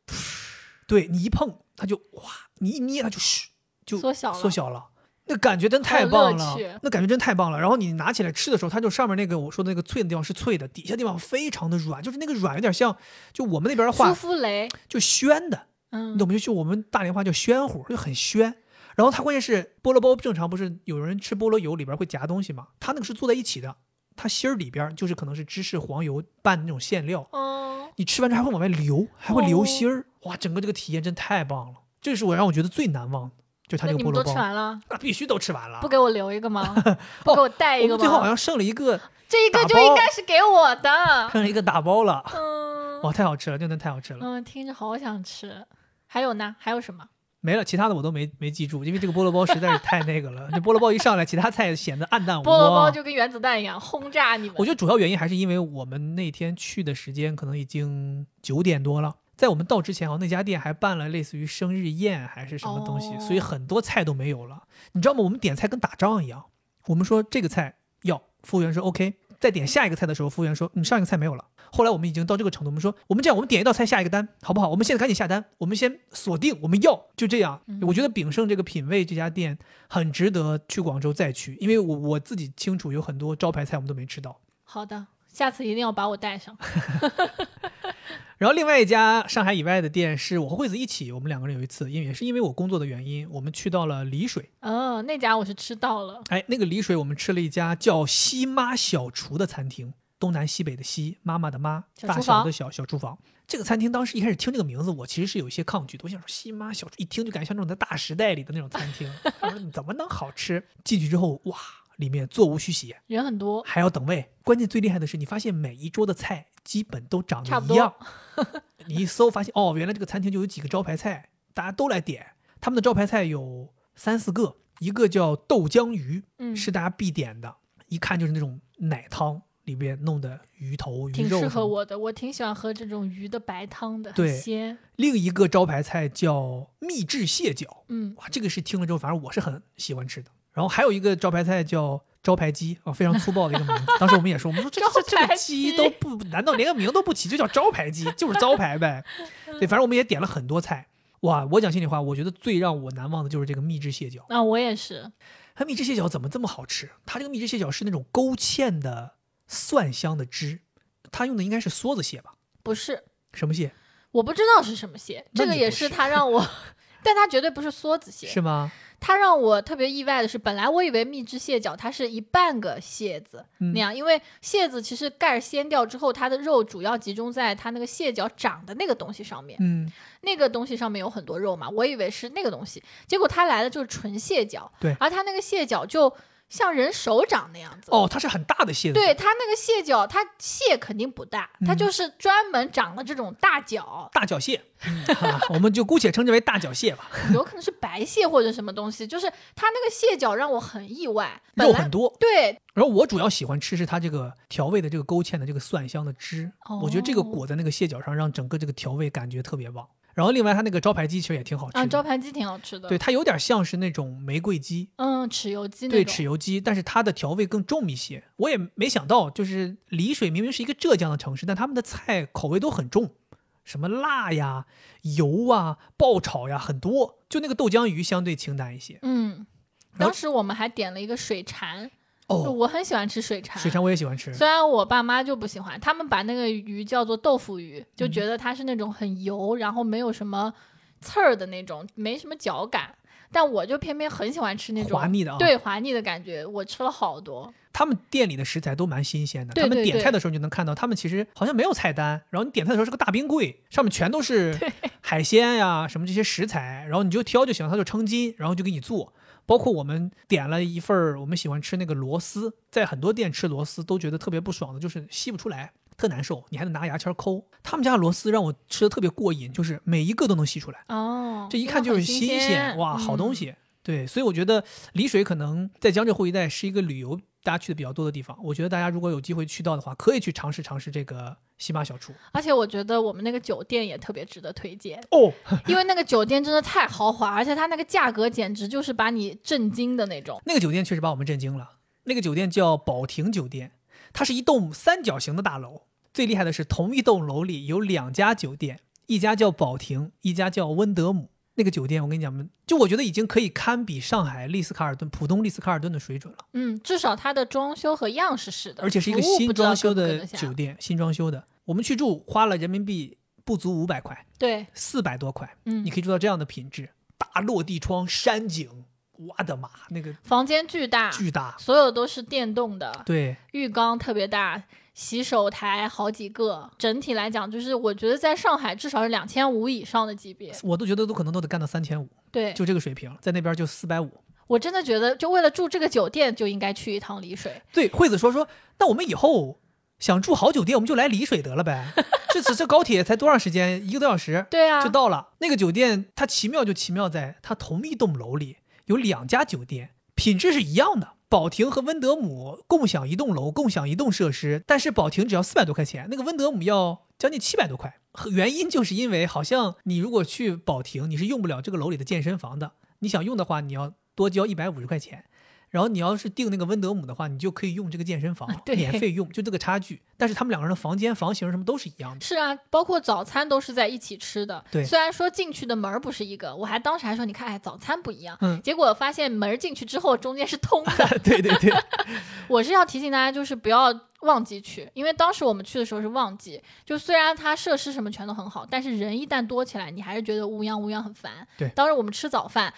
Speaker 1: 对你一碰它就哇，你一捏它就嘘就
Speaker 2: 缩小了
Speaker 1: 缩小了。那感觉真太棒了那感觉真太棒了。然后你拿起来吃的时候，它就上面那个我说的那个脆的地方是脆的，底下地方非常的软，就是那个软有点像，就我们那边的
Speaker 2: 舒
Speaker 1: 话
Speaker 2: 芙蕾，
Speaker 1: 就宣的，
Speaker 2: 嗯
Speaker 1: 你，懂吗？就我们大连话叫宣乎，就很宣。然后它关键是菠萝包正常不是有人吃菠萝油里边会夹东西吗？它那个是做在一起的，它芯儿里边就是可能是芝士黄油拌的那种馅料，
Speaker 2: 哦，
Speaker 1: 你吃完之后还会往外流，还会流芯儿，哇，整个这个体验真太棒了，这是我让我觉得最难忘的，就他
Speaker 2: 那你们都
Speaker 1: 这个菠萝包，
Speaker 2: 吃完了，
Speaker 1: 那必须都吃完了。
Speaker 2: 不给我留一个吗？<laughs> 不给我带一个
Speaker 1: 我们最后好？像剩了一个，
Speaker 2: 这一个就应该是给我的。
Speaker 1: 剩了一个打包了，
Speaker 2: 嗯
Speaker 1: 哇，太好吃了，真的太好吃了。
Speaker 2: 嗯，听着好想吃。还有呢？还有什么？
Speaker 1: 没了，其他的我都没没记住，因为这个菠萝包实在是太那个了。<laughs> 这菠萝包一上来，其他菜显得暗淡无
Speaker 2: 菠萝包。就跟原子弹一样轰炸你们。
Speaker 1: 我觉得主要原因还是因为我们那天去的时间可能已经九点多了，在我们到之前，好像那家店还办了类似于生日宴还是什么东西，
Speaker 2: 哦
Speaker 1: 所以很多菜都没有了。你知道吗？我们点菜跟打仗一样，我们说这个菜要，服务员说 OK，再点下一个菜的时候，服务员说你上一个菜没有了。后来我们已经到这个程度，我们说我们这样，我们点一道菜下一个单，好不好？我们现在赶紧下单，我们先锁定我们要，就这样。
Speaker 2: 嗯
Speaker 1: 我觉得炳胜这个品味这家店很值得去广州再去，因为我我自己清楚有很多招牌菜我们都没吃到。
Speaker 2: 好的，下次一定要把我带上。<laughs>
Speaker 1: 然后另外一家上海以外的店是我和惠子一起，我们两个人有一次，因为也是因为我工作的原因，我们去到了丽水。
Speaker 2: 哦，那家我是吃到了。
Speaker 1: 哎，那个丽水我们吃了一家叫西妈小厨的餐厅，东南西北的西，妈妈的妈，大
Speaker 2: 小
Speaker 1: 的小小厨房。这个餐厅当时一开始听这个名字，我其实是有一些抗拒的。我想说西妈小厨，一听就感觉像那种在大时代里的那种餐厅。我说你怎么能好吃？进去之后，哇，里面座无虚席，
Speaker 2: 人很多，
Speaker 1: 还要等位。关键最厉害的是，你发现每一桌的菜基本都长得一样。<laughs> 你一搜发现，哦，原来这个餐厅就有几个招牌菜，大家都来点。他们的招牌菜有三四个，一个叫豆浆鱼，
Speaker 2: 嗯，
Speaker 1: 是大家必点的，一看就是那种奶汤里边弄的鱼头、鱼肉挺适。
Speaker 2: 合我的，我挺喜欢喝这种鱼的白汤的，很
Speaker 1: 对
Speaker 2: 鲜。
Speaker 1: 另一个招牌菜叫秘制蟹脚，
Speaker 2: 嗯，
Speaker 1: 哇，这个是听了之后，反正我是很喜欢吃的。然后还有一个招牌菜叫招牌鸡啊，非常粗暴的一个名字。当时我们也说，我们说这这这个鸡
Speaker 2: 鸡
Speaker 1: 都不，<laughs> 难道连个名都不起就叫招牌鸡，就是招牌呗？<laughs> 对，反正我们也点了很多菜。哇，我讲心里话，我觉得最让我难忘的就是这个秘制蟹脚。
Speaker 2: 啊，我也是。
Speaker 1: 它秘制蟹脚怎么这么好吃？它这个秘制蟹脚是那种勾芡的蒜香的汁，它用的应该是梭子蟹吧？
Speaker 2: 不是，
Speaker 1: 什么蟹？
Speaker 2: 我不知道是什么蟹，这个也是
Speaker 1: 那你不是
Speaker 2: 他让我，但它绝对不是梭子蟹。
Speaker 1: 是吗？
Speaker 2: 它让我特别意外的是，本来我以为蜜汁蟹脚它是一半个蟹子、
Speaker 1: 嗯
Speaker 2: 那样，因为蟹子其实盖儿掀掉之后，它的肉主要集中在它那个蟹脚长的那个东西上面，
Speaker 1: 嗯，
Speaker 2: 那个东西上面有很多肉嘛，我以为是那个东西，结果它来的就是纯蟹脚，
Speaker 1: 对
Speaker 2: 而它那个蟹脚就像人手掌那样子，
Speaker 1: 哦，它是很大的蟹子。
Speaker 2: 对，它那个蟹脚，它蟹肯定不大，它
Speaker 1: 嗯
Speaker 2: 就是专门长了这种大脚，
Speaker 1: 大脚蟹，我们就姑且称之为大脚蟹吧。<laughs>
Speaker 2: 有可能是白蟹或者什么东西，就是它那个蟹脚让我很意外，
Speaker 1: 肉很多，
Speaker 2: 对，
Speaker 1: 然后我主要喜欢吃是它这个调味的这个勾芡的这个蒜香的汁，我觉得这个
Speaker 2: 哦
Speaker 1: 裹在那个蟹脚上，让整个这个调味感觉特别棒。然后另外它那个招牌鸡其实也挺好吃的，
Speaker 2: 啊，招牌鸡挺好吃的。
Speaker 1: 对，它有点像是那种玫瑰鸡，
Speaker 2: 嗯，豉油鸡那
Speaker 1: 对，豉油鸡，但是它的调味更重一些。我也没想到，就是丽水明明是一个浙江的城市，但他们的菜口味都很重，什么辣呀、油啊、爆炒呀很多，就那个豆浆鱼相对清淡一些。
Speaker 2: 嗯，当时我们还点了一个水蝉，就
Speaker 1: 哦，
Speaker 2: 我很喜欢吃水蝉。
Speaker 1: 水蝉我也喜欢吃，
Speaker 2: 虽然我爸妈就不喜欢，他们把那个鱼叫做豆腐鱼，就
Speaker 1: 嗯
Speaker 2: 觉得它是那种很油，然后没有什么刺儿的那种，没什么嚼感。但我就偏偏很喜欢吃那种
Speaker 1: 滑腻的啊。，
Speaker 2: 对滑腻的感觉，我吃了好多。
Speaker 1: 他们店里的食材都蛮新鲜的，他们点菜的时候你就能看到，他们其实好像没有菜单，然后你点菜的时候是个大冰柜，上面全都是海鲜呀、什么这些食材，然后你就挑就行，他就称斤，然后就给你做。包括我们点了一份儿，我们喜欢吃那个螺丝，在很多店吃螺丝都觉得特别不爽的，就是吸不出来，特难受，你还得拿牙签抠。他们家的螺丝让我吃的特别过瘾，就是每一个都能吸出来。
Speaker 2: 哦，
Speaker 1: 这一看就是新鲜，哇，好东
Speaker 2: 嗯
Speaker 1: 西。对，所以我觉得丽水可能在江浙沪一带是一个旅游大家去的比较多的地方。我觉得大家如果有机会去到的话，可以去尝试尝试这个西马小厨。
Speaker 2: 而且我觉得我们那个酒店也特别值得推荐，
Speaker 1: 哦，<laughs>
Speaker 2: 因为那个酒店真的太豪华，而且它那个价格简直就是把你震惊的那种。
Speaker 1: 那个酒店确实把我们震惊了。那个酒店叫宝亭酒店，它是一栋三角形的大楼。最厉害的是，同一栋楼里有两家酒店，一家叫宝亭，一家叫温德姆。那个酒店，我跟你讲，就我觉得已经可以堪比上海丽思卡尔顿、浦东丽思卡尔顿的水准了。
Speaker 2: 嗯，至少它的装修和样式是的，
Speaker 1: 而且是一个新装修的酒店，新装修的。我们去住花了人民币不足五百块，
Speaker 2: 对，
Speaker 1: 四百多块，
Speaker 2: 嗯
Speaker 1: 你，可以住到这样的品质，大落地窗、山景，我的妈，那个
Speaker 2: 房间巨大，
Speaker 1: 巨大，
Speaker 2: 所有都是电动的，
Speaker 1: 对，
Speaker 2: 浴缸特别大，洗手台好几个，整体来讲就是我觉得在上海至少是两千五以上的级别。
Speaker 1: 我都觉得都可能都得干到三千五，
Speaker 2: 对，
Speaker 1: 就这个水平，在那边就四百五。
Speaker 2: 我真的觉得就为了住这个酒店就应该去一趟丽水。
Speaker 1: 对，惠子说说，那我们以后想住好酒店，我们就来丽水得了呗。这此这高铁才多长时间？一个多小时
Speaker 2: 对啊，
Speaker 1: 就到了。那个酒店它奇妙就奇妙在它同一栋楼里有两家酒店，品质是一样的。宝亭和温德姆共享一栋楼，共享一栋设施，但是宝亭只要四百多块钱，那个温德姆要将近七百多块。原因就是因为好像你如果去宝亭，你是用不了这个楼里的健身房的，你想用的话，你要多交一百五十块钱。然后你要是订那个温德姆的话，你就可以用这个健身房，
Speaker 2: 对
Speaker 1: 免费用，就这个差距。但是他们两个人的房间、房型什么都是一样的。
Speaker 2: 是啊，包括早餐都是在一起吃的。
Speaker 1: 对
Speaker 2: 虽然说进去的门儿不是一个，我还当时还说，你看，哎，早餐不一样。
Speaker 1: 嗯
Speaker 2: 结果发现门儿进去之后中间是通的。
Speaker 1: 对 <laughs> 对对，<laughs>
Speaker 2: 我是要提醒大家，就是不要旺季去，因为当时我们去的时候是旺季，就虽然它设施什么全都很好，但是人一旦多起来，你还是觉得乌泱乌泱很烦。
Speaker 1: 对
Speaker 2: 当时我们吃早饭。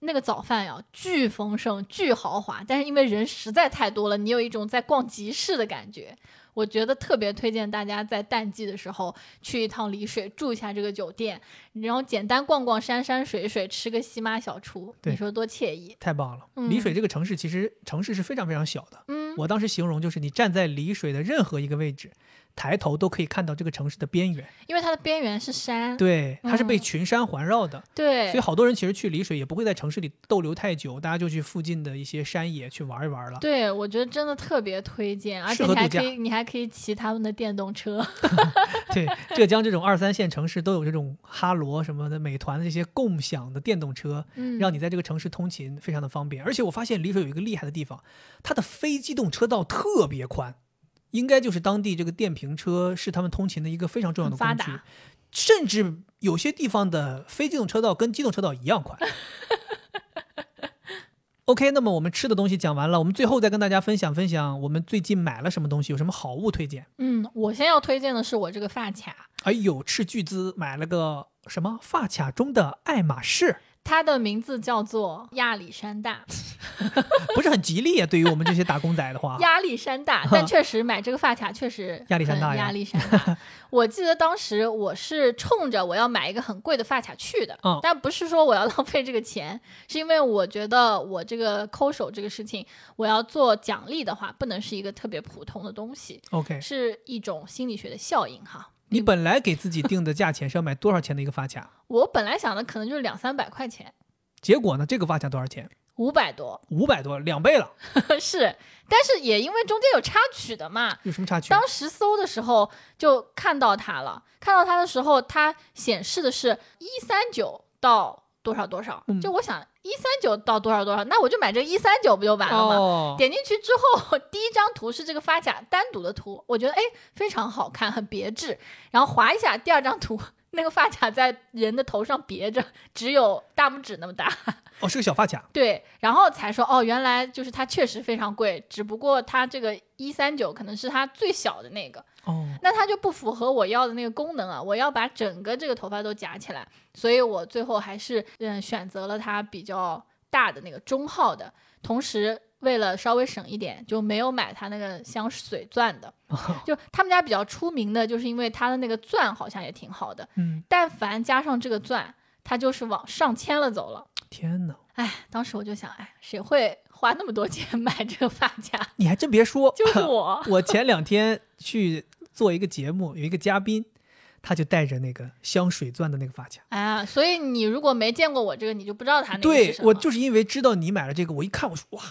Speaker 2: 那个早饭呀，巨丰盛、巨豪华，但是因为人实在太多了，你有一种在逛集市的感觉。我觉得特别推荐大家在淡季的时候去一趟丽水，住一下这个酒店，然后简单逛逛山山水水，吃个西妈小厨，你说多惬意？
Speaker 1: 太棒了！
Speaker 2: 嗯
Speaker 1: 丽水这个城市其实城市是非常非常小的。
Speaker 2: 嗯，
Speaker 1: 我当时形容就是你站在丽水的任何一个位置，抬头都可以看到这个城市的边缘。
Speaker 2: 因为它的边缘是山，
Speaker 1: 对，它是被
Speaker 2: 嗯
Speaker 1: 群山环绕的，
Speaker 2: 对
Speaker 1: 所以好多人其实去丽水也不会在城市里逗留太久，大家就去附近的一些山野去玩一玩了。
Speaker 2: 对，我觉得真的特别推荐，而且你还可以，你还可以骑他们的电动车。<laughs>
Speaker 1: 对，浙江这种二三线城市都有这种哈罗什么的、美团的这些共享的电动车，
Speaker 2: 嗯，
Speaker 1: 让你在这个城市通勤非常的方便。而且我发现丽水有一个厉害的地方，它的非机动车道特别宽，应该就是当地这个电瓶车是他们通勤的一个非常重要的工具。甚至有些地方的非机动车道跟机动车道一样宽。OK，那么我们吃的东西讲完了，我们最后再跟大家分享分享我们最近买了什么东西，有什么好物推荐。
Speaker 2: 嗯，我先要推荐的是我这个发卡，
Speaker 1: 哎呦，斥巨资买了个什么发卡中的爱马仕，
Speaker 2: 它的名字叫做亚历山大，<laughs>
Speaker 1: 不是很吉利啊？对于我们这些打工仔的话，<laughs>
Speaker 2: 亚历山大，但确实买这个发卡确实
Speaker 1: 亚历山大呀
Speaker 2: 亚历山大。<laughs> 我记得当时我是冲着我要买一个很贵的发卡去的，
Speaker 1: 嗯
Speaker 2: 但不是说我要浪费这个钱，是因为我觉得我这个抠手这个事情，我要做奖励的话，不能是一个特别普通的东西
Speaker 1: ，OK，
Speaker 2: 是一种心理学的效应哈。
Speaker 1: 你本来给自己定的价钱是要买多少钱的一个发卡？
Speaker 2: 我本来想的可能就是两三百块钱，
Speaker 1: 结果呢，这个发卡多少钱？
Speaker 2: 五百多
Speaker 1: 五百多，两倍了，<laughs>
Speaker 2: 是，但是也因为中间有插曲的嘛，
Speaker 1: 有什么插曲？
Speaker 2: 当时搜的时候就看到它了，看到它的时候，它显示的是一三九到多少多少，
Speaker 1: 嗯
Speaker 2: 就我想一三九到多少多少，那我就买这个一三九不就完了吗？
Speaker 1: 哦，
Speaker 2: 点进去之后，<laughs> 第一张图是这个发卡单独的图，我觉得哎非常好看，很别致。然后划一下第二张图，那个发卡在人的头上别着，只有大拇指那么大。
Speaker 1: 哦，是个小发卡，
Speaker 2: 对，然后才说哦，原来就是它确实非常贵，只不过它这个一三九可能是它最小的那个，
Speaker 1: 哦，
Speaker 2: 那它就不符合我要的那个功能啊！我要把整个这个头发都夹起来，所以我最后还是嗯选择了它比较大的那个中号的，同时为了稍微省一点，就没有买它那个镶水钻的。<laughs> 就他们家比较出名的，就是因为它的那个钻好像也挺好的，
Speaker 1: 嗯，
Speaker 2: 但凡加上这个钻，它就是往上千了走了。
Speaker 1: 天哪，
Speaker 2: 哎，当时我就想，哎，谁会花那么多钱买这个发夹？
Speaker 1: 你还真别说，
Speaker 2: 就是我。<laughs>
Speaker 1: 我前两天去做一个节目，有一个嘉宾，他就带着那个镶水钻的那个发卡。
Speaker 2: 哎呀，所以你如果没见过我这个，你就不知道他那个是
Speaker 1: 对。我就是因为知道你买了这个，我一看我说哇，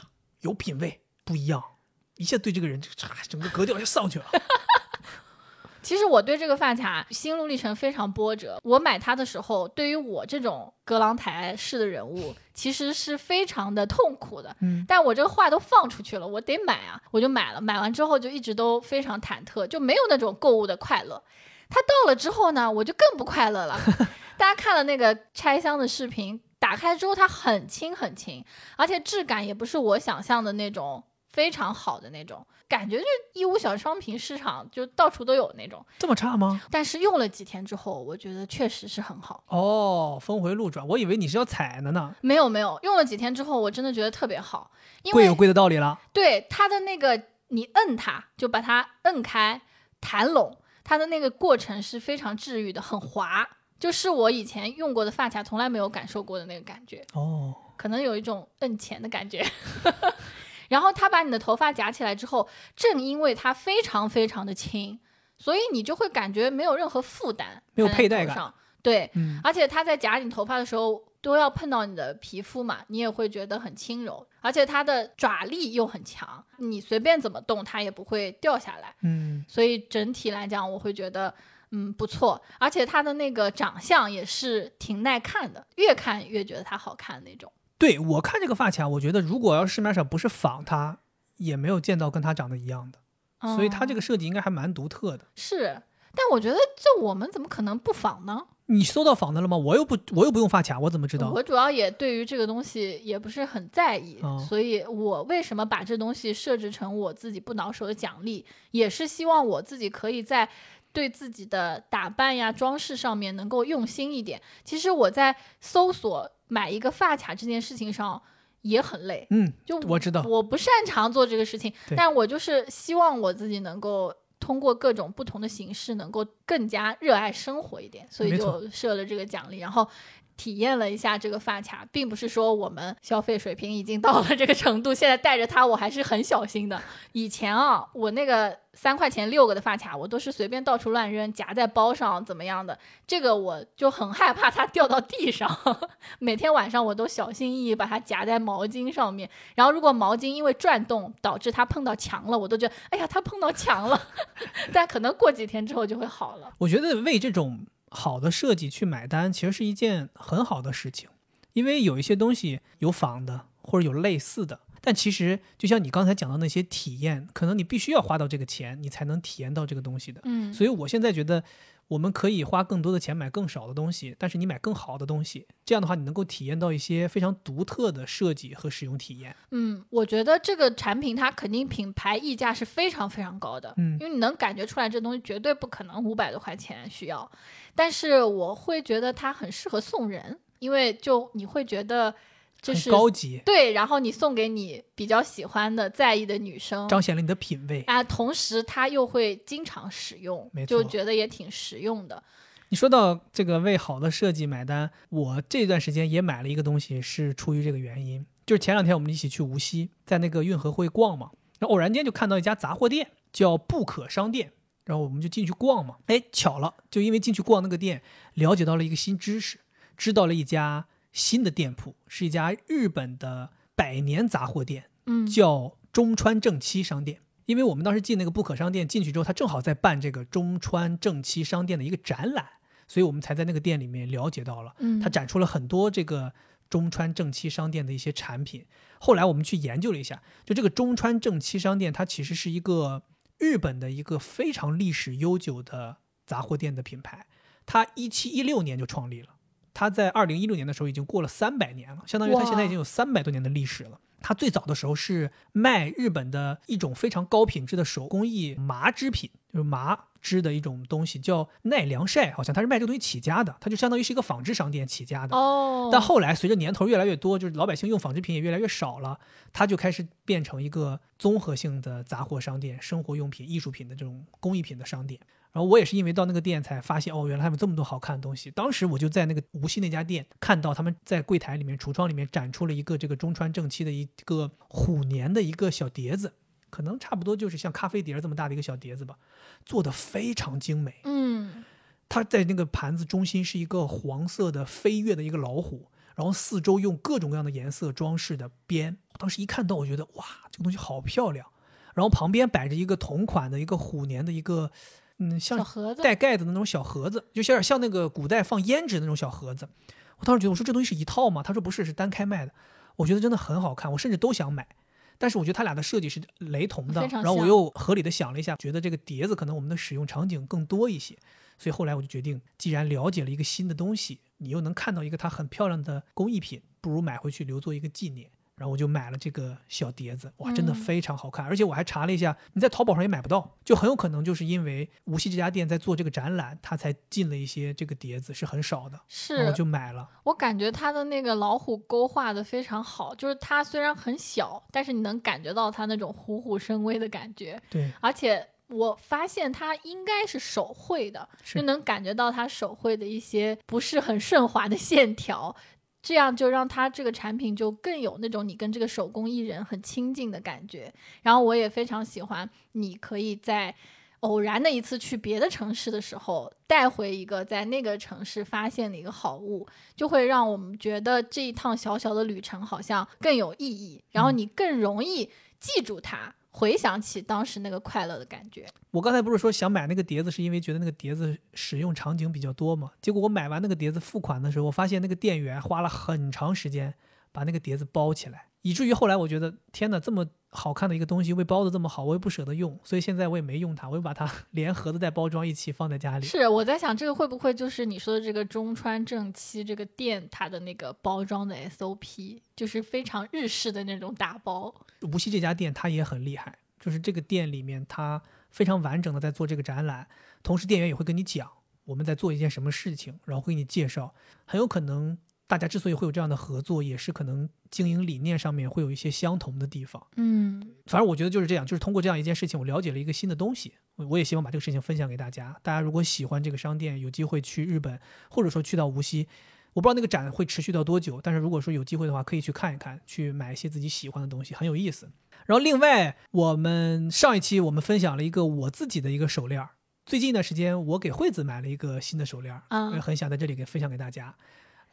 Speaker 1: 有品位，不一样，一下对这个人这个整个格调就上去了。
Speaker 2: 其实我对这个发卡心路历程非常波折。我买它的时候，对于我这种葛朗台式的人物，其实是非常的痛苦的。
Speaker 1: 嗯，
Speaker 2: 但我这个话都放出去了，我得买啊，我就买了。买完之后就一直都非常忐忑，就没有那种购物的快乐。它到了之后呢，我就更不快乐了。<laughs> 大家看了那个拆箱的视频，打开之后它很轻很轻，而且质感也不是我想象的那种非常好的那种感觉，就义乌小商品市场就到处都有那种。
Speaker 1: 这么差吗？
Speaker 2: 但是用了几天之后，我觉得确实是很好。
Speaker 1: 哦，峰回路转，我以为你是要踩的呢。
Speaker 2: 没有没有，用了几天之后，我真的觉得特别好，因为
Speaker 1: 贵有贵的道理了。
Speaker 2: 对它的那个，你摁它就把它摁开，弹拢，它的那个过程是非常治愈的，很滑，就是我以前用过的发卡从来没有感受过的那个感觉，
Speaker 1: 哦，
Speaker 2: 可能有一种摁钱的感觉。然后它把你的头发夹起来之后，正因为它非常非常的轻，所以你就会感觉没有任何负担，
Speaker 1: 没有
Speaker 2: 在
Speaker 1: 佩戴感。
Speaker 2: 对，
Speaker 1: 嗯，
Speaker 2: 而且它在夹你头发的时候都要碰到你的皮肤嘛，你也会觉得很轻柔，而且它的爪力又很强，你随便怎么动它也不会掉下来，
Speaker 1: 嗯，
Speaker 2: 所以整体来讲我会觉得嗯不错，而且它的那个长相也是挺耐看的，越看越觉得它好看那种。
Speaker 1: 对我看这个发卡，我觉得如果要市面上不是仿它，也没有见到跟它长得一样的，所以它这
Speaker 2: 个
Speaker 1: 个设计应该还蛮独特的。
Speaker 2: 是，但我觉得这我们怎么可能不仿呢？
Speaker 1: 你搜到仿的了吗？我又不，我又不用发卡，我怎么知道？
Speaker 2: 我主要也对于这个东西也不是很在意，
Speaker 1: 哦
Speaker 2: 所以我为什么把这东西设置成我自己不挠手的奖励，也是希望我自己可以在对自己的打扮呀、装饰上面能够用心一点。其实我在搜索买一个发卡这件事情上也很累，
Speaker 1: 嗯，
Speaker 2: 就
Speaker 1: 我知道
Speaker 2: 我不擅长做这个事情，但我就是希望我自己能够。通过各种不同的形式，能够更加热爱生活一点，所以就设了这个奖励，然后体验了一下这个发卡，并不是说我们消费水平已经到了这个程度，现在带着它我还是很小心的。以前啊，我那个三块钱六个的发卡，我都是随便到处乱扔，夹在包上怎么样的，这个我就很害怕它掉到地上。<laughs> 每天晚上我都小心翼翼把它夹在毛巾上面，然后如果毛巾因为转动导致它碰到墙了，我都觉得哎呀它碰到墙了，<laughs> 但可能过几天之后就会好了。
Speaker 1: 我觉得为这种好的设计去买单，其实是一件很好的事情，因为有一些东西有仿的或者有类似的，但其实就像你刚才讲到那些体验，可能你必须要花到这个钱，你才能体验到这个东西的。
Speaker 2: 嗯，
Speaker 1: 所以我现在觉得，我们可以花更多的钱买更少的东西，但是你买更好的东西，这样的话，你能够体验到一些非常独特的设计和使用体验。
Speaker 2: 嗯，我觉得这个产品它肯定品牌溢价是非常非常高的，
Speaker 1: 嗯
Speaker 2: 因为你能感觉出来这东西绝对不可能五百多块钱需要，但是我会觉得它很适合送人，因为就你会觉得这
Speaker 1: 很
Speaker 2: 是
Speaker 1: 高级，
Speaker 2: 对，然后你送给你比较喜欢的、在意的女生。
Speaker 1: 彰显了你的品味。
Speaker 2: 啊，同时它又会经常使用
Speaker 1: 没，
Speaker 2: 就觉得也挺实用的。
Speaker 1: 你说到这个为好的设计买单，我这段时间也买了一个东西，是出于这个原因，就是前两天我们一起去无锡，在那个运河会逛嘛，然后偶然间就看到一家杂货店，叫不可商店，然后我们就进去逛嘛，哎，巧了，就因为进去逛那个店，了解到了一个新知识，知道了一家新的店铺，是一家日本的百年杂货店，
Speaker 2: 嗯，
Speaker 1: 叫中川正七商店。因为我们当时进那个不可商店进去之后，他正好在办这个中川正七商店的一个展览，所以我们才在那个店里面了解到了，
Speaker 2: 嗯
Speaker 1: 他展出了很多这个中川正七商店的一些产品。后来我们去研究了一下，就这个中川正七商店，它其实是一个日本的一个非常历史悠久的杂货店的品牌，它一七一六年就创立了。它在二零一六年的时候已经过了三百年了，相当于它现在已经有三百多年的历史了。它最早的时候是卖日本的一种非常高品质的手工艺麻织品，就是麻织的一种东西，叫奈良晒，好像它是卖这个东西起家的，它就相当于是一个纺织商店起家的。
Speaker 2: 哦，
Speaker 1: 但后来随着年头越来越多，就是老百姓用纺织品也越来越少了，它就开始变成一个综合性的杂货商店、生活用品、艺术品的这种工艺品的商店。然后我也是因为到那个店才发现，哦，原来他们有这么多好看的东西。当时我就在那个无锡那家店看到他们在柜台里面、橱窗里面展出了一个这个中川正七的一个虎年的一个小碟子，可能差不多就是像咖啡碟儿这么大的一个小碟子吧，做的非常精美。
Speaker 2: 嗯，
Speaker 1: 它在那个盘子中心是一个黄色的飞跃的一个老虎，然后四周用各种各样的颜色装饰的边。当时一看到，我觉得哇，这个东西好漂亮。然后旁边摆着一个同款的一个虎年的一个，嗯，像
Speaker 2: 小盒子，
Speaker 1: 带盖子的那种小盒子，就有点像那个古代放胭脂的那种小盒子。我当时觉得，我说这东西是一套吗？他说不是，是单开卖的。我觉得真的很好看，我甚至都想买。但是我觉得它俩的设计是雷同的，然后我又合理的想了一下，觉得这个碟子可能我们的使用场景更多一些，所以后来我就决定，既然了解了一个新的东西，你又能看到一个它很漂亮的工艺品，不如买回去留作一个纪念。然后我就买了这个小碟子，哇，真的
Speaker 2: 嗯
Speaker 1: 非常好看，而且我还查了一下，你在淘宝上也买不到，就很有可能就是因为无锡这家店在做这个展览，它才进了一些这个碟子，是很少的，
Speaker 2: 是
Speaker 1: 我就买了。
Speaker 2: 我感觉它的那个老虎勾画的非常好，就是它虽然很小，但是你能感觉到它那种虎虎生威的感觉，
Speaker 1: 对，
Speaker 2: 而且我发现它应该是手绘的，
Speaker 1: 是
Speaker 2: 就能感觉到它手绘的一些不是很顺滑的线条。这样就让它这个产品就更有那种你跟这个手工艺人很亲近的感觉。然后我也非常喜欢，你可以在偶然的一次去别的城市的时候，带回一个在那个城市发现的一个好物，就会让我们觉得这一趟小小的旅程好像更有意义，然后你更容易记住它，回想起当时那个快乐的感觉。
Speaker 1: 我刚才不是说想买那个碟子，是因为觉得那个碟子使用场景比较多嘛？结果我买完那个碟子付款的时候，我发现那个店员花了很长时间把那个碟子包起来，以至于后来我觉得天哪，这么好看的一个东西为包的这么好，我也不舍得用，所以现在我也没用它，我又把它 <laughs> 连盒子带包装一起放在家里。
Speaker 2: 是我在想，这个会不会就是你说的这个中川正七这个店它的那个包装的 SOP，就是非常日式的那种打包。
Speaker 1: 无锡这家店它也很厉害，就是这个店里面它非常完整的在做这个展览，同时店员也会跟你讲我们在做一件什么事情，然后会给你介绍。很有可能大家之所以会有这样的合作，也是可能经营理念上面会有一些相同的地方。
Speaker 2: 嗯，
Speaker 1: 反正我觉得就是这样，就是通过这样一件事情，我了解了一个新的东西。我我也希望把这个事情分享给大家。大家如果喜欢这个商店，有机会去日本，或者说去到无锡，我不知道那个展会持续到多久，但是如果说有机会的话，可以去看一看，去买一些自己喜欢的东西，很有意思。然后另外，我们上一期我们分享了一个我自己的一个手链儿。最近一段时间，我给惠子买了一个新的手链也很想在这里给分享给大家。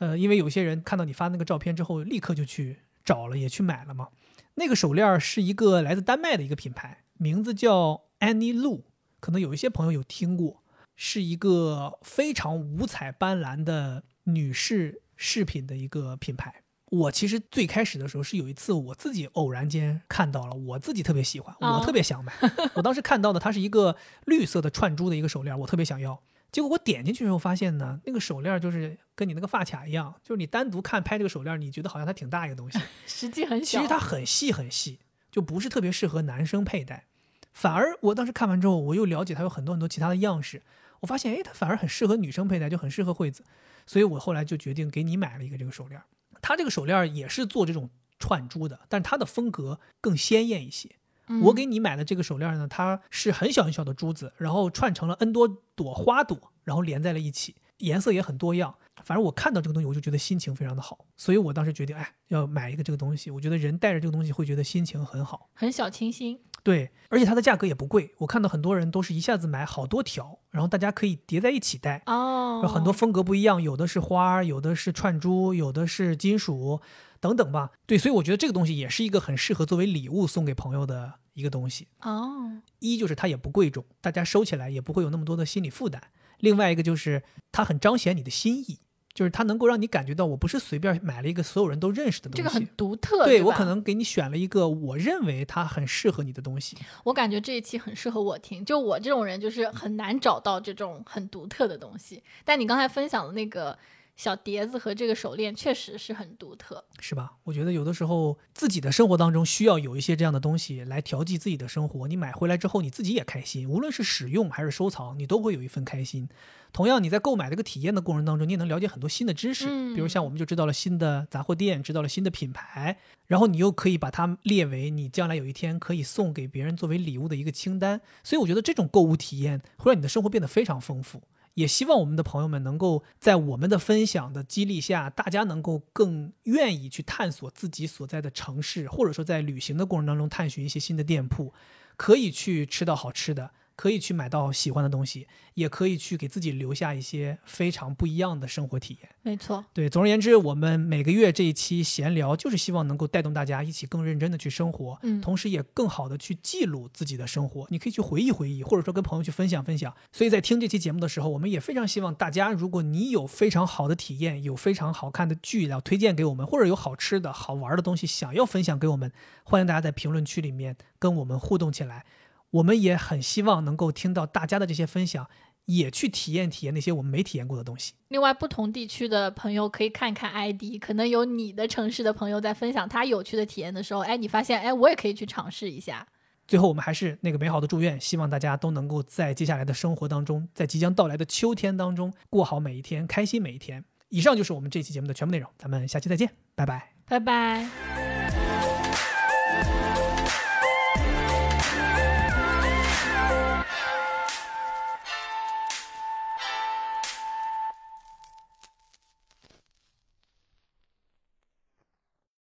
Speaker 1: 呃，因为有些人看到你发那个照片之后，立刻就去找了，也去买了嘛。那个手链儿是一个来自丹麦的一个品牌，名字叫 Annie Lu，可能有一些朋友有听过，是一个非常五彩斑斓的女士饰品的一个品牌。我其实最开始的时候是有一次我自己偶然间看到了，我自己特别喜欢，
Speaker 2: 哦
Speaker 1: 我特别想买。我当时看到的它是一个绿色的串珠的一个手链，我特别想要。结果我点进去之后发现呢，那个手链就是跟你那个发卡一样，就是你单独看拍这个手链，你觉得好像它挺大一个东西，<laughs>
Speaker 2: 实际很小。
Speaker 1: 其实它很细很细，就不是特别适合男生佩戴。反而我当时看完之后，我又了解它有很多很多其他的样式，我发现哎，它反而很适合女生佩戴，就很适合惠子。所以我后来就决定给你买了一个这个手链。它这个手链也是做这种串珠的，但是它的风格更鲜艳一些。
Speaker 2: 嗯
Speaker 1: 我给你买的这个手链呢，它是很小很小的珠子，然后串成了 N 多朵花朵，然后连在了一起，颜色也很多样。反正我看到这个东西，我就觉得心情非常的好，所以我当时决定，哎，要买一个这个东西。我觉得人带着这个东西会觉得心情很好。
Speaker 2: 很小清新。
Speaker 1: 对，而且它的价格也不贵。我看到很多人都是一下子买好多条，然后大家可以叠在一起戴，
Speaker 2: 哦，
Speaker 1: 有很多风格不一样，有的是花，有的是串珠，有的是金属等等吧。对，所以我觉得这个东西也是一个很适合作为礼物送给朋友的一个东西。
Speaker 2: 哦，
Speaker 1: 一就是它也不贵重，大家收起来也不会有那么多的心理负担。另外一个就是它很彰显你的心意，就是它能够让你感觉到我不是随便买了一个所有人都认识的东西。
Speaker 2: 这个很独特，
Speaker 1: 对
Speaker 2: 对
Speaker 1: 我可能给你选了一个我认为它很适合你的东西。
Speaker 2: 我感觉这一期很适合我听，就我这种人就是很难找到这种很独特的东西。但你刚才分享的那个小碟子和这个手链确实是很独特。
Speaker 1: 是吧？我觉得有的时候自己的生活当中需要有一些这样的东西来调剂自己的生活。你买回来之后，你自己也开心，无论是使用还是收藏，你都会有一份开心。同样，你在购买这个体验的过程当中，你也能了解很多新的知识，
Speaker 2: 嗯
Speaker 1: 比如像我们就知道了新的杂货店，知道了新的品牌，然后你又可以把它列为你将来有一天可以送给别人作为礼物的一个清单。所以我觉得这种购物体验会让你的生活变得非常丰富。也希望我们的朋友们能够在我们的分享的激励下，大家能够更愿意去探索自己所在的城市，或者说在旅行的过程当中探寻一些新的店铺，可以去吃到好吃的，可以去买到喜欢的东西，也可以去给自己留下一些非常不一样的生活体验。
Speaker 2: 没错，
Speaker 1: 对，总而言之，我们每个月这一期闲聊，就是希望能够带动大家一起更认真的去生活，
Speaker 2: 嗯
Speaker 1: 同时也更好的去记录自己的生活。你可以去回忆回忆，或者说跟朋友去分享分享。所以在听这期节目的时候，我们也非常希望大家，如果你有非常好的体验，有非常好看的剧要推荐给我们，或者有好吃的好玩的东西想要分享给我们，欢迎大家在评论区里面跟我们互动起来。我们也很希望能够听到大家的这些分享，也去体验体验那些我们没体验过的东西。
Speaker 2: 另外，不同地区的朋友可以看看 ID，可能有你的城市的朋友在分享他有趣的体验的时候，哎，你发现，哎，我也可以去尝试一下。
Speaker 1: 最后，我们还是那个美好的祝愿，希望大家都能够在接下来的生活当中，在即将到来的秋天当中，过好每一天，开心每一天。以上就是我们这期节目的全部内容，咱们下期再见，拜拜。
Speaker 2: 拜拜。